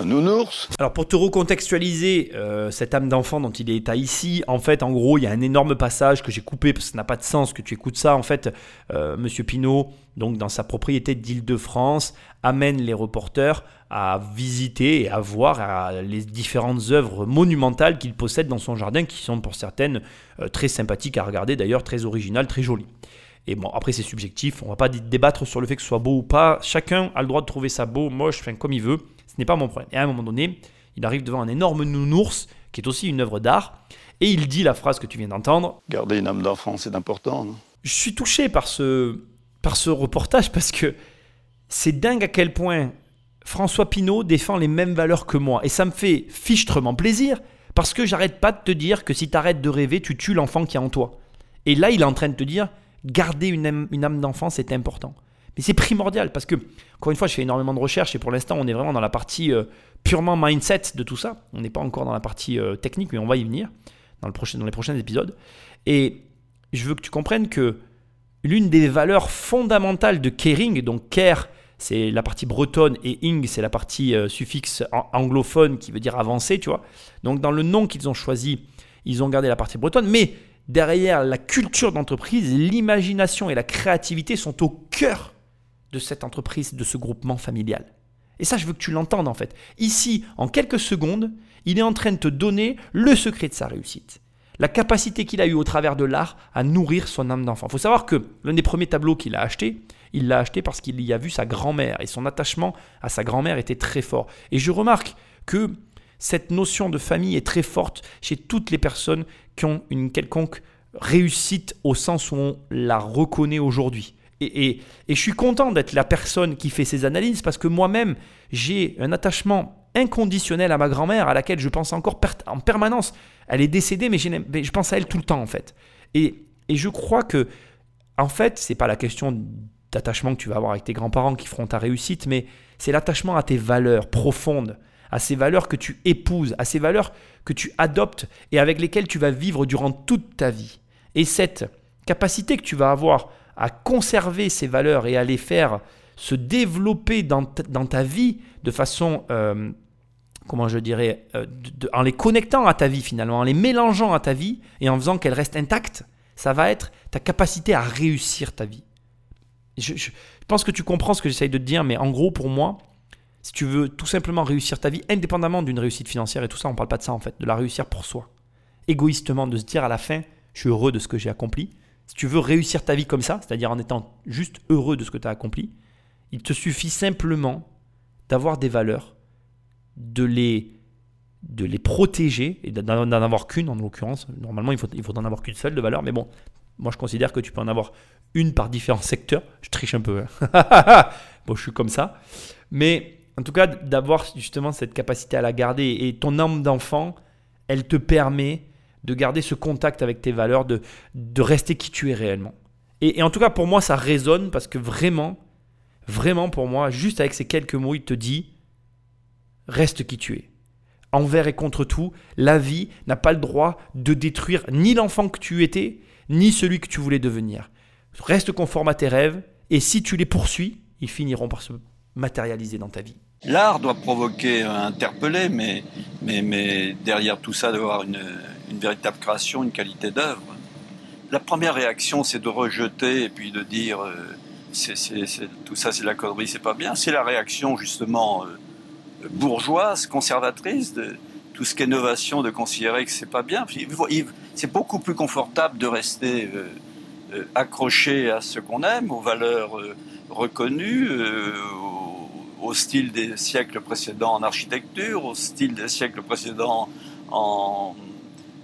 Un nounours. Alors pour te recontextualiser euh, cette âme d'enfant dont il est à ici, en fait en gros il y a un énorme passage que j'ai coupé parce que ça n'a pas de sens que tu écoutes ça. En fait, euh, Monsieur Pinault, donc dans sa propriété d'Île-de-France, amène les reporters à visiter et à voir les différentes œuvres monumentales qu'il possède dans son jardin, qui sont pour certaines euh, très sympathiques à regarder, d'ailleurs très originales, très jolies. Et bon, après c'est subjectif, on va pas débattre sur le fait que ce soit beau ou pas. Chacun a le droit de trouver ça beau, moche, comme il veut. Ce n'est pas mon problème. Et à un moment donné, il arrive devant un énorme nounours, qui est aussi une œuvre d'art, et il dit la phrase que tu viens d'entendre. Garder une âme d'enfant, c'est important. je suis touché par ce, par ce reportage parce que c'est dingue à quel point François Pinault défend les mêmes valeurs que moi. Et ça me fait fichtrement plaisir parce que j'arrête pas de te dire que si tu arrêtes de rêver, tu tues l'enfant qui est en toi. Et là, il est en train de te dire garder une une âme d'enfant, c'est important. Mais c'est primordial parce que, encore une fois, je fais énormément de recherches et pour l'instant, on est vraiment dans la partie euh, purement mindset de tout ça. On n'est pas encore dans la partie euh, technique, mais on va y venir dans, le prochain, dans les prochains épisodes. Et je veux que tu comprennes que l'une des valeurs fondamentales de caring, donc care, c'est la partie bretonne et ing, c'est la partie euh, suffixe anglophone qui veut dire avancer, tu vois. Donc dans le nom qu'ils ont choisi, ils ont gardé la partie bretonne, mais derrière la culture d'entreprise, l'imagination et la créativité sont au cœur de cette entreprise, de ce groupement familial. Et ça, je veux que tu l'entendes en fait. Ici, en quelques secondes, il est en train de te donner le secret de sa réussite. La capacité qu'il a eue au travers de l'art à nourrir son âme d'enfant. Il faut savoir que l'un des premiers tableaux qu'il a acheté, il l'a acheté parce qu'il y a vu sa grand-mère et son attachement à sa grand-mère était très fort. Et je remarque que cette notion de famille est très forte chez toutes les personnes qui ont une quelconque réussite au sens où on la reconnaît aujourd'hui. Et, je suis content d'être la personne qui fait ces analyses parce que moi-même, j'ai un attachement inconditionnel à ma grand-mère à laquelle je pense encore en permanence. Elle est décédée, mais, je pense à elle tout le temps en fait. Et, je crois que, en fait, c'est pas la question d'attachement que tu vas avoir avec tes grands-parents qui feront ta réussite, mais c'est l'attachement à tes valeurs profondes, à ces valeurs que tu épouses, à ces valeurs que tu adoptes et avec lesquelles tu vas vivre durant toute ta vie. Et cette capacité que tu vas avoir à conserver ces valeurs et à les faire se développer dans ta, vie de façon, euh, comment je dirais, euh, en les connectant à ta vie finalement, en les mélangeant à ta vie et en faisant qu'elles restent intactes, ça va être ta capacité à réussir ta vie. Je, je pense que tu comprends ce que j'essaye de te dire, mais en gros, pour moi, si tu veux tout simplement réussir ta vie, indépendamment d'une réussite financière et tout ça, on ne parle pas de ça en fait, de la réussir pour soi. Égoïstement, de se dire à la fin, je suis heureux de ce que j'ai accompli, si tu veux réussir ta vie comme ça, c'est-à-dire en étant juste heureux de ce que tu as accompli, il te suffit simplement d'avoir des valeurs, de les, de les protéger et d'en avoir qu'une en l'occurrence. Normalement, il faut, il faut en avoir qu'une seule de valeur, mais bon, moi je considère que tu peux en avoir une par différents secteurs. Je triche un peu. Hein. bon, je suis comme ça. Mais en tout cas, d'avoir justement cette capacité à la garder et ton âme d'enfant, elle te permet de garder ce contact avec tes valeurs, de, de rester qui tu es réellement. Et, en tout cas, pour moi, ça résonne parce que vraiment, vraiment pour moi, juste avec ces quelques mots, il te dit, reste qui tu es. Envers et contre tout, la vie n'a pas le droit de détruire ni l'enfant que tu étais, ni celui que tu voulais devenir. Reste conforme à tes rêves, et si tu les poursuis, ils finiront par se matérialiser dans ta vie. L'art doit provoquer, interpeller, mais, mais, mais derrière tout ça, d'avoir une, véritable création, une qualité d'œuvre. La première réaction, c'est de rejeter et puis de dire euh, c'est, tout ça, c'est de la connerie, c'est pas bien. C'est la réaction justement euh, bourgeoise, conservatrice de tout ce qu'est innovation, de considérer que c'est pas bien. C'est beaucoup plus confortable de rester euh, accroché à ce qu'on aime, aux valeurs reconnues, au style des siècles précédents en architecture, au style des siècles précédents en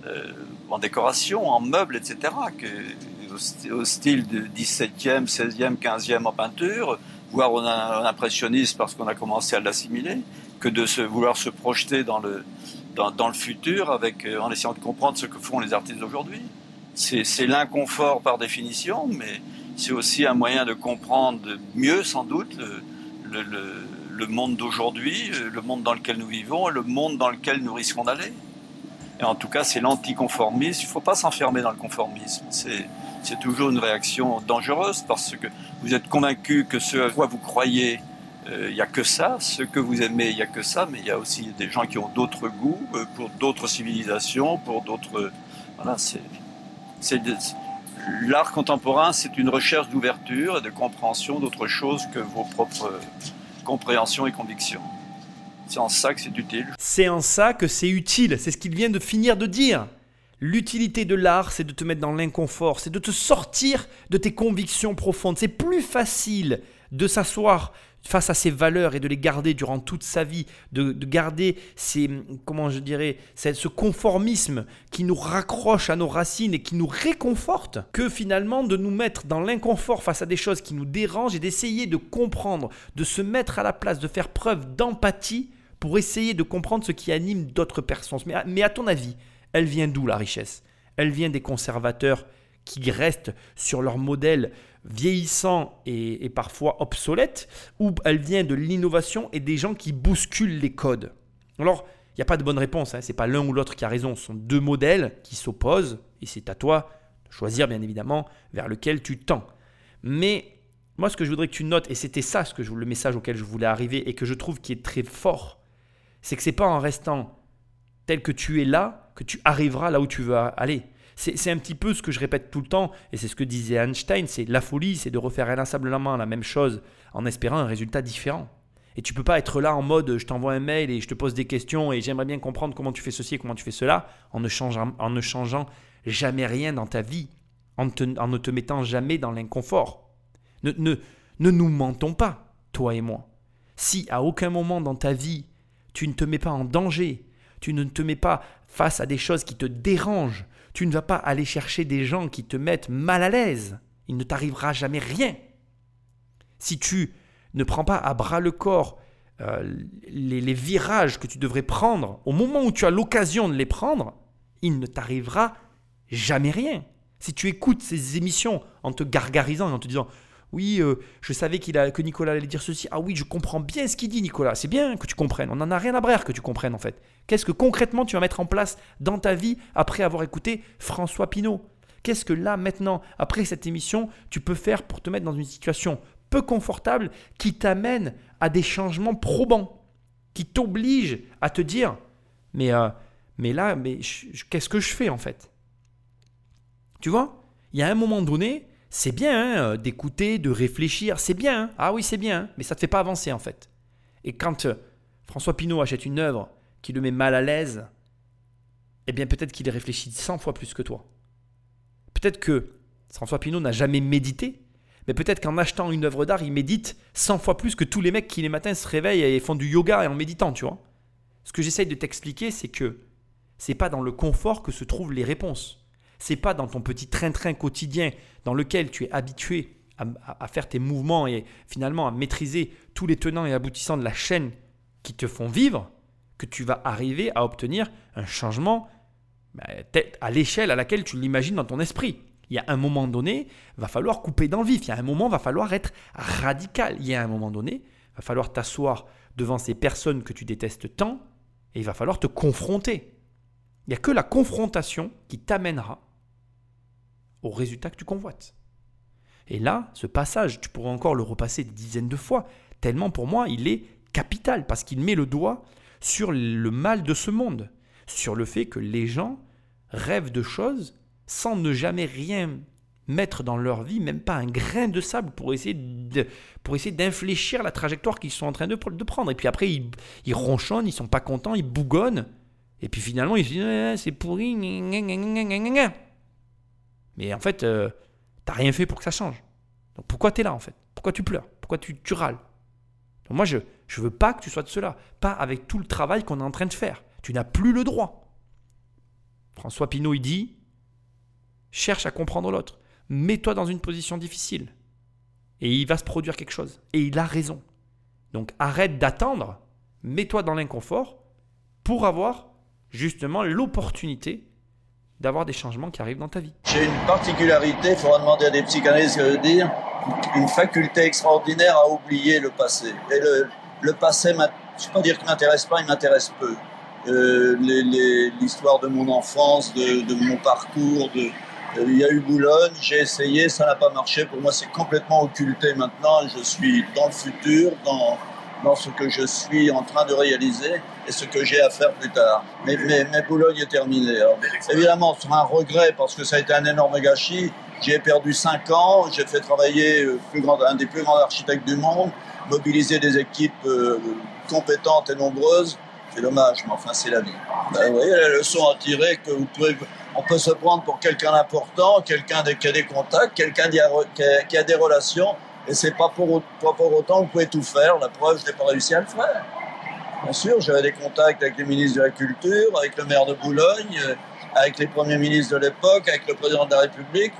euh, en décoration, en meubles, etc., au, style du 17e, 16e, 15e en peinture, voire en, impressionniste parce qu'on a commencé à l'assimiler, que de se, vouloir se projeter dans le, dans, le futur avec, euh, en essayant de comprendre ce que font les artistes d'aujourd'hui. C'est l'inconfort par définition, mais c'est aussi un moyen de comprendre mieux, sans doute, le, monde d'aujourd'hui, le monde dans lequel nous vivons, le monde dans lequel nous risquons d'aller. Et en tout cas, c'est l'anticonformisme. Il ne faut pas s'enfermer dans le conformisme. C'est toujours une réaction dangereuse parce que vous êtes convaincu que ce à quoi vous croyez, euh, il n'y a que ça. Ce que vous aimez, il n'y a que ça. Mais il y a aussi des gens qui ont d'autres goûts euh, pour d'autres civilisations, pour d'autres. Voilà, c'est. L'art contemporain, c'est une recherche d'ouverture et de compréhension d'autre chose que vos propres compréhensions et convictions. C'est en ça que c'est utile. C'est en ça que c'est utile, c'est ce qu'il vient de finir de dire. L'utilité de l'art, c'est de te mettre dans l'inconfort, c'est de te sortir de tes convictions profondes. C'est plus facile de s'asseoir face à ses valeurs et de les garder durant toute sa vie, de, garder ces, comment je dirais, ce conformisme qui nous raccroche à nos racines et qui nous réconforte, que finalement de nous mettre dans l'inconfort face à des choses qui nous dérangent et d'essayer de comprendre, de se mettre à la place, de faire preuve d'empathie pour essayer de comprendre ce qui anime d'autres personnes. Mais à, mais à ton avis, elle vient d'où la richesse? Elle vient des conservateurs qui restent sur leur modèle vieillissant et, parfois obsolète, ou elle vient de l'innovation et des gens qui bousculent les codes. Alors, il n'y a pas de bonne réponse, hein. ce n'est pas l'un ou l'autre qui a raison, ce sont deux modèles qui s'opposent, et c'est à toi de choisir bien évidemment vers lequel tu tends. Mais moi, ce que je voudrais que tu notes, et c'était ça ce que le message auquel je voulais arriver, et que je trouve qui est très fort, c'est que c'est pas en restant tel que tu es là que tu arriveras là où tu veux aller. C'est un petit peu ce que je répète tout le temps, et c'est ce que disait Einstein, c'est la folie, c'est de refaire inlassablement la même chose en espérant un résultat différent. Et tu peux pas être là en mode je t'envoie un mail et je te pose des questions et j'aimerais bien comprendre comment tu fais ceci et comment tu fais cela en ne changeant, en ne changeant jamais rien dans ta vie, en, en ne te mettant jamais dans l'inconfort. Ne, ne, ne nous mentons pas, toi et moi. Si à aucun moment dans ta vie tu ne te mets pas en danger, tu ne te mets pas face à des choses qui te dérangent, tu ne vas pas aller chercher des gens qui te mettent mal à l'aise. Il ne t'arrivera jamais rien. Si tu ne prends pas à bras le corps euh, les, les virages que tu devrais prendre au moment où tu as l'occasion de les prendre, il ne t'arrivera jamais rien. Si tu écoutes ces émissions en te gargarisant et en te disant oui, euh, je savais que Nicolas allait dire ceci. Ah oui, je comprends bien ce qu'il dit, Nicolas. C'est bien que tu comprennes. On n'en a rien à brère que tu comprennes, en fait. Qu'est-ce que concrètement tu vas mettre en place dans ta vie après avoir écouté François Pinault? Qu'est-ce que là, maintenant, après cette émission, tu peux faire pour te mettre dans une situation peu confortable qui t'amène à des changements probants, qui t'oblige à te dire mais, euh, mais là, mais qu'est-ce que je fais en fait? Tu vois? Il y a un moment donné, c'est bien hein, euh, d'écouter, de réfléchir, c'est bien. Hein. ah oui, c'est bien, hein. mais ça ne te fait pas avancer en fait. Et quand euh, François Pinault achète une œuvre qui le met mal à l'aise, eh bien peut-être qu'il réfléchit 100 fois plus que toi. Peut-être que François Pinault n'a jamais médité, mais peut-être qu'en achetant une œuvre d'art, il médite 100 fois plus que tous les mecs qui les matins se réveillent et font du yoga et en méditant, tu vois. Ce que j'essaye de t'expliquer, c'est que c'est pas dans le confort que se trouvent les réponses. C'est pas dans ton petit train-train quotidien dans lequel tu es habitué à, faire tes mouvements et finalement à maîtriser tous les tenants et aboutissants de la chaîne qui te font vivre que tu vas arriver à obtenir un changement bah, à l'échelle à laquelle tu l'imagines dans ton esprit. Il y a un moment donné, va falloir couper dans le vif. Il y a un moment, va falloir être radical. Il y a un moment donné, va falloir t'asseoir devant ces personnes que tu détestes tant et il va falloir te confronter. Il n'y a que la confrontation qui t'amènera au résultat que tu convoites. Et là, ce passage, tu pourrais encore le repasser des dizaines de fois, tellement pour moi, il est capital parce qu'il met le doigt sur le mal de ce monde, sur le fait que les gens rêvent de choses sans ne jamais rien mettre dans leur vie, même pas un grain de sable pour essayer de, pour essayer d'infléchir la trajectoire qu'ils sont en train de, prendre. Et puis après, ils, ils ronchonnent, ils sont pas contents, ils bougonnent. Et puis finalement, ils se disent c'est pourri. Mais en fait, euh, t'as rien fait pour que ça change. Donc pourquoi tu es là en fait? Pourquoi tu pleures? Pourquoi tu, râles? Moi, je ne veux pas que tu sois de cela. Pas avec tout le travail qu'on est en train de faire. Tu n'as plus le droit. François Pinault, il dit cherche à comprendre l'autre. Mets-toi dans une position difficile. Et il va se produire quelque chose. Et il a raison. Donc arrête d'attendre. Mets-toi dans l'inconfort pour avoir justement l'opportunité d'avoir des changements qui arrivent dans ta vie. J'ai une particularité, il faudra demander à des psychanalystes veut dire, une faculté extraordinaire à oublier le passé. Et le, passé, je ne vais pas dire qu'il m'intéresse pas, il m'intéresse peu. Euh, L'histoire de mon enfance, de, de mon parcours, de, euh, il y a eu Boulogne, j'ai essayé, ça n'a pas marché. Pour moi, c'est complètement occulté maintenant. Je suis dans le futur, dans, dans ce que je suis en train de réaliser et ce que j'ai à faire plus tard. Mais, mais, mais Boulogne est terminé. Alors, évidemment, c'est un regret parce que ça a été un énorme gâchis. J'ai perdu cinq ans, j'ai fait travailler euh, plus grand, un des plus grands architectes du monde, mobiliser des équipes euh, compétentes et nombreuses. C'est dommage, mais enfin, c'est la vie. Ben, vous voyez la leçon à tirer que vous pouvez, on peut se prendre pour quelqu'un d'important, quelqu'un qui a des contacts, quelqu'un qui, a des relations, et c'est pas pour, pas pour autant vous pouvez tout faire. La preuve, je n'ai pas réussi à le faire. Bien sûr, j'avais des contacts avec les ministres de la Culture, avec le maire de Boulogne, avec les premiers ministres de l'époque, avec le président de la République.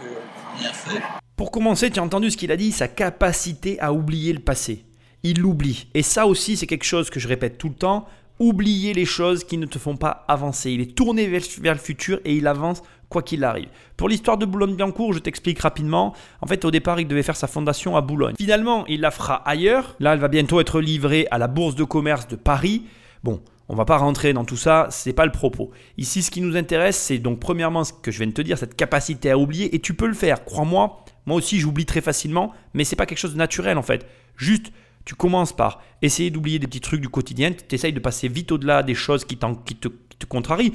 Rien fait. Pour commencer, tu as entendu ce qu'il a dit, sa capacité à oublier le passé. Il l'oublie. Et ça aussi, c'est quelque chose que je répète tout le temps. Oublier les choses qui ne te font pas avancer. Il est tourné vers, le futur et il avance quoi qu'il arrive. Pour l'histoire de Boulogne-Biancourt, je t'explique rapidement. En fait, au départ, il devait faire sa fondation à Boulogne. Finalement, il la fera ailleurs. Là, elle va bientôt être livrée à la Bourse de commerce de Paris. Bon, on va pas rentrer dans tout ça, c'est pas le propos. Ici, ce qui nous intéresse, c'est donc premièrement ce que je viens de te dire, cette capacité à oublier, et tu peux le faire. Crois-moi, moi aussi, j'oublie très facilement, mais c'est pas quelque chose de naturel en fait. Juste, tu commences par essayer d'oublier des petits trucs du quotidien, tu essayes de passer vite au-delà des choses qui, qui te, te contrarient.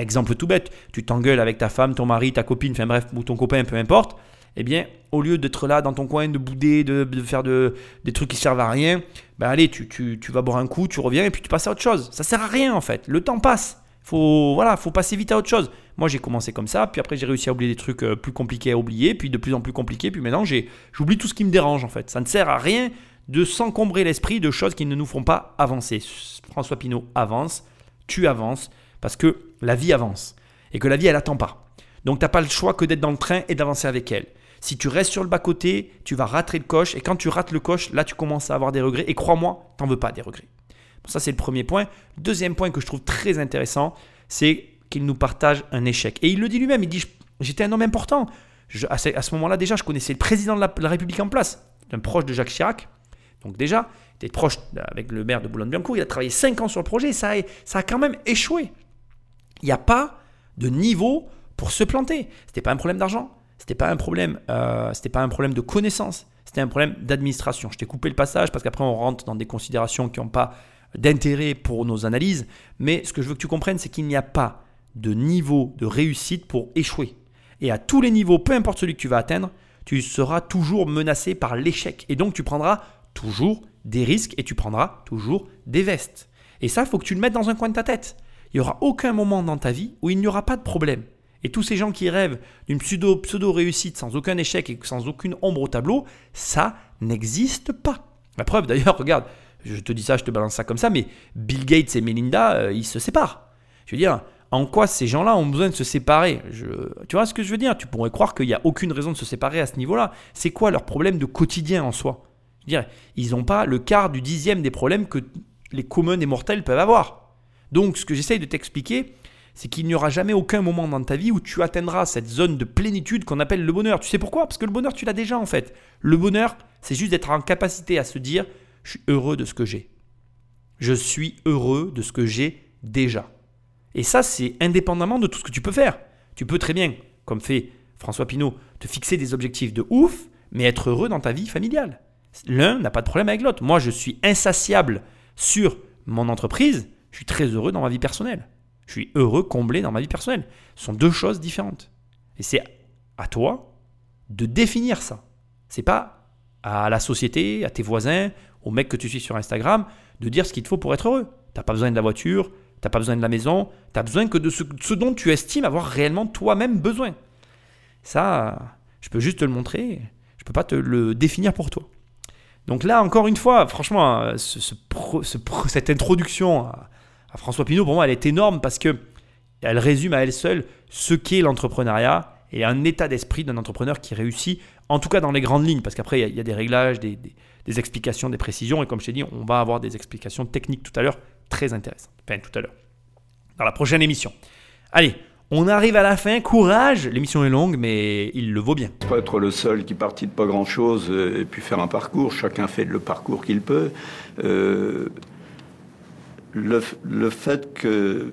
Exemple tout bête, tu t'engueules avec ta femme, ton mari, ta copine, enfin bref, ou ton copain, peu importe. Eh bien, au lieu d'être là dans ton coin, de bouder, de, faire de, des trucs qui servent à rien, ben allez, tu, tu, tu, vas boire un coup, tu reviens et puis tu passes à autre chose. Ça sert à rien en fait. Le temps passe. Faut, voilà, faut passer vite à autre chose. Moi, j'ai commencé comme ça, puis après, j'ai réussi à oublier des trucs euh, plus compliqués à oublier, puis de plus en plus compliqués, puis maintenant, j'oublie tout ce qui me dérange en fait. Ça ne sert à rien de s'encombrer l'esprit de choses qui ne nous font pas avancer. François Pinault avance, tu avances, parce que la vie avance. Et que la vie, elle attend pas. Donc, tu n'as pas le choix que d'être dans le train et d'avancer avec elle. Si tu restes sur le bas-côté, tu vas rater le coche. Et quand tu rates le coche, là, tu commences à avoir des regrets. Et crois-moi, tu n'en veux pas des regrets. ça, c'est le premier point. Deuxième point que je trouve très intéressant, c'est qu'il nous partage un échec. Et il le dit lui-même, il dit, j'étais un homme important. à ce, moment-là, déjà, je connaissais le président de la, République en place, un proche de Jacques Chirac. Donc déjà, était proche avec le maire de Boulogne-Biancourt. Il a travaillé 5 ans sur le projet. A, ça a quand même échoué. Il n'y a pas de niveau pour se planter. Ce n'était pas un problème d'argent. C'était pas un problème, euh, c'était pas un problème de connaissance, c'était un problème d'administration. Je t'ai coupé le passage parce qu'après on rentre dans des considérations qui n'ont pas d'intérêt pour nos analyses. Mais ce que je veux que tu comprennes, c'est qu'il n'y a pas de niveau de réussite pour échouer. Et à tous les niveaux, peu importe celui que tu vas atteindre, tu seras toujours menacé par l'échec. Et donc tu prendras toujours des risques et tu prendras toujours des vestes. Et ça, il faut que tu le mettes dans un coin de ta tête. Il n'y aura aucun moment dans ta vie où il n'y aura pas de problème. Et tous ces gens qui rêvent d'une pseudo, pseudo réussite sans aucun échec et sans aucune ombre au tableau, ça n'existe pas. La preuve d'ailleurs, regarde, je te dis ça, je te balance ça comme ça, mais Bill Gates et Melinda, euh, ils se séparent. Je veux dire, en quoi ces gens-là ont besoin de se séparer? Tu vois ce que je veux dire? Tu pourrais croire qu'il n'y a aucune raison de se séparer à ce niveau-là. C'est quoi leur problème de quotidien en soi? Je veux dire, Ils n'ont pas le quart du dixième des problèmes que les communs des mortels peuvent avoir. Donc ce que j'essaye de t'expliquer, c'est qu'il n'y aura jamais aucun moment dans ta vie où tu atteindras cette zone de plénitude qu'on appelle le bonheur. Tu sais pourquoi? Parce que le bonheur, tu l'as déjà en fait. Le bonheur, c'est juste d'être en capacité à se dire, je suis heureux de ce que j'ai. Je suis heureux de ce que j'ai déjà. Et ça, c'est indépendamment de tout ce que tu peux faire. Tu peux très bien, comme fait François Pinault, te fixer des objectifs de ouf, mais être heureux dans ta vie familiale. L'un n'a pas de problème avec l'autre. Moi, je suis insatiable sur mon entreprise, je suis très heureux dans ma vie personnelle. Je suis heureux, comblé dans ma vie personnelle. Ce sont deux choses différentes. Et c'est à toi de définir ça. C'est pas à la société, à tes voisins, aux mecs que tu suis sur Instagram, de dire ce qu'il te faut pour être heureux. T'as pas besoin de la voiture, t'as pas besoin de la maison, tu as besoin que de ce, dont tu estimes avoir réellement toi-même besoin. Ça, je peux juste te le montrer, je peux pas te le définir pour toi. Donc là, encore une fois, franchement, cette introduction François Pinault, pour moi, elle est énorme parce que elle résume à elle seule ce qu'est l'entrepreneuriat et un état d'esprit d'un entrepreneur qui réussit, en tout cas dans les grandes lignes, parce qu'après, il y, a des réglages, des, des, explications, des précisions, et comme je t'ai dit, on va avoir des explications techniques tout à l'heure, très intéressantes. Enfin, tout à l'heure, dans la prochaine émission. Allez, on arrive à la fin, courage, l'émission est longue, mais il le vaut bien. Pas être le seul qui partit de pas grand-chose euh, et puis faire un parcours, chacun fait le parcours qu'il peut. Euh, le, fait que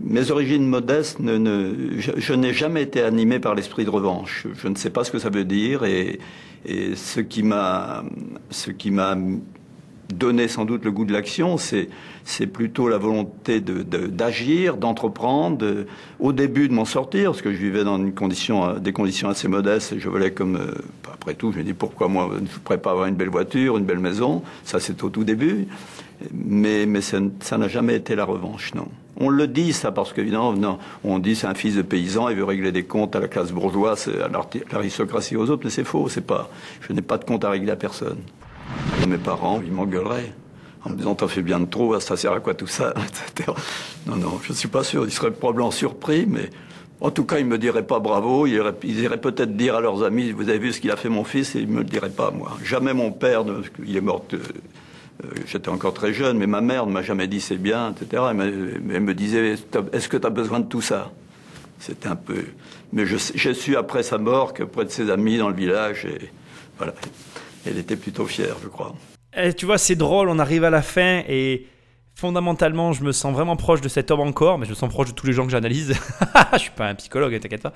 mes origines modestes, ne, je, n'ai jamais été animé par l'esprit de revanche. Je ne sais pas ce que ça veut dire et, ce qui m'a, donner sans doute le goût de l'action, c'est plutôt la volonté d'agir, de, d'entreprendre, au début de m'en sortir, parce que je vivais dans condition, des conditions assez modestes, et je voulais comme, euh, après tout, je me dis pourquoi moi, je ne pourrais pas avoir une belle voiture, une belle maison, ça c'est au tout début, mais, mais ça n'a jamais été la revanche, non. On le dit ça parce qu'évidemment, on dit c'est un fils de paysan, il veut régler des comptes à la classe bourgeoise, à l'aristocratie aux autres, mais c'est faux, c'est pas. Je n'ai pas de compte à régler à personne. Mes parents, ils m'engueuleraient en me disant t'as fait bien de trop, ça sert à quoi tout ça Non, non, je ne suis pas sûr. Ils seraient probablement surpris, mais en tout cas, ils ne me diraient pas bravo. Ils iraient, peut-être dire à leurs amis vous avez vu ce qu'il a fait mon fils, et ils ne me le diraient pas moi. Jamais mon père, il est mort. Euh, j'étais encore très jeune, mais ma mère ne m'a jamais dit c'est bien, etc. Elle, me disait est-ce que tu as besoin de tout ça? C'était un peu. Mais je suis après sa mort qu'auprès de ses amis dans le village, voilà elle était plutôt fière, je crois. Eh, tu vois, c'est drôle, on arrive à la fin et fondamentalement, je me sens vraiment proche de cet homme encore, mais je me sens proche de tous les gens que j'analyse. je suis pas un psychologue, hein, t'inquiète pas.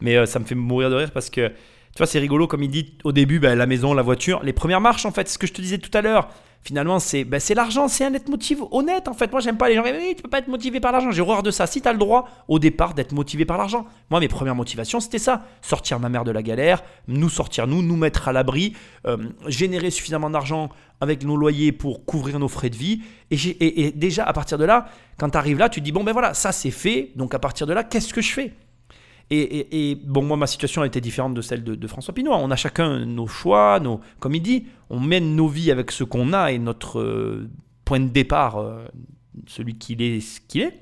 Mais euh, ça me fait mourir de rire parce que, tu vois, c'est rigolo, comme il dit au début, ben, la maison, la voiture, les premières marches, en fait, ce que je te disais tout à l'heure finalement, c'est ben, l'argent, c'est un être motivé honnête. En fait, moi, j'aime pas les gens. Oui, tu peux pas être motivé par l'argent. J'ai horreur de ça. Si tu as le droit au départ d'être motivé par l'argent. Moi, mes premières motivations, c'était ça sortir ma mère de la galère, nous sortir, nous, nous mettre à l'abri, euh, générer suffisamment d'argent avec nos loyers pour couvrir nos frais de vie. Et, déjà, à partir de là, quand tu arrives là, tu dis bon, ben voilà, ça c'est fait. Donc, à partir de là, qu'est-ce que je fais? Et, bon, moi, ma situation a été différente de celle de, François Pinault. On a chacun nos choix, nos, comme il dit, on mène nos vies avec ce qu'on a et notre euh, point de départ, euh, celui qu'il est, ce qu'il est.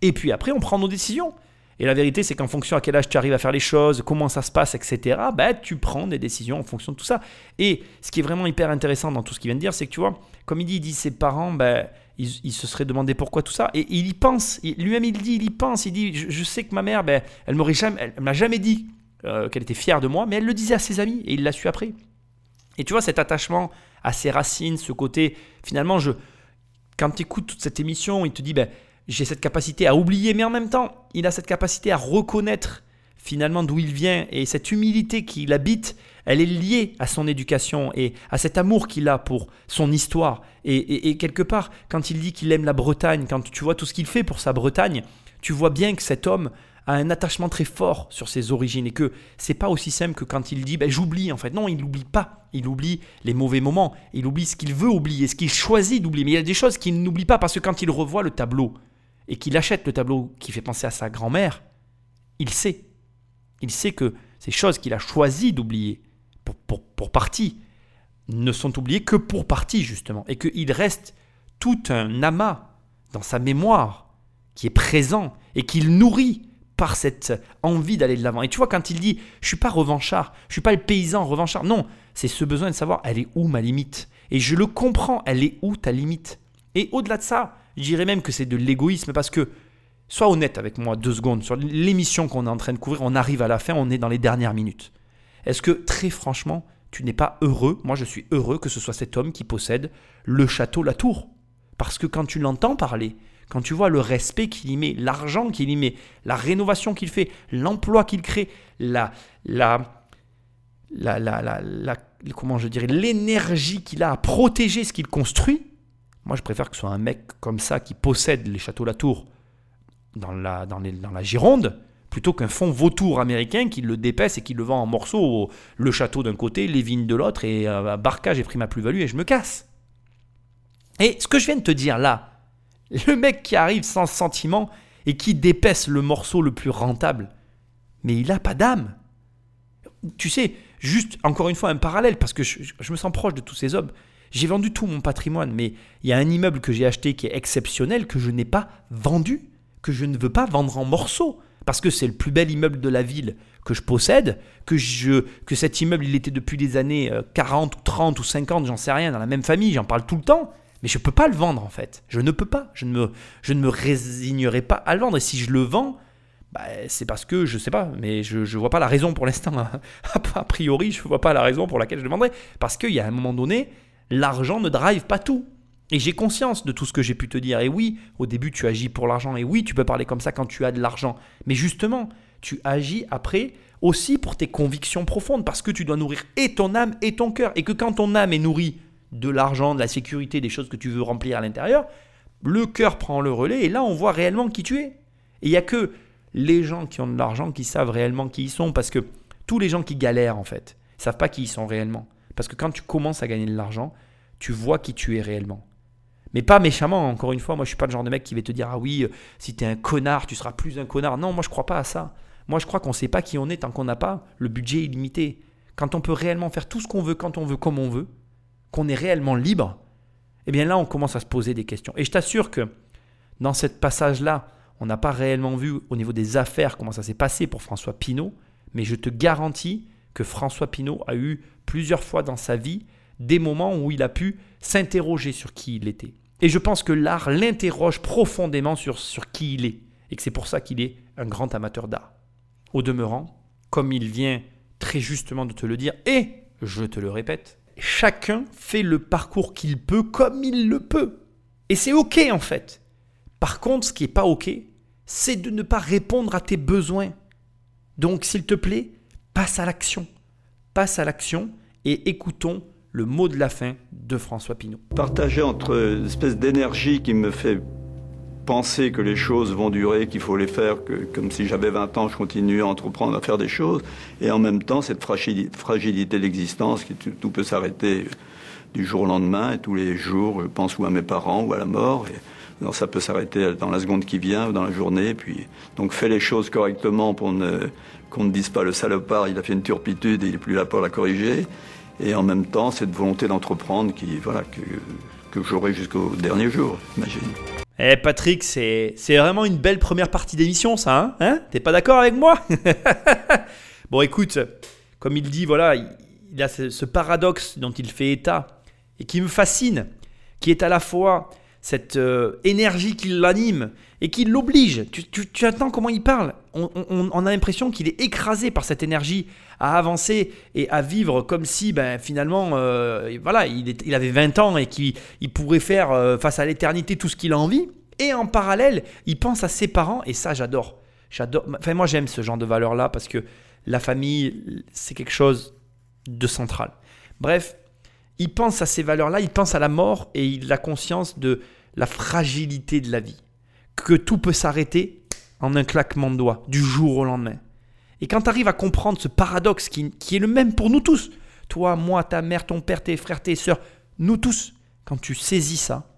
Et puis après, on prend nos décisions. Et la vérité, c'est qu'en fonction à quel âge tu arrives à faire les choses, comment ça se passe, etc., bah, tu prends des décisions en fonction de tout ça. Et ce qui est vraiment hyper intéressant dans tout ce qu'il vient de dire, c'est que tu vois, comme il dit, il dit ses parents, bah, il, se serait demandé pourquoi tout ça. Et il y pense. Lui-même, il dit, il y pense. Il dit, je, sais que ma mère, ben, elle m'aurait jamais, elle, m'a jamais dit euh, qu'elle était fière de moi, mais elle le disait à ses amis et il l'a su après. Et tu vois, cet attachement à ses racines, ce côté, finalement, je, quand tu écoutes toute cette émission, il te dit, ben, j'ai cette capacité à oublier, mais en même temps, il a cette capacité à reconnaître finalement d'où il vient et cette humilité qu'il habite, elle est liée à son éducation et à cet amour qu'il a pour son histoire. Et, quelque part, quand il dit qu'il aime la Bretagne, quand tu vois tout ce qu'il fait pour sa Bretagne, tu vois bien que cet homme a un attachement très fort sur ses origines et que c'est pas aussi simple que quand il dit ben, j'oublie en fait. Non, il n'oublie pas. Il oublie les mauvais moments. Il oublie ce qu'il veut oublier, ce qu'il choisit d'oublier. Mais il y a des choses qu'il n'oublie pas parce que quand il revoit le tableau et qu'il achète le tableau qui fait penser à sa grand-mère, il sait. Il sait que ces choses qu'il a choisi d'oublier, pour, partie, ne sont oubliés que pour partie, justement, et qu'il reste tout un amas dans sa mémoire qui est présent et qu'il nourrit par cette envie d'aller de l'avant. Et tu vois, quand il dit Je suis pas revanchard, je suis pas le paysan revanchard, non, c'est ce besoin de savoir elle est où ma limite? Et je le comprends, elle est où ta limite? Et au-delà de ça, je dirais même que c'est de l'égoïsme parce que, sois honnête avec moi deux secondes, sur l'émission qu'on est en train de couvrir, on arrive à la fin, on est dans les dernières minutes. Est-ce que très franchement, tu n'es pas heureux? Moi, je suis heureux que ce soit cet homme qui possède le château, la tour. Parce que quand tu l'entends parler, quand tu vois le respect qu'il y met, l'argent qu'il y met, la rénovation qu'il fait, l'emploi qu'il crée, la, la, la, comment je dirais, l'énergie qu'il a à protéger ce qu'il construit, moi je préfère que ce soit un mec comme ça qui possède les châteaux Latour dans la, dans, dans la Gironde, plutôt qu'un fonds vautour américain qui le dépaisse et qui le vend en morceaux, le château d'un côté, les vignes de l'autre, et à Barca j'ai pris ma plus-value et je me casse. Et ce que je viens de te dire là, le mec qui arrive sans sentiment et qui dépaisse le morceau le plus rentable, mais il n'a pas d'âme. Tu sais, juste encore une fois un parallèle, parce que je, me sens proche de tous ces hommes. J'ai vendu tout mon patrimoine, mais il y a un immeuble que j'ai acheté qui est exceptionnel, que je n'ai pas vendu, que je ne veux pas vendre en morceaux, parce que c'est le plus bel immeuble de la ville que je possède, que, je, que cet immeuble il était depuis des années 40 euh, ou 30 ou 50, j'en sais rien, dans la même famille, j'en parle tout le temps, mais je ne peux pas le vendre en fait. Je ne peux pas. Je ne me, je ne me résignerai pas à le vendre. Et si je le vends, bah, c'est parce que je ne sais pas, mais je ne vois pas la raison pour l'instant. a priori, je ne vois pas la raison pour laquelle je le vendrai. Parce qu'il y a un moment donné, l'argent ne drive pas tout. Et j'ai conscience de tout ce que j'ai pu te dire. Et oui, au début, tu agis pour l'argent. Et oui, tu peux parler comme ça quand tu as de l'argent. Mais justement, tu agis après aussi pour tes convictions profondes. Parce que tu dois nourrir et ton âme et ton cœur. Et que quand ton âme est nourrie de l'argent, de la sécurité, des choses que tu veux remplir à l'intérieur, le cœur prend le relais et là on voit réellement qui tu es. Et il n'y a que les gens qui ont de l'argent qui savent réellement qui ils sont parce que tous les gens qui galèrent en fait, savent pas qui ils sont réellement. Parce que quand tu commences à gagner de l'argent, tu vois qui tu es réellement. Mais pas méchamment, encore une fois, moi je suis pas le genre de mec qui va te dire ah oui, euh, si tu es un connard, tu seras plus un connard. Non, moi je crois pas à ça. Moi je crois qu'on sait pas qui on est tant qu'on n'a pas le budget illimité. Quand on peut réellement faire tout ce qu'on veut quand on veut comme on veut, qu'on est réellement libre, eh bien là, on commence à se poser des questions. Et je t'assure que dans ce passage-là, on n'a pas réellement vu au niveau des affaires comment ça s'est passé pour François Pinault, mais je te garantis que François Pinault a eu plusieurs fois dans sa vie des moments où il a pu s'interroger sur qui il était. Et je pense que l'art l'interroge profondément sur, sur qui il est, et que c'est pour ça qu'il est un grand amateur d'art. Au demeurant, comme il vient très justement de te le dire, et je te le répète, chacun fait le parcours qu'il peut comme il le peut. Et c'est OK en fait. Par contre, ce qui n'est pas OK, c'est de ne pas répondre à tes besoins. Donc, s'il te plaît, passe à l'action. Passe à l'action et écoutons le mot de la fin de François Pinault. Partager entre une espèce d'énergie qui me fait penser que les choses vont durer, qu'il faut les faire, que comme si j'avais 20 ans, je continue à entreprendre, à faire des choses, et en même temps cette fragilité de l'existence, qui tout, peut s'arrêter du jour au lendemain, et tous les jours, je pense ou à mes parents ou à la mort, et ça peut s'arrêter dans la seconde qui vient ou dans la journée, puis donc fais les choses correctement pour ne qu'on ne dise pas le salopard, il a fait une turpitude et il n'est plus là pour la corriger, et en même temps cette volonté d'entreprendre qui voilà que que j'aurai jusqu'au dernier jour, imagine. Eh Patrick, c'est vraiment une belle première partie d'émission ça, hein, hein? T'es pas d'accord avec moi? Bon écoute, comme il dit, voilà, il a ce, paradoxe dont il fait état et qui me fascine, qui est à la fois cette euh, énergie qui l'anime et qui l'oblige. Tu, tu, attends comment il parle. On, a l'impression qu'il est écrasé par cette énergie à avancer et à vivre comme si ben, finalement euh, voilà, il, avait 20 ans et qu'il il pourrait faire euh, face à l'éternité tout ce qu'il a envie. Et en parallèle, il pense à ses parents et ça j'adore. J'adore. Enfin moi j'aime ce genre de valeur là parce que la famille c'est quelque chose de central. Bref, il pense à ces valeurs-là, il pense à la mort et il a conscience de la fragilité de la vie. Que tout peut s'arrêter en un claquement de doigts, du jour au lendemain. Et quand tu arrives à comprendre ce paradoxe qui, qui, est le même pour nous tous, toi, moi, ta mère, ton père, tes frères, tes sœurs, nous tous, quand tu saisis ça,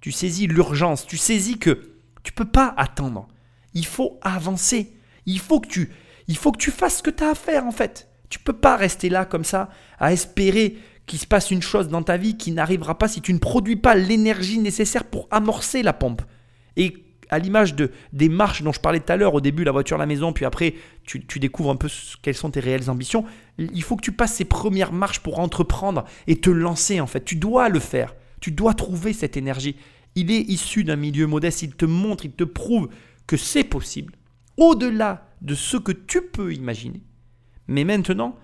tu saisis l'urgence, tu saisis que tu peux pas attendre. Il faut avancer. Il faut que tu, il faut que tu fasses ce que tu as à faire en fait. Tu peux pas rester là comme ça à espérer qu'il se passe une chose dans ta vie qui n'arrivera pas si tu ne produis pas l'énergie nécessaire pour amorcer la pompe. Et à l'image de, des marches dont je parlais tout à l'heure, au début la voiture, la maison, puis après tu, tu, découvres un peu quelles sont tes réelles ambitions, il faut que tu passes ces premières marches pour entreprendre et te lancer en fait. Tu dois le faire. Tu dois trouver cette énergie. Il est issu d'un milieu modeste, il te montre, il te prouve que c'est possible, au-delà de ce que tu peux imaginer. Mais maintenant,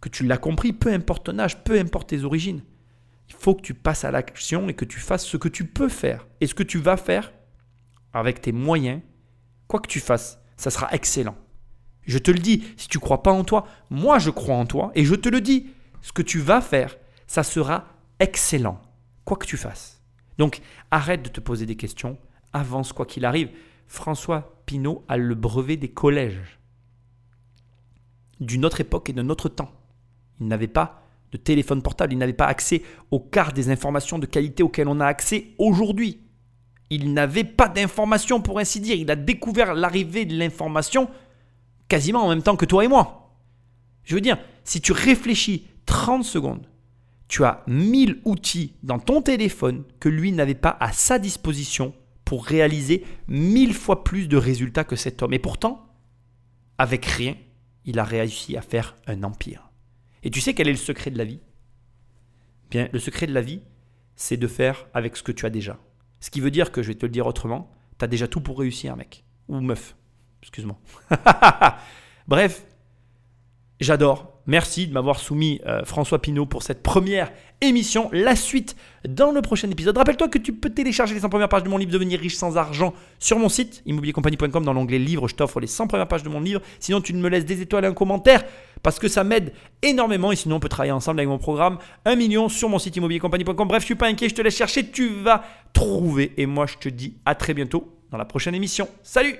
que tu l'as compris, peu importe ton âge, peu importe tes origines. Il faut que tu passes à l'action et que tu fasses ce que tu peux faire. Et ce que tu vas faire, avec tes moyens, quoi que tu fasses, ça sera excellent. Je te le dis, si tu crois pas en toi, moi je crois en toi et je te le dis. ce que tu vas faire, ça sera excellent, quoi que tu fasses. Donc arrête de te poser des questions, avance quoi qu'il arrive. François Pinault a le brevet des collèges d'une autre époque et d'un autre temps. Il n'avait pas de téléphone portable, il n'avait pas accès au quart des informations de qualité auxquelles on a accès aujourd'hui. Il n'avait pas d'informations pour ainsi dire. Il a découvert l'arrivée de l'information quasiment en même temps que toi et moi. Je veux dire, si tu réfléchis 30 secondes, tu as 1000 outils dans ton téléphone que lui n'avait pas à sa disposition pour réaliser 1000 fois plus de résultats que cet homme. Et pourtant, avec rien, il a réussi à faire un empire. Et tu sais quel est le secret de la vie? Bien, le secret de la vie, c'est de faire avec ce que tu as déjà. Ce qui veut dire que, je vais te le dire autrement, tu as déjà tout pour réussir, mec. Ou meuf. Excuse-moi. Bref, j'adore. Merci de m'avoir soumis euh, François Pinault pour cette première émission. La suite dans le prochain épisode. Rappelle-toi que tu peux télécharger les 100 premières pages de mon livre Devenir riche sans argent sur mon site immobiliercompagnie.com dans l'onglet livre. Je t'offre les 100 premières pages de mon livre. Sinon, tu me laisses des étoiles et un commentaire parce que ça m'aide énormément. Et sinon, on peut travailler ensemble avec mon programme 1 million sur mon site immobiliercompagnie.com. Bref, je suis pas inquiet, je te laisse chercher. Tu vas trouver. Et moi, je te dis à très bientôt dans la prochaine émission. Salut